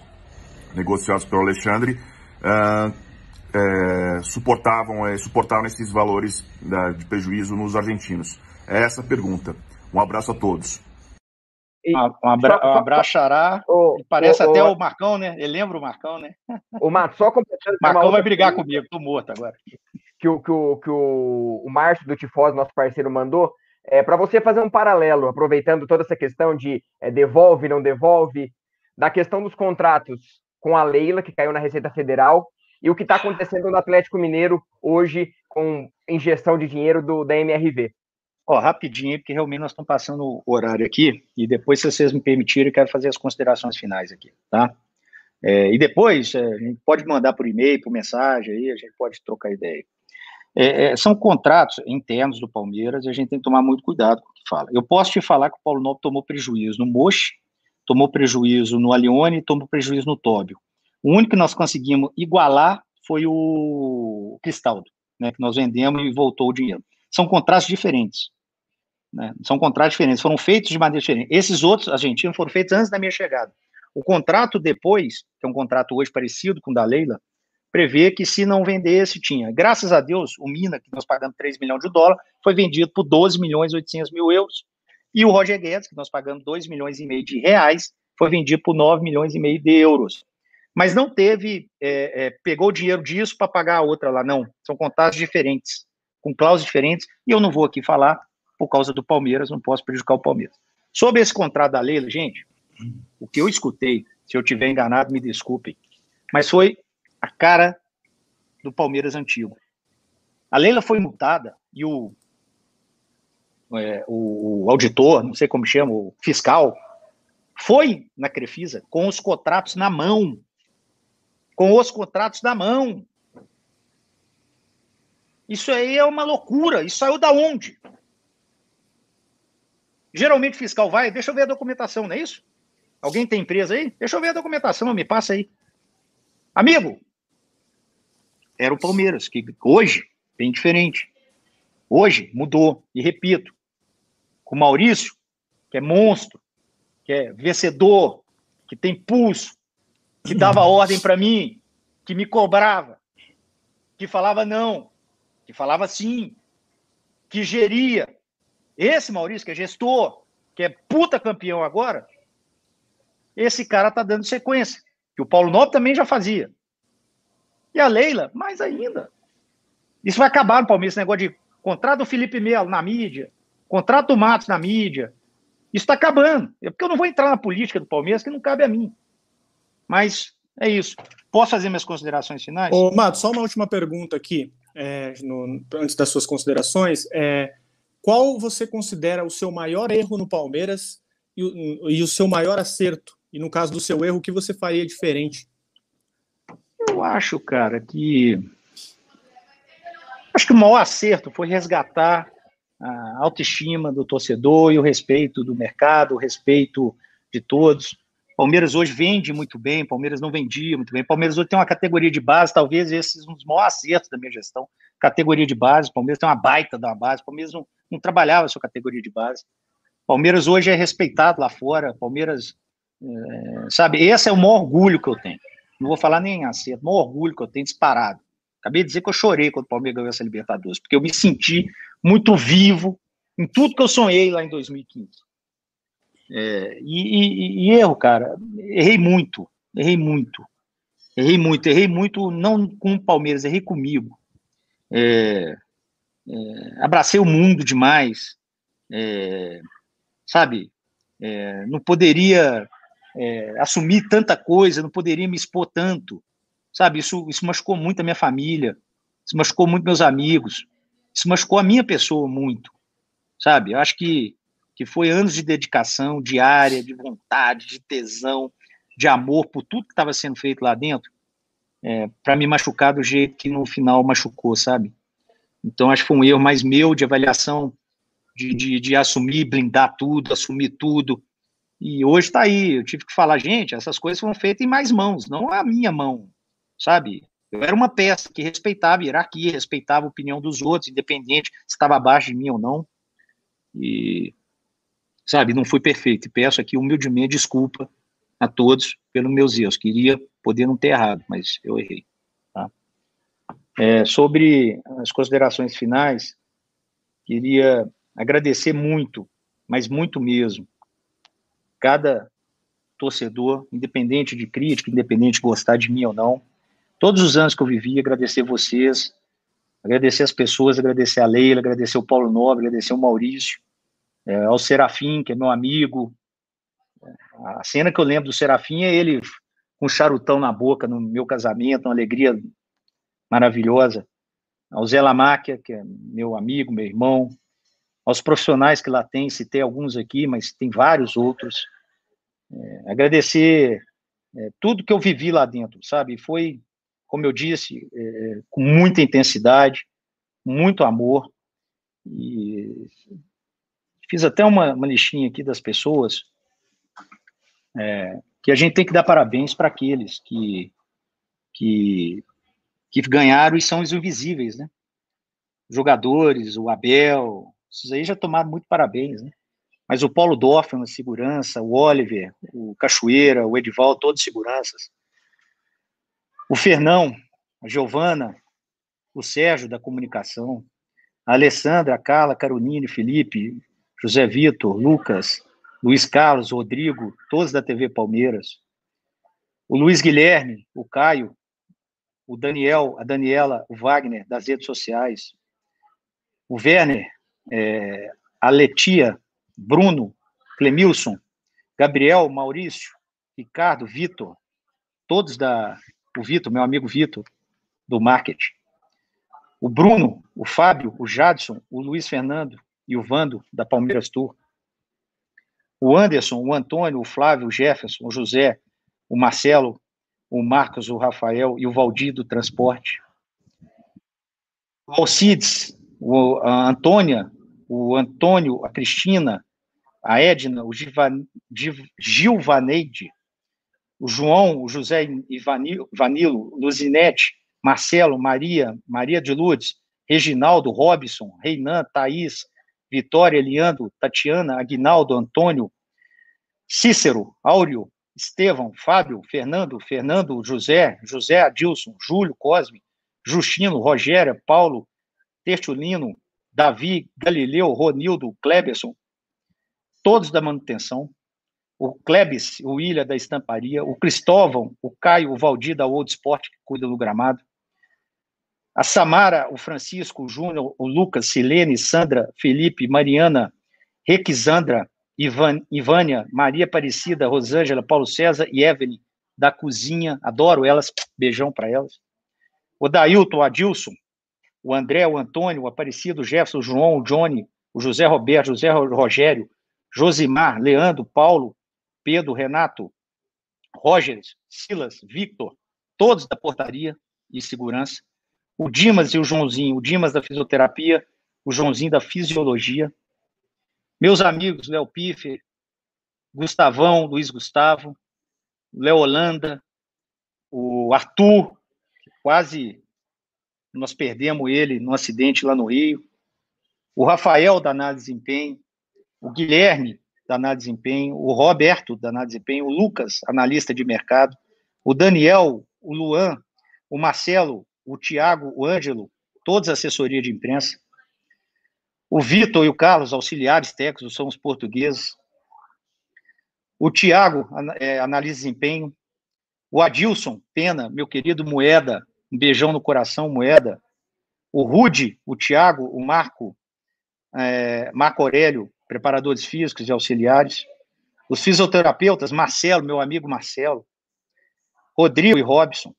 negociados pelo Alexandre, uh, é, suportavam, é, suportaram esses valores da, de prejuízo nos argentinos? É essa a pergunta. Um abraço a todos. E, um, abra, um abraço, Xará. parece até o Marcão, né? Ele lembra o Marcão, né? O Marcos, só completando. Marcão vai brigar comigo, tô morto agora. Que o, que o, que o, o Márcio do Tifós, nosso parceiro, mandou. É, para você fazer um paralelo, aproveitando toda essa questão de é, devolve, não devolve, da questão dos contratos com a Leila, que caiu na Receita Federal, e o que está acontecendo no Atlético Mineiro hoje com injeção de dinheiro do, da MRV. Ó, rapidinho, porque realmente nós estamos passando o horário aqui, e depois, se vocês me permitirem, eu quero fazer as considerações finais aqui, tá? É, e depois, é, a gente pode mandar por e-mail, por mensagem, aí a gente pode trocar ideia. É, é, são contratos internos do Palmeiras e a gente tem que tomar muito cuidado com o que fala. Eu posso te falar que o Paulo Nobre tomou prejuízo no Moche, tomou prejuízo no Alione tomou prejuízo no Tóbio. O único que nós conseguimos igualar foi o Cristaldo, né, que nós vendemos e voltou o dinheiro. São contratos diferentes. Né, são contratos diferentes, foram feitos de maneira diferente. Esses outros argentinos foram feitos antes da minha chegada. O contrato depois, que é um contrato hoje parecido com o da Leila, prevê que se não vendesse, tinha. Graças a Deus, o Mina, que nós pagamos 3 milhões de dólares, foi vendido por 12 milhões e 800 mil euros. E o Roger Guedes, que nós pagamos 2 milhões e meio de reais, foi vendido por 9 milhões e meio de euros mas não teve, é, é, pegou o dinheiro disso para pagar a outra lá, não. São contratos diferentes, com cláusulas diferentes, e eu não vou aqui falar por causa do Palmeiras, não posso prejudicar o Palmeiras. Sobre esse contrato da Leila, gente, o que eu escutei, se eu tiver enganado, me desculpem, mas foi a cara do Palmeiras antigo. A Leila foi multada e o, é, o, o auditor, não sei como chama, o fiscal, foi na Crefisa com os contratos na mão com os contratos na mão. Isso aí é uma loucura. Isso saiu da onde? Geralmente fiscal vai, deixa eu ver a documentação, não é isso? Alguém tem empresa aí? Deixa eu ver a documentação, me passa aí. Amigo, era o Palmeiras, que hoje, bem diferente. Hoje mudou, e repito, com o Maurício, que é monstro, que é vencedor, que tem pulso, que dava ordem para mim, que me cobrava, que falava não, que falava sim, que geria. Esse Maurício, que é gestor, que é puta campeão agora, esse cara tá dando sequência. Que o Paulo Nobre também já fazia. E a Leila, mais ainda. Isso vai acabar no Palmeiras, esse negócio de contrato do Felipe Melo na mídia, contrato do Matos na mídia. Isso está acabando. É porque eu não vou entrar na política do Palmeiras, que não cabe a mim. Mas é isso. Posso fazer minhas considerações finais? Ô, Mato, só uma última pergunta aqui, é, no, antes das suas considerações. É, qual você considera o seu maior erro no Palmeiras e e o seu maior acerto? E no caso do seu erro, o que você faria diferente? Eu acho, cara, que. Acho que o maior acerto foi resgatar a autoestima do torcedor e o respeito do mercado, o respeito de todos. Palmeiras hoje vende muito bem, Palmeiras não vendia muito bem. Palmeiras hoje tem uma categoria de base, talvez esse um dos maiores acertos da minha gestão. Categoria de base, Palmeiras tem uma baita da base, Palmeiras não, não trabalhava a sua categoria de base. Palmeiras hoje é respeitado lá fora, Palmeiras, é, sabe, esse é o maior orgulho que eu tenho. Não vou falar nem acerto, o maior orgulho que eu tenho disparado. Acabei de dizer que eu chorei quando o Palmeiras ganhou essa Libertadores, porque eu me senti muito vivo em tudo que eu sonhei lá em 2015. É, e, e, e, erro, cara, errei muito, errei muito, errei muito, errei muito, não com o Palmeiras, errei comigo. É, é, abracei o mundo demais, é, sabe? É, não poderia é, assumir tanta coisa, não poderia me expor tanto, sabe? Isso, isso machucou muito a minha família, isso machucou muito meus amigos, isso machucou a minha pessoa muito, sabe? Eu acho que que foi anos de dedicação diária, de vontade, de tesão, de amor por tudo que estava sendo feito lá dentro, é, para me machucar do jeito que no final machucou, sabe? Então acho que foi um erro mais meu de avaliação, de, de, de assumir, blindar tudo, assumir tudo. E hoje está aí, eu tive que falar, gente, essas coisas foram feitas em mais mãos, não a minha mão, sabe? Eu era uma peça que respeitava a hierarquia, respeitava a opinião dos outros, independente se estava abaixo de mim ou não. E sabe, não fui perfeito. E peço aqui humildemente desculpa a todos pelos meus erros. Queria poder não ter errado, mas eu errei. Tá? É, sobre as considerações finais, queria agradecer muito, mas muito mesmo, cada torcedor, independente de crítica, independente de gostar de mim ou não, todos os anos que eu vivi, agradecer vocês, agradecer as pessoas, agradecer a Leila, agradecer o Paulo Nobre, agradecer o Maurício, é, ao Serafim, que é meu amigo. A cena que eu lembro do Serafim é ele com um charutão na boca no meu casamento, uma alegria maravilhosa. Ao Zé Lamáquia, que é meu amigo, meu irmão. Aos profissionais que lá tem, citei alguns aqui, mas tem vários outros. É, agradecer é, tudo que eu vivi lá dentro, sabe? Foi, como eu disse, é, com muita intensidade, muito amor. E Fiz até uma, uma listinha aqui das pessoas é, que a gente tem que dar parabéns para aqueles que, que, que ganharam e são os invisíveis, né? Jogadores, o Abel, esses aí já tomaram muito parabéns, né? Mas o Paulo Doffman, na segurança, o Oliver, o Cachoeira, o Edival, todos seguranças. O Fernão, a Giovana, o Sérgio da comunicação, a Alessandra, a Carla, Caroline, Felipe, José Vitor, Lucas, Luiz Carlos, Rodrigo, todos da TV Palmeiras, o Luiz Guilherme, o Caio, o Daniel, a Daniela, o Wagner, das redes sociais, o Werner, é, a Letia, Bruno, Clemilson, Gabriel, Maurício, Ricardo, Vitor, todos da. O Vitor, meu amigo Vitor, do marketing. O Bruno, o Fábio, o Jadson, o Luiz Fernando, e o Vando, da Palmeiras Tour. O Anderson, o Antônio, o Flávio, o Jefferson, o José, o Marcelo, o Marcos, o Rafael e o Valdir do Transporte. O Alcides, o, a Antônia, o Antônio, a Cristina, a Edna, o Gilvaneide, o João, o José Ivanilo, Luzinete, Marcelo, Maria, Maria de Lourdes, Reginaldo, Robson, Reinan, Thaís, Vitória, Leandro, Tatiana, Aguinaldo, Antônio, Cícero, Áureo, Estevão, Fábio, Fernando, Fernando, José, José Adilson, Júlio, Cosme, Justino, Rogério, Paulo, Tertulino, Davi, Galileu, Ronildo, Kleberson, todos da manutenção, o Klebs, o William da estamparia, o Cristóvão, o Caio, o Valdir da Old Sport, que cuida do gramado, a Samara, o Francisco, o Júnior, o Lucas, Silene, Sandra, Felipe, Mariana, Requisandra, Ivan, Ivânia, Maria Aparecida, Rosângela, Paulo César e Evelyn, da cozinha, adoro elas, beijão para elas. O Dailton, o Adilson, o André, o Antônio, o Aparecido, o Jefferson, o João, o Johnny, o José Roberto, José Rogério, Josimar, Leandro, Paulo, Pedro, Renato, Rogers, Silas, Victor, todos da portaria e segurança o Dimas e o Joãozinho, o Dimas da fisioterapia, o Joãozinho da fisiologia. Meus amigos, Léo Piffer, Gustavão, Luiz Gustavo, Léo Holanda, o Arthur, quase nós perdemos ele num acidente lá no Rio, o Rafael da análise de desempenho, o Guilherme da análise de desempenho, o Roberto da análise de desempenho, o Lucas, analista de mercado, o Daniel, o Luan, o Marcelo, o Tiago, o Ângelo, todos assessoria de imprensa. O Vitor e o Carlos, auxiliares técnicos, são os portugueses. O Tiago, é, analisa desempenho. O Adilson Pena, meu querido Moeda, um beijão no coração, Moeda. O Rude, o Tiago, o Marco, é, Marco Aurélio, preparadores físicos e auxiliares. Os fisioterapeutas, Marcelo, meu amigo Marcelo. Rodrigo e Robson.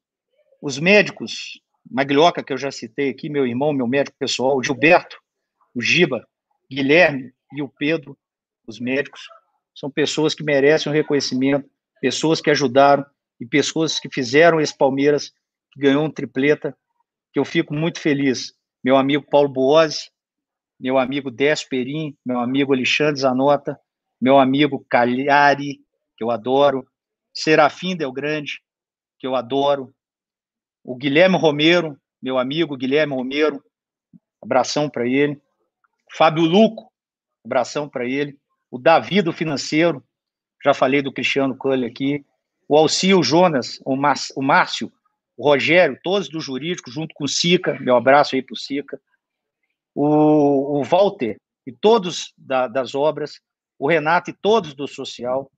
Os médicos, Maglioca, que eu já citei aqui, meu irmão, meu médico pessoal, o Gilberto, o Giba, Guilherme e o Pedro, os médicos, são pessoas que merecem um reconhecimento, pessoas que ajudaram e pessoas que fizeram esse Palmeiras, ganhou um tripleta, que eu fico muito feliz. Meu amigo Paulo Boazzi, meu amigo Décio Perim, meu amigo Alexandre Zanota, meu amigo Cagliari, que eu adoro, Serafim Del Grande, que eu adoro, o Guilherme Romero, meu amigo Guilherme Romero, abração para ele. Fábio Luco, abração para ele. o Davi do financeiro, já falei do Cristiano Culle aqui, o Alcio Jonas, o Márcio, o Rogério, todos do jurídico, junto com o Sica, meu abraço aí para o Sica, o Walter e todos da, das obras, o Renato e todos do social,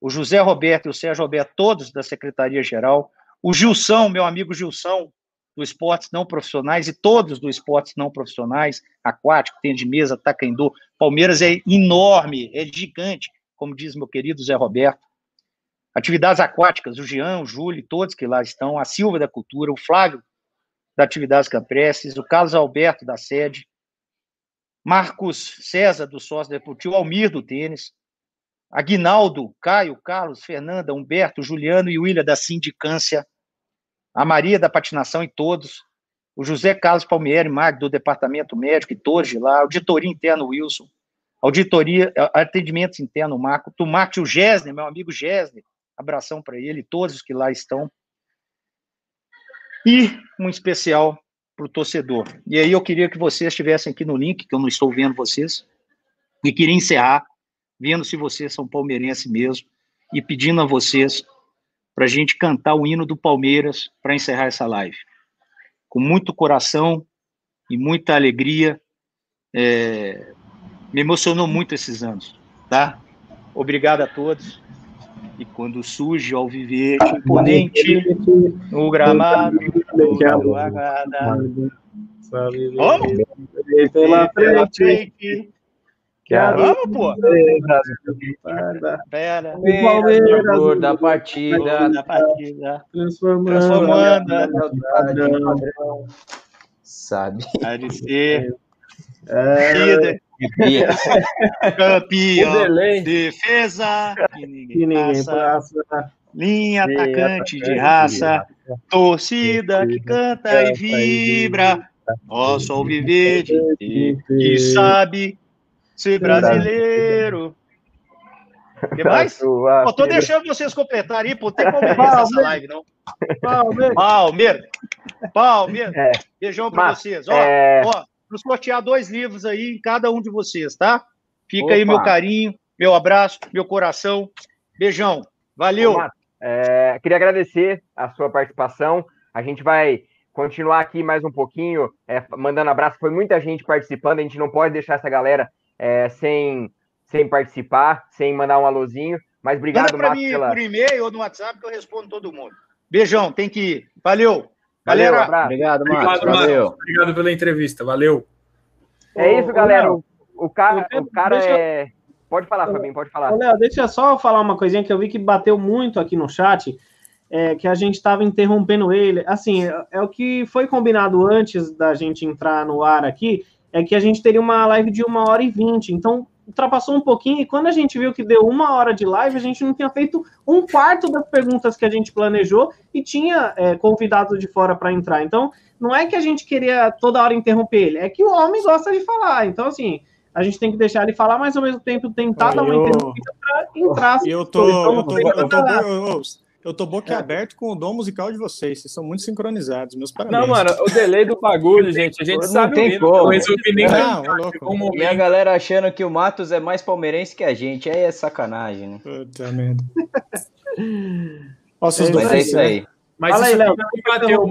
o José Roberto e o Sérgio Roberto, todos da Secretaria-Geral, o Gilson, meu amigo Gilson, do Esportes Não Profissionais, e todos do Esportes Não Profissionais, aquático, tem de mesa, taekwondo, Palmeiras é enorme, é gigante, como diz meu querido Zé Roberto. Atividades aquáticas, o Jean, o Júlio, todos que lá estão, a Silva da Cultura, o Flávio da Atividades Campestres, o Carlos Alberto da sede, Marcos César do Sócio Deportivo, Almir do Tênis, Aguinaldo, Caio, Carlos, Fernanda, Humberto, Juliano e William da Sindicância, a Maria da Patinação e todos, o José Carlos Palmieri Mag, do Departamento Médico e todos de lá, Auditoria Interna Wilson, Auditoria, Atendimento Interno Marco, Tomate, o Gesner, meu amigo Gesner, abração para ele, todos os que lá estão, e um especial para o torcedor. E aí eu queria que vocês estivessem aqui no link, que eu não estou vendo vocês, e queria encerrar vendo se vocês são palmeirense mesmo e pedindo a vocês para a gente cantar o hino do Palmeiras para encerrar essa live. Com muito coração e muita alegria. É, me emocionou muito esses anos, tá? Obrigado a todos. E quando surge ao viver imponente no gramado, do agrada. Vamos! Pela frente, Vamos, pô. Pera. O Palmeiras da partida. Da partida. Transformando. Transformando. Sabe. Pode É. Campeão. Defesa. Que ninguém, passa. Linha atacante de raça. Torcida que canta e vibra. Nosso alviverde que sabe ser brasileiro. O que mais? Pô, tô deixando vocês completarem aí, pô. Tem como essa live, não. Palmeiras. Palmeiras. Palmeiras. É. Beijão pra Mas, vocês. Ó, é... ó, vou sortear dois livros aí em cada um de vocês, tá? Fica Opa. aí meu carinho, meu abraço, meu coração. Beijão. Valeu. é, queria agradecer a sua participação. A gente vai continuar aqui mais um pouquinho, é, mandando abraço. Foi muita gente participando, a gente não pode deixar essa galera é, sem, sem participar, sem mandar um alôzinho. Mas obrigado, Manda Marcos. Mim pela... por e-mail ou no WhatsApp que eu respondo todo mundo. Beijão, tem que ir. Valeu. Galera. Valeu, obrigado, Marcos. Obrigado, Valeu. Obrigado pela entrevista. Valeu. É isso, galera. O, o cara, o cara é. Pode falar, Fabinho, pode falar. Léo, deixa eu só falar uma coisinha que eu vi que bateu muito aqui no chat, é, que a gente estava interrompendo ele. Assim, é, é, o que foi combinado antes da gente entrar no ar aqui, é que a gente teria uma live de uma hora e vinte. Então, ultrapassou um pouquinho, e quando a gente viu que deu uma hora de live, a gente não tinha feito um quarto das perguntas que a gente planejou e tinha é, convidados de fora para entrar. Então, não é que a gente queria toda hora interromper ele, é que o homem gosta de falar. Então, assim, a gente tem que deixar ele falar, mas ao mesmo tempo tentar eu... dar uma interrompida para entrar. Eu tô, eu tô, eu tô, eu tô, eu tô boquiaberto é. com o dom musical de vocês. Vocês são muito sincronizados. Meus parabéns. Não, mano, o delay do bagulho, gente. A gente não sabe tem como. Não resolvi nem não, não, E a galera achando que o Matos é mais palmeirense que a gente. Aí é sacanagem, né? Puta merda. Nossa, é, mas é isso aí. Mas Fala isso aí, Léo. Bateu,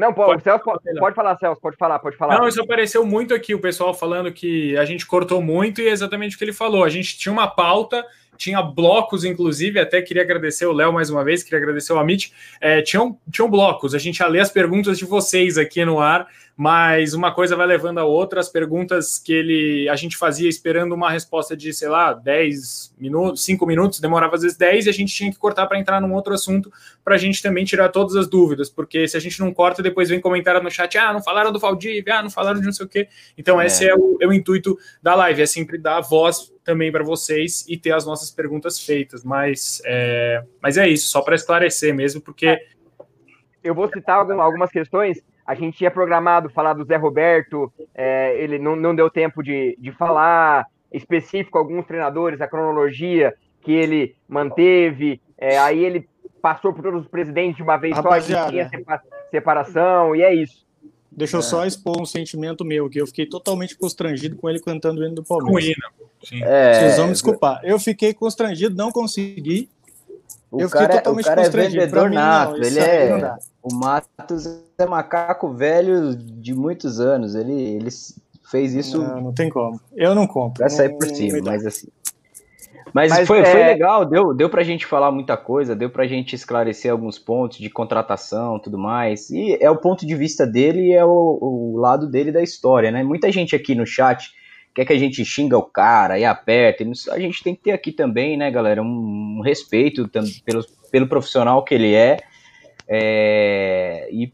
não, pode, Celso, pode, pode, falar, Celso, pode falar, pode falar. Não, isso apareceu muito aqui, o pessoal falando que a gente cortou muito e é exatamente o que ele falou. A gente tinha uma pauta tinha blocos, inclusive, até queria agradecer o Léo mais uma vez, queria agradecer o Amit, é, tinham, tinham blocos, a gente ia ler as perguntas de vocês aqui no ar, mas uma coisa vai levando a outra, as perguntas que ele a gente fazia esperando uma resposta de, sei lá, 10 minutos, 5 minutos, demorava às vezes 10 e a gente tinha que cortar para entrar num outro assunto para a gente também tirar todas as dúvidas, porque se a gente não corta, depois vem comentário no chat, ah, não falaram do Valdívia, ah, não falaram de não sei o quê. Então, é. esse é o, é o intuito da live, é sempre dar voz também para vocês e ter as nossas perguntas feitas. Mas é, mas é isso, só para esclarecer mesmo, porque. Eu vou citar algumas questões. A gente tinha programado falar do Zé Roberto, é, ele não, não deu tempo de, de falar específico alguns treinadores, a cronologia que ele manteve. É, aí ele passou por todos os presidentes de uma vez Rapaziada. só, tinha separação, e é isso. Deixa eu é. só expor um sentimento meu, que eu fiquei totalmente constrangido com ele cantando o hino do Palmeiras. É... Vocês vão me desculpar. Eu fiquei constrangido, não consegui. O eu fiquei cara, é- totalmente o cara constrangido. É vendedor nato, não, ele é... O Matos é macaco velho de muitos anos. Ele, ele fez isso... Não, não tem como. Eu não compro. Vai sair por cima, mas assim... Mas, Mas foi, é... foi legal, deu, deu pra gente falar muita coisa, deu pra gente esclarecer alguns pontos de contratação tudo mais. E é o ponto de vista dele e é o, o lado dele da história, né? Muita gente aqui no chat quer que a gente xinga o cara e aperta. A gente tem que ter aqui também, né, galera, um, um respeito pelo, pelo profissional que ele é é, e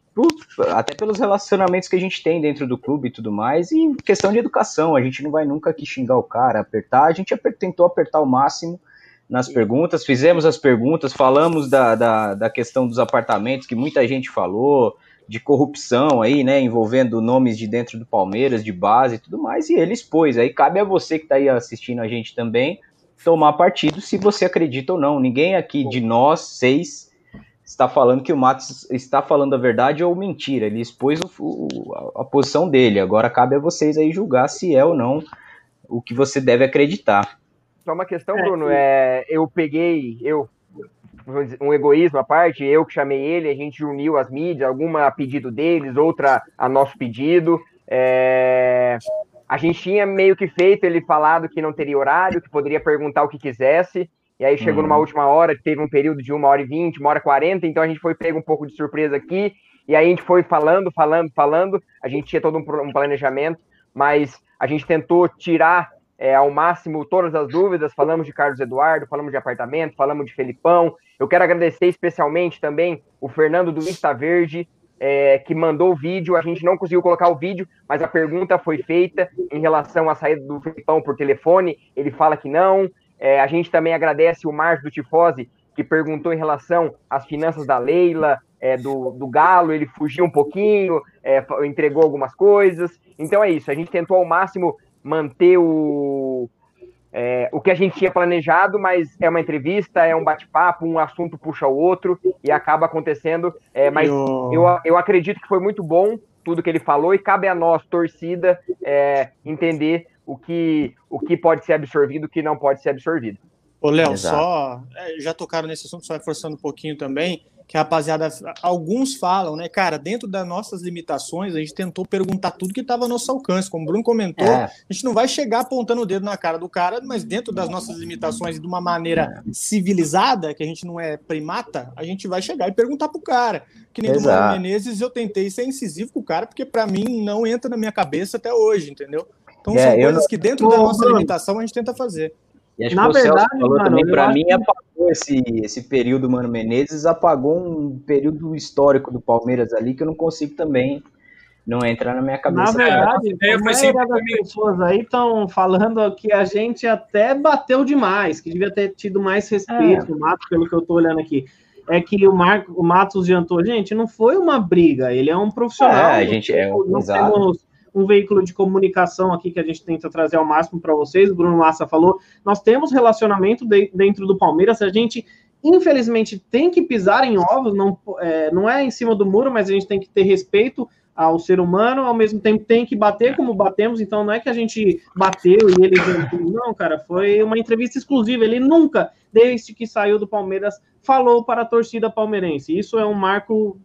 até pelos relacionamentos que a gente tem dentro do clube e tudo mais, e questão de educação, a gente não vai nunca aqui xingar o cara, apertar, a gente tentou apertar o máximo nas perguntas, fizemos as perguntas, falamos da, da, da questão dos apartamentos, que muita gente falou, de corrupção aí, né, envolvendo nomes de dentro do Palmeiras, de base e tudo mais, e ele expôs, aí cabe a você que está aí assistindo a gente também, tomar partido se você acredita ou não, ninguém aqui de nós seis está falando que o Matos está falando a verdade ou mentira. Ele expôs o, o, a posição dele. Agora cabe a vocês aí julgar se é ou não o que você deve acreditar. Só uma questão, é, Bruno. É, eu peguei, eu um egoísmo à parte, eu que chamei ele, a gente uniu as mídias, alguma a pedido deles, outra a nosso pedido. É, a gente tinha meio que feito ele falado que não teria horário, que poderia perguntar o que quisesse. E aí chegou uhum. numa última hora, teve um período de uma hora e vinte, uma hora e quarenta, então a gente foi pego um pouco de surpresa aqui, e aí a gente foi falando, falando, falando, a gente tinha todo um, planejamento, mas a gente tentou tirar é, ao máximo todas as dúvidas, falamos de Carlos Eduardo, falamos de apartamento, falamos de Felipão, eu quero agradecer especialmente também o Fernando do Insta Verde, é, que mandou o vídeo, a gente não conseguiu colocar o vídeo, mas a pergunta foi feita em relação à saída do Felipão por telefone, ele fala que não, é, a gente também agradece o Márcio do Tifose, que perguntou em relação às finanças da Leila, é, do, do Galo, ele fugiu um pouquinho, é, entregou algumas coisas. Então é isso, a gente tentou ao máximo manter o, é, o que a gente tinha planejado, mas é uma entrevista, é um bate-papo, um assunto puxa o outro e acaba acontecendo. É, mas eu... eu... Eu, acredito que foi muito bom tudo que ele falou e cabe a nós, torcida, é, entender o que, o que pode ser absorvido e o que não pode ser absorvido. Ô, Léo, só é, já tocaram nesse assunto, só reforçando um pouquinho também, que a rapaziada, alguns falam, né, cara, dentro das nossas limitações, a gente tentou perguntar tudo que estava ao nosso alcance. Como o Bruno comentou, é. a gente não vai chegar apontando o dedo na cara do cara, mas dentro das nossas limitações e de uma maneira civilizada, que a gente não é primata, a gente vai chegar e perguntar pro cara. Que nem Exato. do Mano Menezes, eu tentei ser incisivo com o cara, porque para mim não entra na minha cabeça até hoje, entendeu? Então é, são coisas que dentro da nossa limitação a gente tenta fazer. E acho Na que o verdade, Celso falou mano, também, para mim, que... apagou esse, esse período, Mano Menezes, apagou um período histórico do Palmeiras ali que eu não consigo também não entrar na minha cabeça. Na verdade, a maioria das pessoas aí estão falando que a gente até bateu demais, que devia ter tido mais respeito, é. Matos, pelo que eu estou olhando aqui. É que o, Marco, o Matos adiantou, gente, não foi uma briga, ele é um profissional. É, a gente é, não exato. temos um veículo de comunicação aqui que a gente tenta trazer ao máximo para vocês. Bruno Massa falou, nós temos relacionamento de, dentro do Palmeiras, a gente infelizmente tem que pisar em ovos, não é, não é em cima do muro, mas a gente tem que ter respeito ao ser humano, ao mesmo tempo tem que bater como batemos, então não é que a gente bateu e ele não, cara, foi uma entrevista exclusiva, ele nunca, desde que saiu do Palmeiras, falou para a torcida palmeirense. Isso é um marco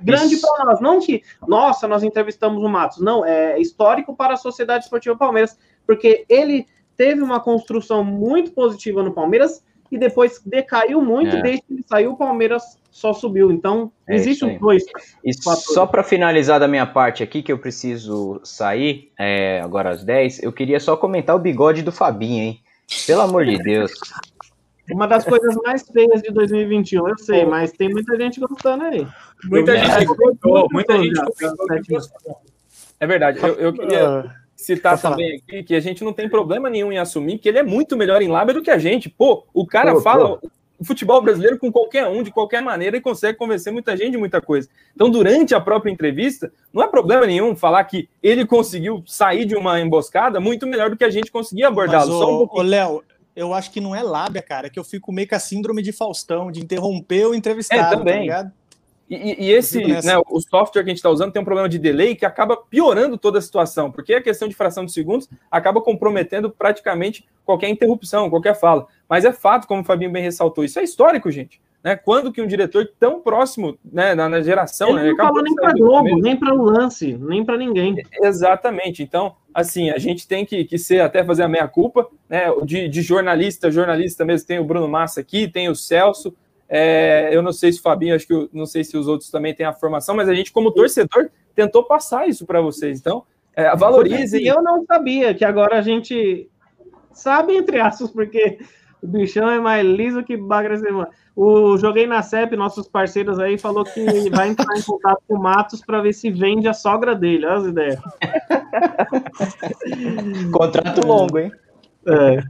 grande para nós, não que, nossa, nós entrevistamos o Matos, não, é histórico para a Sociedade Esportiva Palmeiras, porque ele teve uma construção muito positiva no Palmeiras e depois decaiu muito, é. desde que ele saiu, o Palmeiras só subiu. Então, é existe um dois. E só para finalizar da minha parte aqui, que eu preciso sair, é, agora às 10, eu queria só comentar o bigode do Fabinho, hein? Pelo amor de Deus. Uma das coisas mais feias de 2021, eu sei, mas tem muita gente gostando aí. Muita eu gente gostou, muita gente gostou. É verdade, eu, eu queria ah, citar também aqui que a gente não tem problema nenhum em assumir que ele é muito melhor em lábia do que a gente. Pô, o cara pô, fala, pô o futebol brasileiro com qualquer um, de qualquer maneira, e consegue convencer muita gente de muita coisa. Então, durante a própria entrevista, não é problema nenhum falar que ele conseguiu sair de uma emboscada muito melhor do que a gente conseguia abordá-lo. Ô, um Léo, eu acho que não é lábia, cara, que eu fico meio com a síndrome de Faustão, de interromper o entrevistado, é, também. Tá E, e esse, né, o software que a gente está usando tem um problema de delay que acaba piorando toda a situação, porque a questão de fração de segundos acaba comprometendo praticamente qualquer interrupção, qualquer fala. Mas é fato, como o Fabinho bem ressaltou, isso é histórico, gente. Né? Quando que um diretor tão próximo né, na, na geração. Ele né, não falou nem para Globo, nem para o lance, nem para ninguém. Exatamente. Então, assim, a gente tem que, que ser, até fazer a meia-culpa, né? De, de jornalista, jornalista mesmo, tem o Bruno Massa aqui, tem o Celso. É, eu não sei se o Fabinho, acho que não sei se os outros também têm a formação, mas a gente, como torcedor, tentou passar isso para vocês. Então, é, valorizem. Eu não sabia que agora a gente sabe, entre aspas, porque o bichão é mais liso que bagra semana. O Joguei na CEP, nossos parceiros aí, falou que vai entrar em contato com o Matos para ver se vende a sogra dele. Olha as ideias. Contrato longo, hein? É.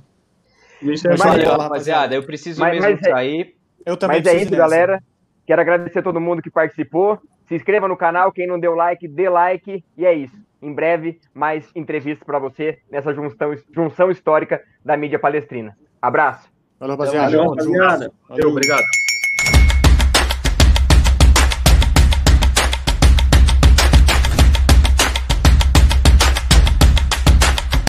Bicho é Valeu, rapaziada. Eu preciso mas, mesmo mas é- sair. Eu também Mas é isso, galera. Quero agradecer a todo mundo que participou. Se inscreva no canal. Quem não deu like, dê like. E é isso. Em breve, mais entrevistas para você nessa junção, junção histórica da mídia palestrina. Abraço. Valeu, rapaziada. Valeu, rapaziada. Valeu, obrigado.